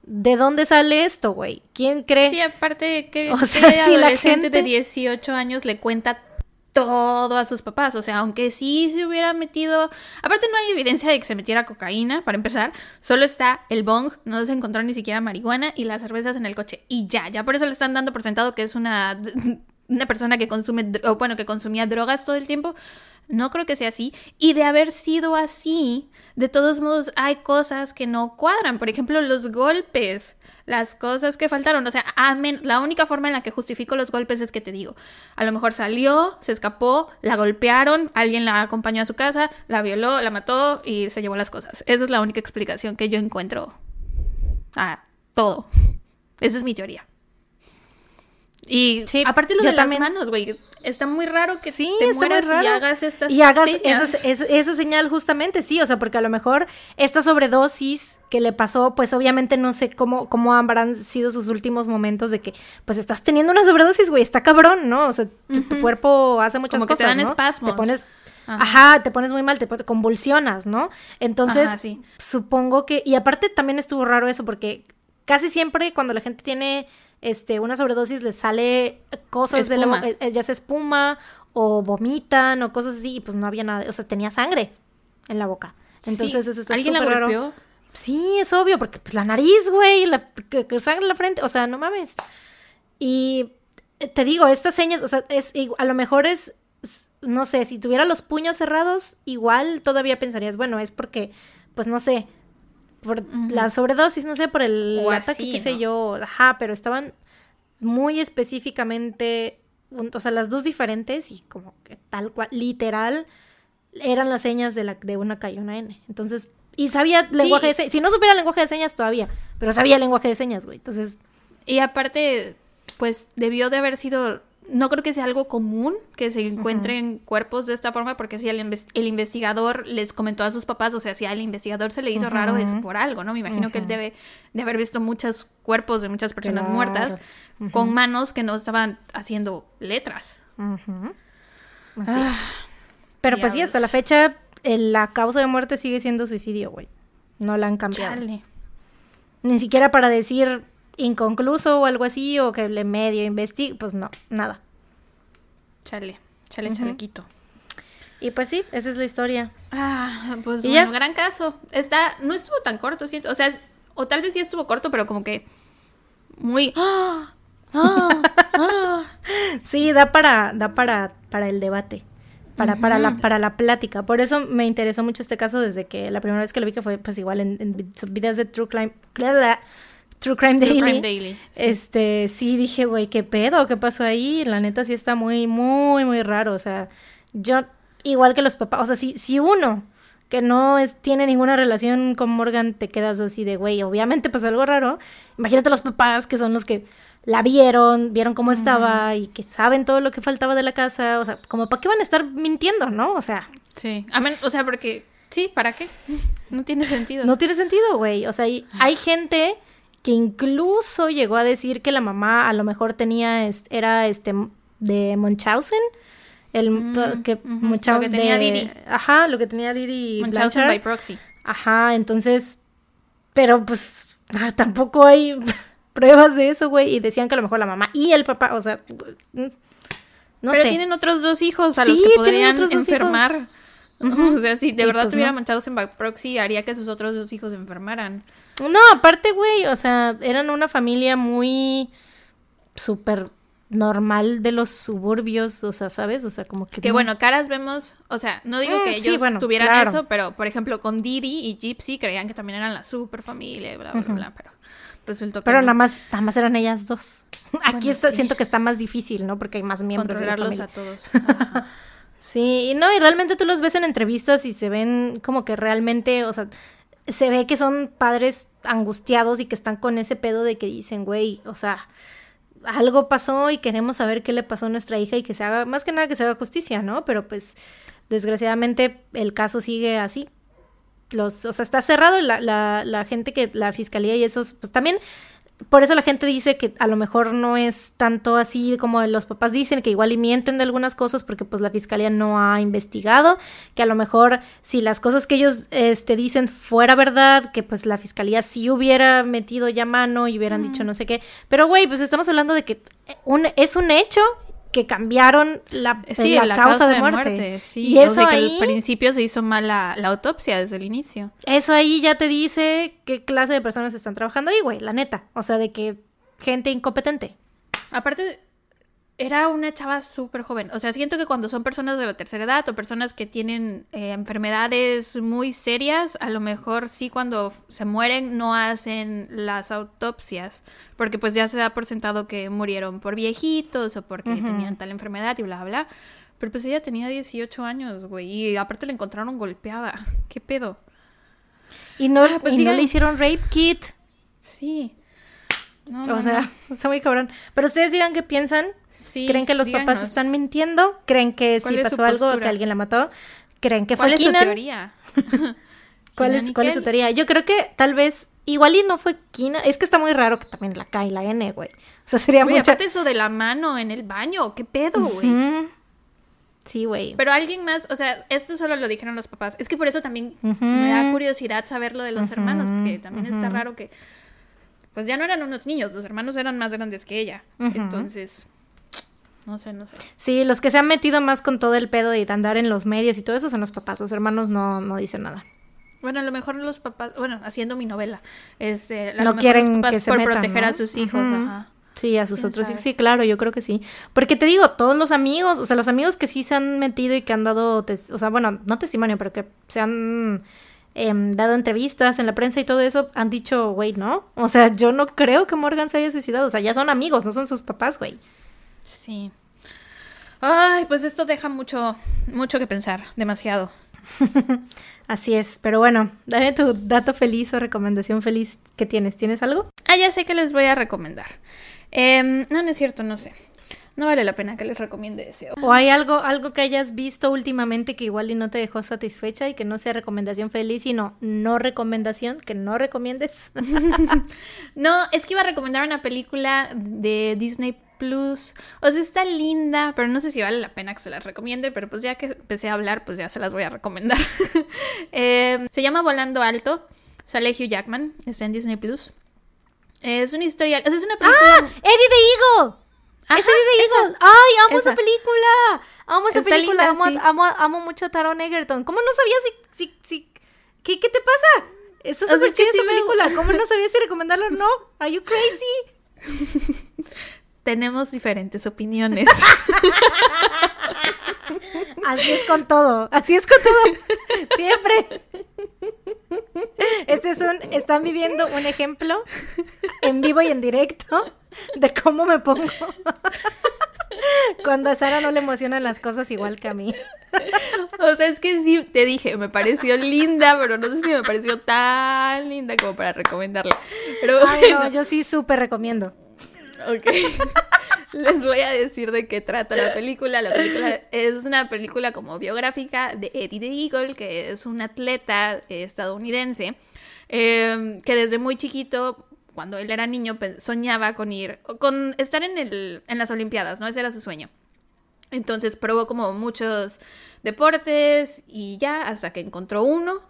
¿De dónde sale esto, güey? ¿Quién cree? Sí, aparte que, o sea, si la gente de 18 años le cuenta todo a sus papás. O sea, aunque sí se hubiera metido. Aparte, no hay evidencia de que se metiera cocaína, para empezar. Solo está el bong, no se encontró ni siquiera marihuana y las cervezas en el coche. Y ya, ya por eso le están dando por sentado que es una una persona que consume, o bueno, que consumía drogas todo el tiempo. No creo que sea así. Y de haber sido así, de todos modos hay cosas que no cuadran. Por ejemplo, los golpes, las cosas que faltaron. O sea, amén. la única forma en la que justifico los golpes es que te digo, a lo mejor salió, se escapó, la golpearon, alguien la acompañó a su casa, la violó, la mató y se llevó las cosas. Esa es la única explicación que yo encuentro a todo. Esa es mi teoría. Y Sí, aparte lo de las manos, güey. Está muy raro que Sí, te está muy mueras y hagas estas Y hagas señas. esa, esa- esa señal justamente, sí, o sea, porque a lo mejor esta sobredosis que le pasó, pues obviamente no sé cómo, cómo habrán sido sus últimos momentos de que, pues estás teniendo una sobredosis, güey, está cabrón, ¿no? O sea, tu, tu cuerpo hace muchas Como que te cosas, dan ¿no? espasmos. Te pones... Ajá. Ajá. te pones muy mal, te convulsionas, ¿no? Entonces, Ajá, sí. supongo que... Y aparte también estuvo raro eso porque casi siempre cuando la gente tiene este una sobredosis les sale cosas de la eh, ya sea espuma o vomitan o cosas así y pues no había nada, o sea, tenía sangre en la boca. Entonces Sí. eso está ¿Alguien la raro. Sí, es obvio, porque pues la nariz, güey, la que, que sangre en la frente, o sea, no mames. Y eh, te digo, estas señas, o sea, es a lo mejor es no sé, si tuviera los puños cerrados, igual todavía pensarías, bueno, es porque pues no sé, por la sobredosis, no sé, por el O ataque, así, qué sé yo, ajá, pero estaban muy específicamente, o sea, las dos diferentes y como que tal cual, literal, eran las señas de, la, de una K y una N. Entonces, y sabía lenguaje de señas, si no supiera lenguaje de señas todavía, pero sabía lenguaje de señas, güey. Entonces, Y aparte, pues debió de haber sido. No creo que sea algo común que se encuentren cuerpos de esta forma, porque si el, inves- el investigador les comentó a sus papás, o sea, si al investigador se le hizo raro es por algo, ¿no? Me imagino que él debe de haber visto muchos cuerpos de muchas personas Claro. muertas con manos que no estaban haciendo letras. Así. Ah, Pero pues sí, hasta la fecha, la causa de muerte sigue siendo suicidio, güey. No la han cambiado. chale. Ni siquiera para decir inconcluso o algo así, o que le medio investigue, pues no, nada. Chale, chale, chalequito. Y pues sí, esa es la historia. Ah, pues ¿Y bueno, ya? gran caso. Está, no estuvo tan corto, siento. O sea, es- o tal vez sí estuvo corto, pero como que muy. ¡Ah! ¡Ah! ¡Ah! Sí, da para, da para, para el debate. Para, para, la, para la plática. Por eso me interesó mucho este caso desde que la primera vez que lo vi que fue pues igual en, en vi- videos de True Crime. True Crime True Daily. Crime Daily, sí. Este, sí dije, güey, qué pedo, qué pasó ahí. La neta sí está muy, muy, muy raro. O sea, yo, igual que los papás, o sea, si, si uno que no es, tiene ninguna relación con Morgan, te quedas así de, güey, obviamente pasó algo raro. Imagínate los papás que son los que la vieron, vieron cómo estaba y que saben todo lo que faltaba de la casa. O sea, como para qué van a estar mintiendo, ¿no? O sea, Sí. A o sea, porque. Sí, ¿para qué? No tiene sentido. no tiene sentido, güey. O sea, hay, hay gente que incluso llegó a decir que la mamá a lo mejor tenía, es- era este, de Munchausen. El que, Mm, ujú, Munchau- lo que tenía de- Didi. Ajá, lo que tenía Didi Munchausen Blanchard. by proxy. Ajá, entonces, pero pues ah, tampoco hay pruebas de eso, güey. Y decían que a lo mejor la mamá y el papá, o sea, no Pero sé. tienen otros dos hijos a Sí, los que podrían enfermar. O sea, si de verdad pues tuviera no. Munchausen by proxy, haría que sus otros dos hijos se enfermaran. No, aparte, güey, o sea, eran una familia muy súper normal de los suburbios, o sea, ¿sabes? O sea, como que... Que no- bueno, caras vemos, o sea, no digo Mm, que sí, ellos bueno, tuvieran claro. eso, pero por ejemplo con Didi y Gypsy creían que también eran la super familia, bla, bla, bla, pero resultó que Pero no. nada más, nada más eran ellas dos. Aquí está, sí. siento que está más difícil, ¿no? Porque hay más miembros de la familia. a todos. Sí, y no, y realmente tú los ves en entrevistas y se ven como que realmente, o sea, se ve que son padres angustiados y que están con ese pedo de que dicen, güey, o sea, algo pasó y queremos saber qué le pasó a nuestra hija y que se haga, más que nada que se haga justicia, ¿no? Pero pues, desgraciadamente, el caso sigue así. Los, o sea, está cerrado la, la, la gente que, la fiscalía y esos, pues también por eso la gente dice que a lo mejor no es tanto así como los papás dicen, que igual y mienten de algunas cosas porque pues la fiscalía no ha investigado, que a lo mejor si las cosas que ellos este, dicen fuera verdad, que pues la fiscalía sí hubiera metido ya mano y hubieran dicho no sé qué, pero güey, pues estamos hablando de que un, es un hecho que cambiaron la, Sí, la, causa, de muerte. sí. y eso que ahí... al principio se hizo mal la, la autopsia desde el inicio. Eso ahí ya te dice qué clase de personas están trabajando ahí, güey, la neta. O sea, de que gente incompetente. Aparte, era una chava súper joven. O sea, siento que cuando son personas de la tercera edad o personas que tienen eh, enfermedades muy serias, a lo mejor sí cuando se mueren no hacen las autopsias, porque pues ya se da por sentado que murieron por viejitos o porque tenían tal enfermedad y bla, bla. Pero pues ella tenía 18 años, güey, y aparte la encontraron golpeada. ¿Qué pedo? Y no, ah, pues y no le hicieron rape kit. Sí. o sea, está muy cabrón. Pero ustedes digan qué piensan ¿Creen que los papás están mintiendo? ¿Creen que si pasó algo, que alguien la mató? ¿Creen que fue ¿Cuál es su teoría? ¿Cuál, es, ¿Cuál es su teoría? Yo creo que tal vez, igual y no fue Kina. Es que está muy raro que también la K y la N, güey. O sea, sería muy mucha... eso de la mano en el baño, ¿qué pedo, güey? Sí, güey. Pero alguien más, o sea, esto solo lo dijeron los papás. Es que por eso también me da curiosidad saber lo de los hermanos, porque también está raro que, pues ya no eran unos niños, los hermanos eran más grandes que ella. Entonces, no sé, no sé. Sí, los que se han metido más con todo el pedo de andar en los medios y todo eso son los papás. Los hermanos no, no dicen nada. Bueno, a lo mejor los papás, bueno, haciendo mi novela, es, eh, no quieren que se por metan, proteger a sus hijos. Ajá. Sí, a sus otros hijos. Sí, claro, yo creo que sí. Porque te digo, todos los amigos, o sea, los amigos que sí se han metido y que han dado, o sea, bueno, no testimonio, pero que se han em, dado entrevistas en la prensa y todo eso, han dicho, güey, no. O sea, yo no creo que Morgan se haya suicidado. O sea, ya son amigos, no son sus papás, güey. Sí. Ay, pues esto deja mucho, mucho que pensar, demasiado. Así es, pero bueno, dame tu dato feliz o recomendación feliz que tienes. ¿Tienes algo? Ah, ya sé que les voy a recomendar. Em, no, no es cierto, no sé. No vale la pena que les recomiende ese. ¿O hay algo, algo que hayas visto últimamente que igual y no te dejó satisfecha y que no sea recomendación feliz, sino no recomendación, que no recomiendes? no, es que iba a recomendar una película de Disney Plus. O sea, está linda, pero no sé si vale la pena que se las recomiende, pero pues ya que empecé a hablar, pues ya se las voy a recomendar. Em, se llama Volando Alto, sale Hugh Jackman, está en Disney Plus. Es una historia, es una película... ¡Ah! ¡Eddie the Eagle! ¡Es Eddie the Eagle! ¡Ay, amo esa, película! Amo esa película, amo, amo, mucho a Taron Egerton. ¿Cómo no sabías si... si, si... ¿Qué, ¿Qué te pasa? Está súper chida esa película. ¿Cómo no sabías si recomendarla o no? ¿Are you crazy? tenemos diferentes opiniones. Así es con todo, así es con todo. Siempre. Este es un, están viviendo un ejemplo en vivo y en directo de cómo me pongo cuando a Sara no le emocionan las cosas igual que a mí. O sea, es que sí, te dije, me pareció linda, pero no sé si me pareció tan linda como para recomendarla. Pero Ay, no, yo sí súper recomiendo. Ok. Les voy a decir de qué trata la película. La película es una película como biográfica de Eddie the Eagle, que es un atleta estadounidense em, que desde muy chiquito, cuando él era niño, soñaba con ir, con estar en, el, en las Olimpiadas, ¿no? Ese era su sueño. Entonces probó como muchos deportes y ya hasta que encontró uno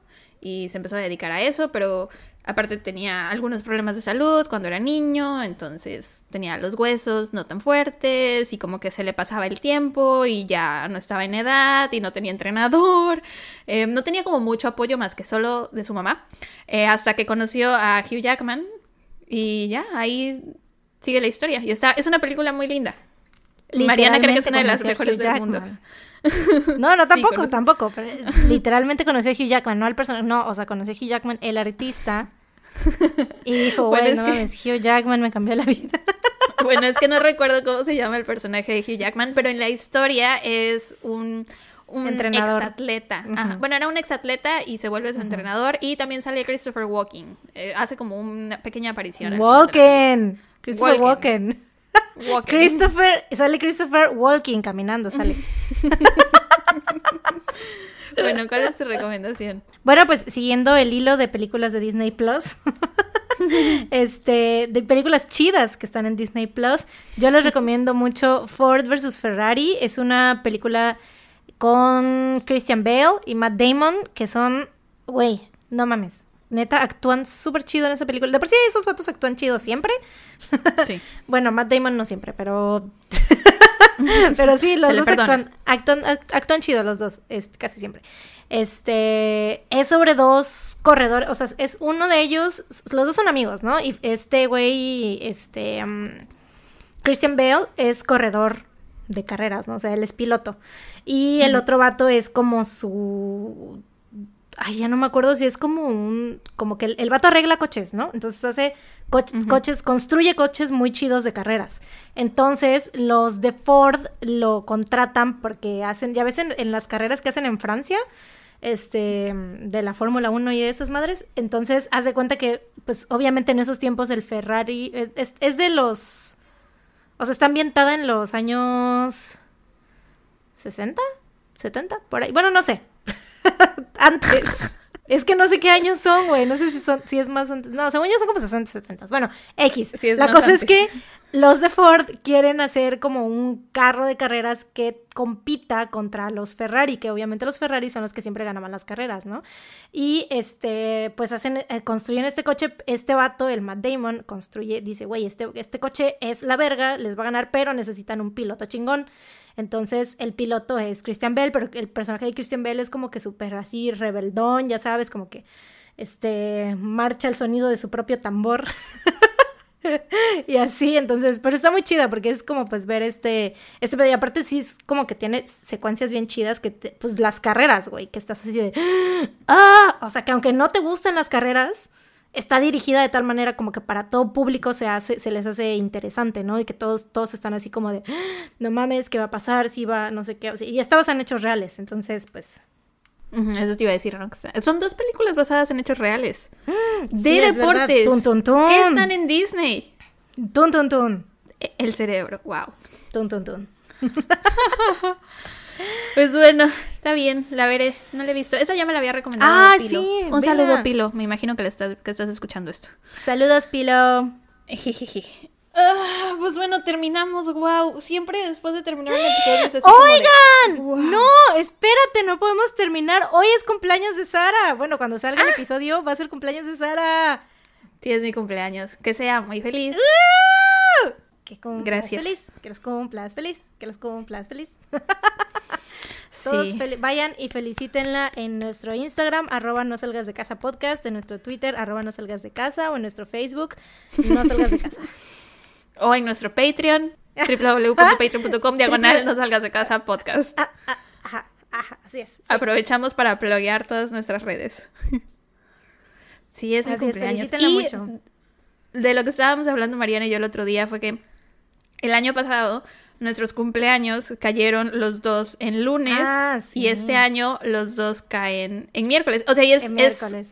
y se empezó a dedicar a eso, pero Aparte tenía algunos problemas de salud cuando era niño, entonces tenía los huesos no tan fuertes y como que se le pasaba el tiempo y ya no estaba en edad y no tenía entrenador. Eh, no tenía como mucho apoyo más que solo de su mamá. Eh, hasta que conoció a Hugh Jackman y ya, ahí sigue la historia. Y está, es una película muy linda. Mariana cree que es una de las mejores del mundo. No, no, tampoco, tampoco. literalmente conoció a Hugh Jackman, no al personaje. No, o sea, conoció a Hugh Jackman, el artista. Y dijo, bueno, no Hugh Jackman me cambió la vida. Bueno, es que no recuerdo cómo se llama el personaje de Hugh Jackman, pero en la historia es un, un entrenador. exatleta. Bueno, era un exatleta y se vuelve su entrenador. Y también sale Christopher Walken. Eh, hace como una pequeña aparición. Walken. Christopher Walken. Christopher, sale Christopher Walking caminando, sale. bueno, ¿cuál es tu recomendación? Bueno, pues siguiendo el hilo de películas de Disney Plus. este, de películas chidas que están en Disney Plus. Yo les recomiendo mucho Ford vs. Ferrari. Es una película con Christian Bale y Matt Damon, que son, güey, no mames. Neta, actúan súper chido en esa película. De por sí, esos vatos actúan chido siempre. Sí. bueno, Matt Damon no siempre, pero. pero sí, los dos actúan, actúan, chido, los dos, es, casi siempre. Este. Es sobre dos corredores. O sea, es uno de ellos. Los dos son amigos, ¿no? Y este güey, este. Um, Christian Bale es corredor de carreras, ¿no? O sea, él es piloto. Y el otro vato es como su ay, ya no me acuerdo si es como un, como que el, el vato arregla coches, ¿no? Entonces hace coches, construye coches muy chidos de carreras. Entonces los de Ford lo contratan porque hacen, ya ves en, las carreras que hacen en Francia, este, de la Fórmula 1 y de esas madres, entonces haz de cuenta que, pues obviamente en esos tiempos el Ferrari eh, es, es de los, o sea, está ambientada en los años 60, 70, por ahí, bueno, no sé, antes. Es que no sé qué años son, güey. No sé si son, si es más antes. No, según yo son como 60, 70. Bueno, X. la cosa es que los de Ford quieren hacer como un carro de carreras que compita contra los Ferrari, que obviamente los Ferrari son los que siempre ganaban las carreras, ¿no? Y este, pues hacen, eh, construyen este coche, este vato, el Matt Damon, construye, dice, güey, este, este coche es la verga, les va a ganar, pero necesitan un piloto chingón. Entonces el piloto es Christian Bell, pero el personaje de Christian Bell es como que súper así rebeldón, ya sabes, como que este marcha el sonido de su propio tambor. y así, entonces, pero está muy chida porque es como pues ver este, este, y aparte sí es como que tiene secuencias bien chidas que, pues las carreras, güey, que estás así de, ah, o sea, que aunque no te gusten las carreras, está dirigida de tal manera como que para todo público se hace, se les hace interesante, ¿no? Y que todos, todos están así como de, no mames, ¿qué va a pasar? Si va, no sé qué, y está basada en hechos reales, entonces, pues... Eso te iba a decir, ¿no? Son dos películas basadas en hechos reales. De deportes. Tun, tun, tun. Que están en Disney. Tun, tun, tun. E, el cerebro, wow. Tun, tun, tun. Pues bueno, está bien, la veré. No la he visto. Esa ya me la había recomendado. Ah, Pilo. sí. Un saludo, Pilo. Me imagino que, le estás, que estás escuchando esto. Saludos, Pilo. Ah, pues bueno, terminamos, wow. Siempre después de terminar el episodio ¡Oigan! No, espérate, no podemos terminar. Hoy es cumpleaños de Sara. Bueno, cuando salga el ah. episodio va a ser cumpleaños de Sara. Sí, es mi cumpleaños. Que sea muy feliz. Que Gracias. feliz. Que los cumplas feliz. Que los cumplas feliz. Todos vayan y felicítenla en nuestro Instagram, arroba no salgas de casa podcast, en nuestro Twitter, arroba no salgas de casa, o en nuestro Facebook, no salgas de casa. o en nuestro Patreon, www.patreon.com, diagonal no salgas de casa podcast. Ah, ah, ajá, ajá, así es. Aprovechamos para pluguear todas nuestras redes. sí, es mi cumpleaños. y mucho. De lo que estábamos hablando Mariana y yo el otro día fue que el año pasado nuestros cumpleaños cayeron los dos en lunes ah, y este año los dos caen en miércoles. O sea, y es,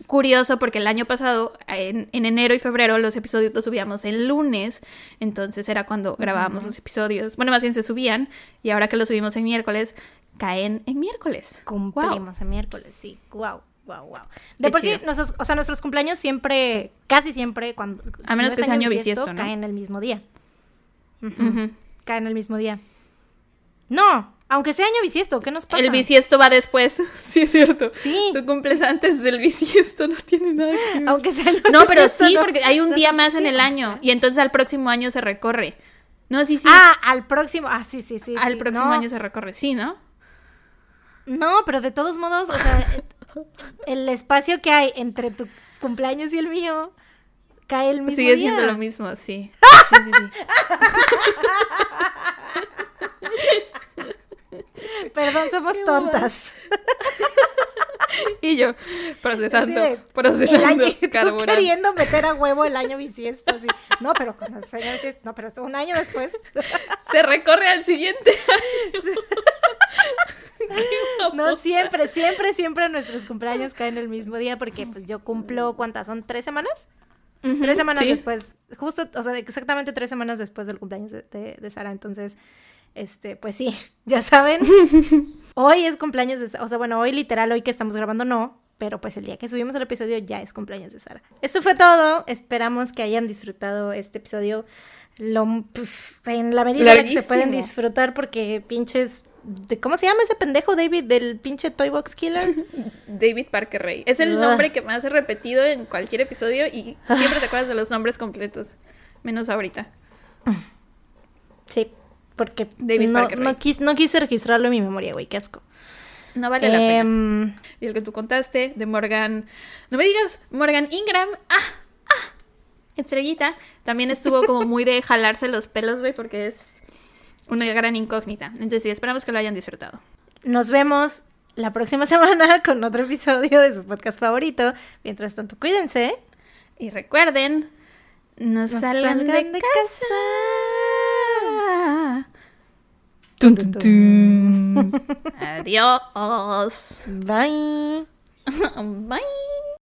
curioso porque el año pasado, en, enero y febrero, los episodios los subíamos en lunes, entonces era cuando grabábamos los episodios. Bueno, más bien se subían y ahora que los subimos en miércoles, caen en miércoles. Cumplimos en miércoles, sí. Wow. Wow, wow. De por sí, nuestros, o sea, nuestros cumpleaños siempre, casi siempre, cuando. A menos que sea año bisiesto, ¿no? Caen el mismo día caen el mismo día. No, aunque sea año bisiesto, ¿qué nos pasa? El bisiesto va después. Sí, es cierto. Sí. Tú cumples antes del bisiesto, no tiene nada que ver. Aunque sea año No, pero sí, porque hay un día más en el año. Y entonces al próximo año se recorre. No, sí, sí. Ah, al próximo. Ah, sí, sí, sí. Al próximo año se recorre, sí, ¿no? No, pero de todos modos, o sea, el espacio que hay entre tu cumpleaños y el mío cae el mismo Sigue día. siendo lo mismo, sí. Sí, sí, sí. Perdón, somos tontas. y yo procesando, procesando el año, queriendo meter a huevo el año bisiesto, así. No, pero con los años no, pero un año después se recorre al siguiente no siempre, siempre, siempre nuestros cumpleaños caen el mismo día porque pues yo cumplo ¿cuántas son? ¿Tres semanas? Tres semanas después, justo, o sea, exactamente tres semanas después del cumpleaños de, Sara. Entonces, este, pues sí, ya saben. hoy es cumpleaños de Sara. O sea, bueno, hoy literal, hoy que estamos grabando, no. Pero pues el día que subimos el episodio ya es cumpleaños de Sara. Esto fue todo. Esperamos que hayan disfrutado este episodio lo, pues, en la medida en la que se pueden disfrutar porque pinches ¿Cómo se llama ese pendejo David del pinche Toy Box Killer? David Parker Ray. Es el nombre que más he repetido en cualquier episodio y siempre te acuerdas de los nombres completos. Menos ahorita. Sí, porque David no, no, quise registrarlo en mi memoria, güey, qué asco. No vale la pena. Em, y el que tú contaste de Morgan. No me digas, Morgan Ingram. ¡Ah! ¡Ah! Estrellita. También estuvo como muy de jalarse los pelos, güey, porque es una gran incógnita. Entonces sí, esperamos que lo hayan disfrutado. Nos vemos la próxima semana con otro episodio de su podcast favorito. Mientras tanto, cuídense. Y recuerden, no, salgan, de, casa. Adiós. Bye. Bye.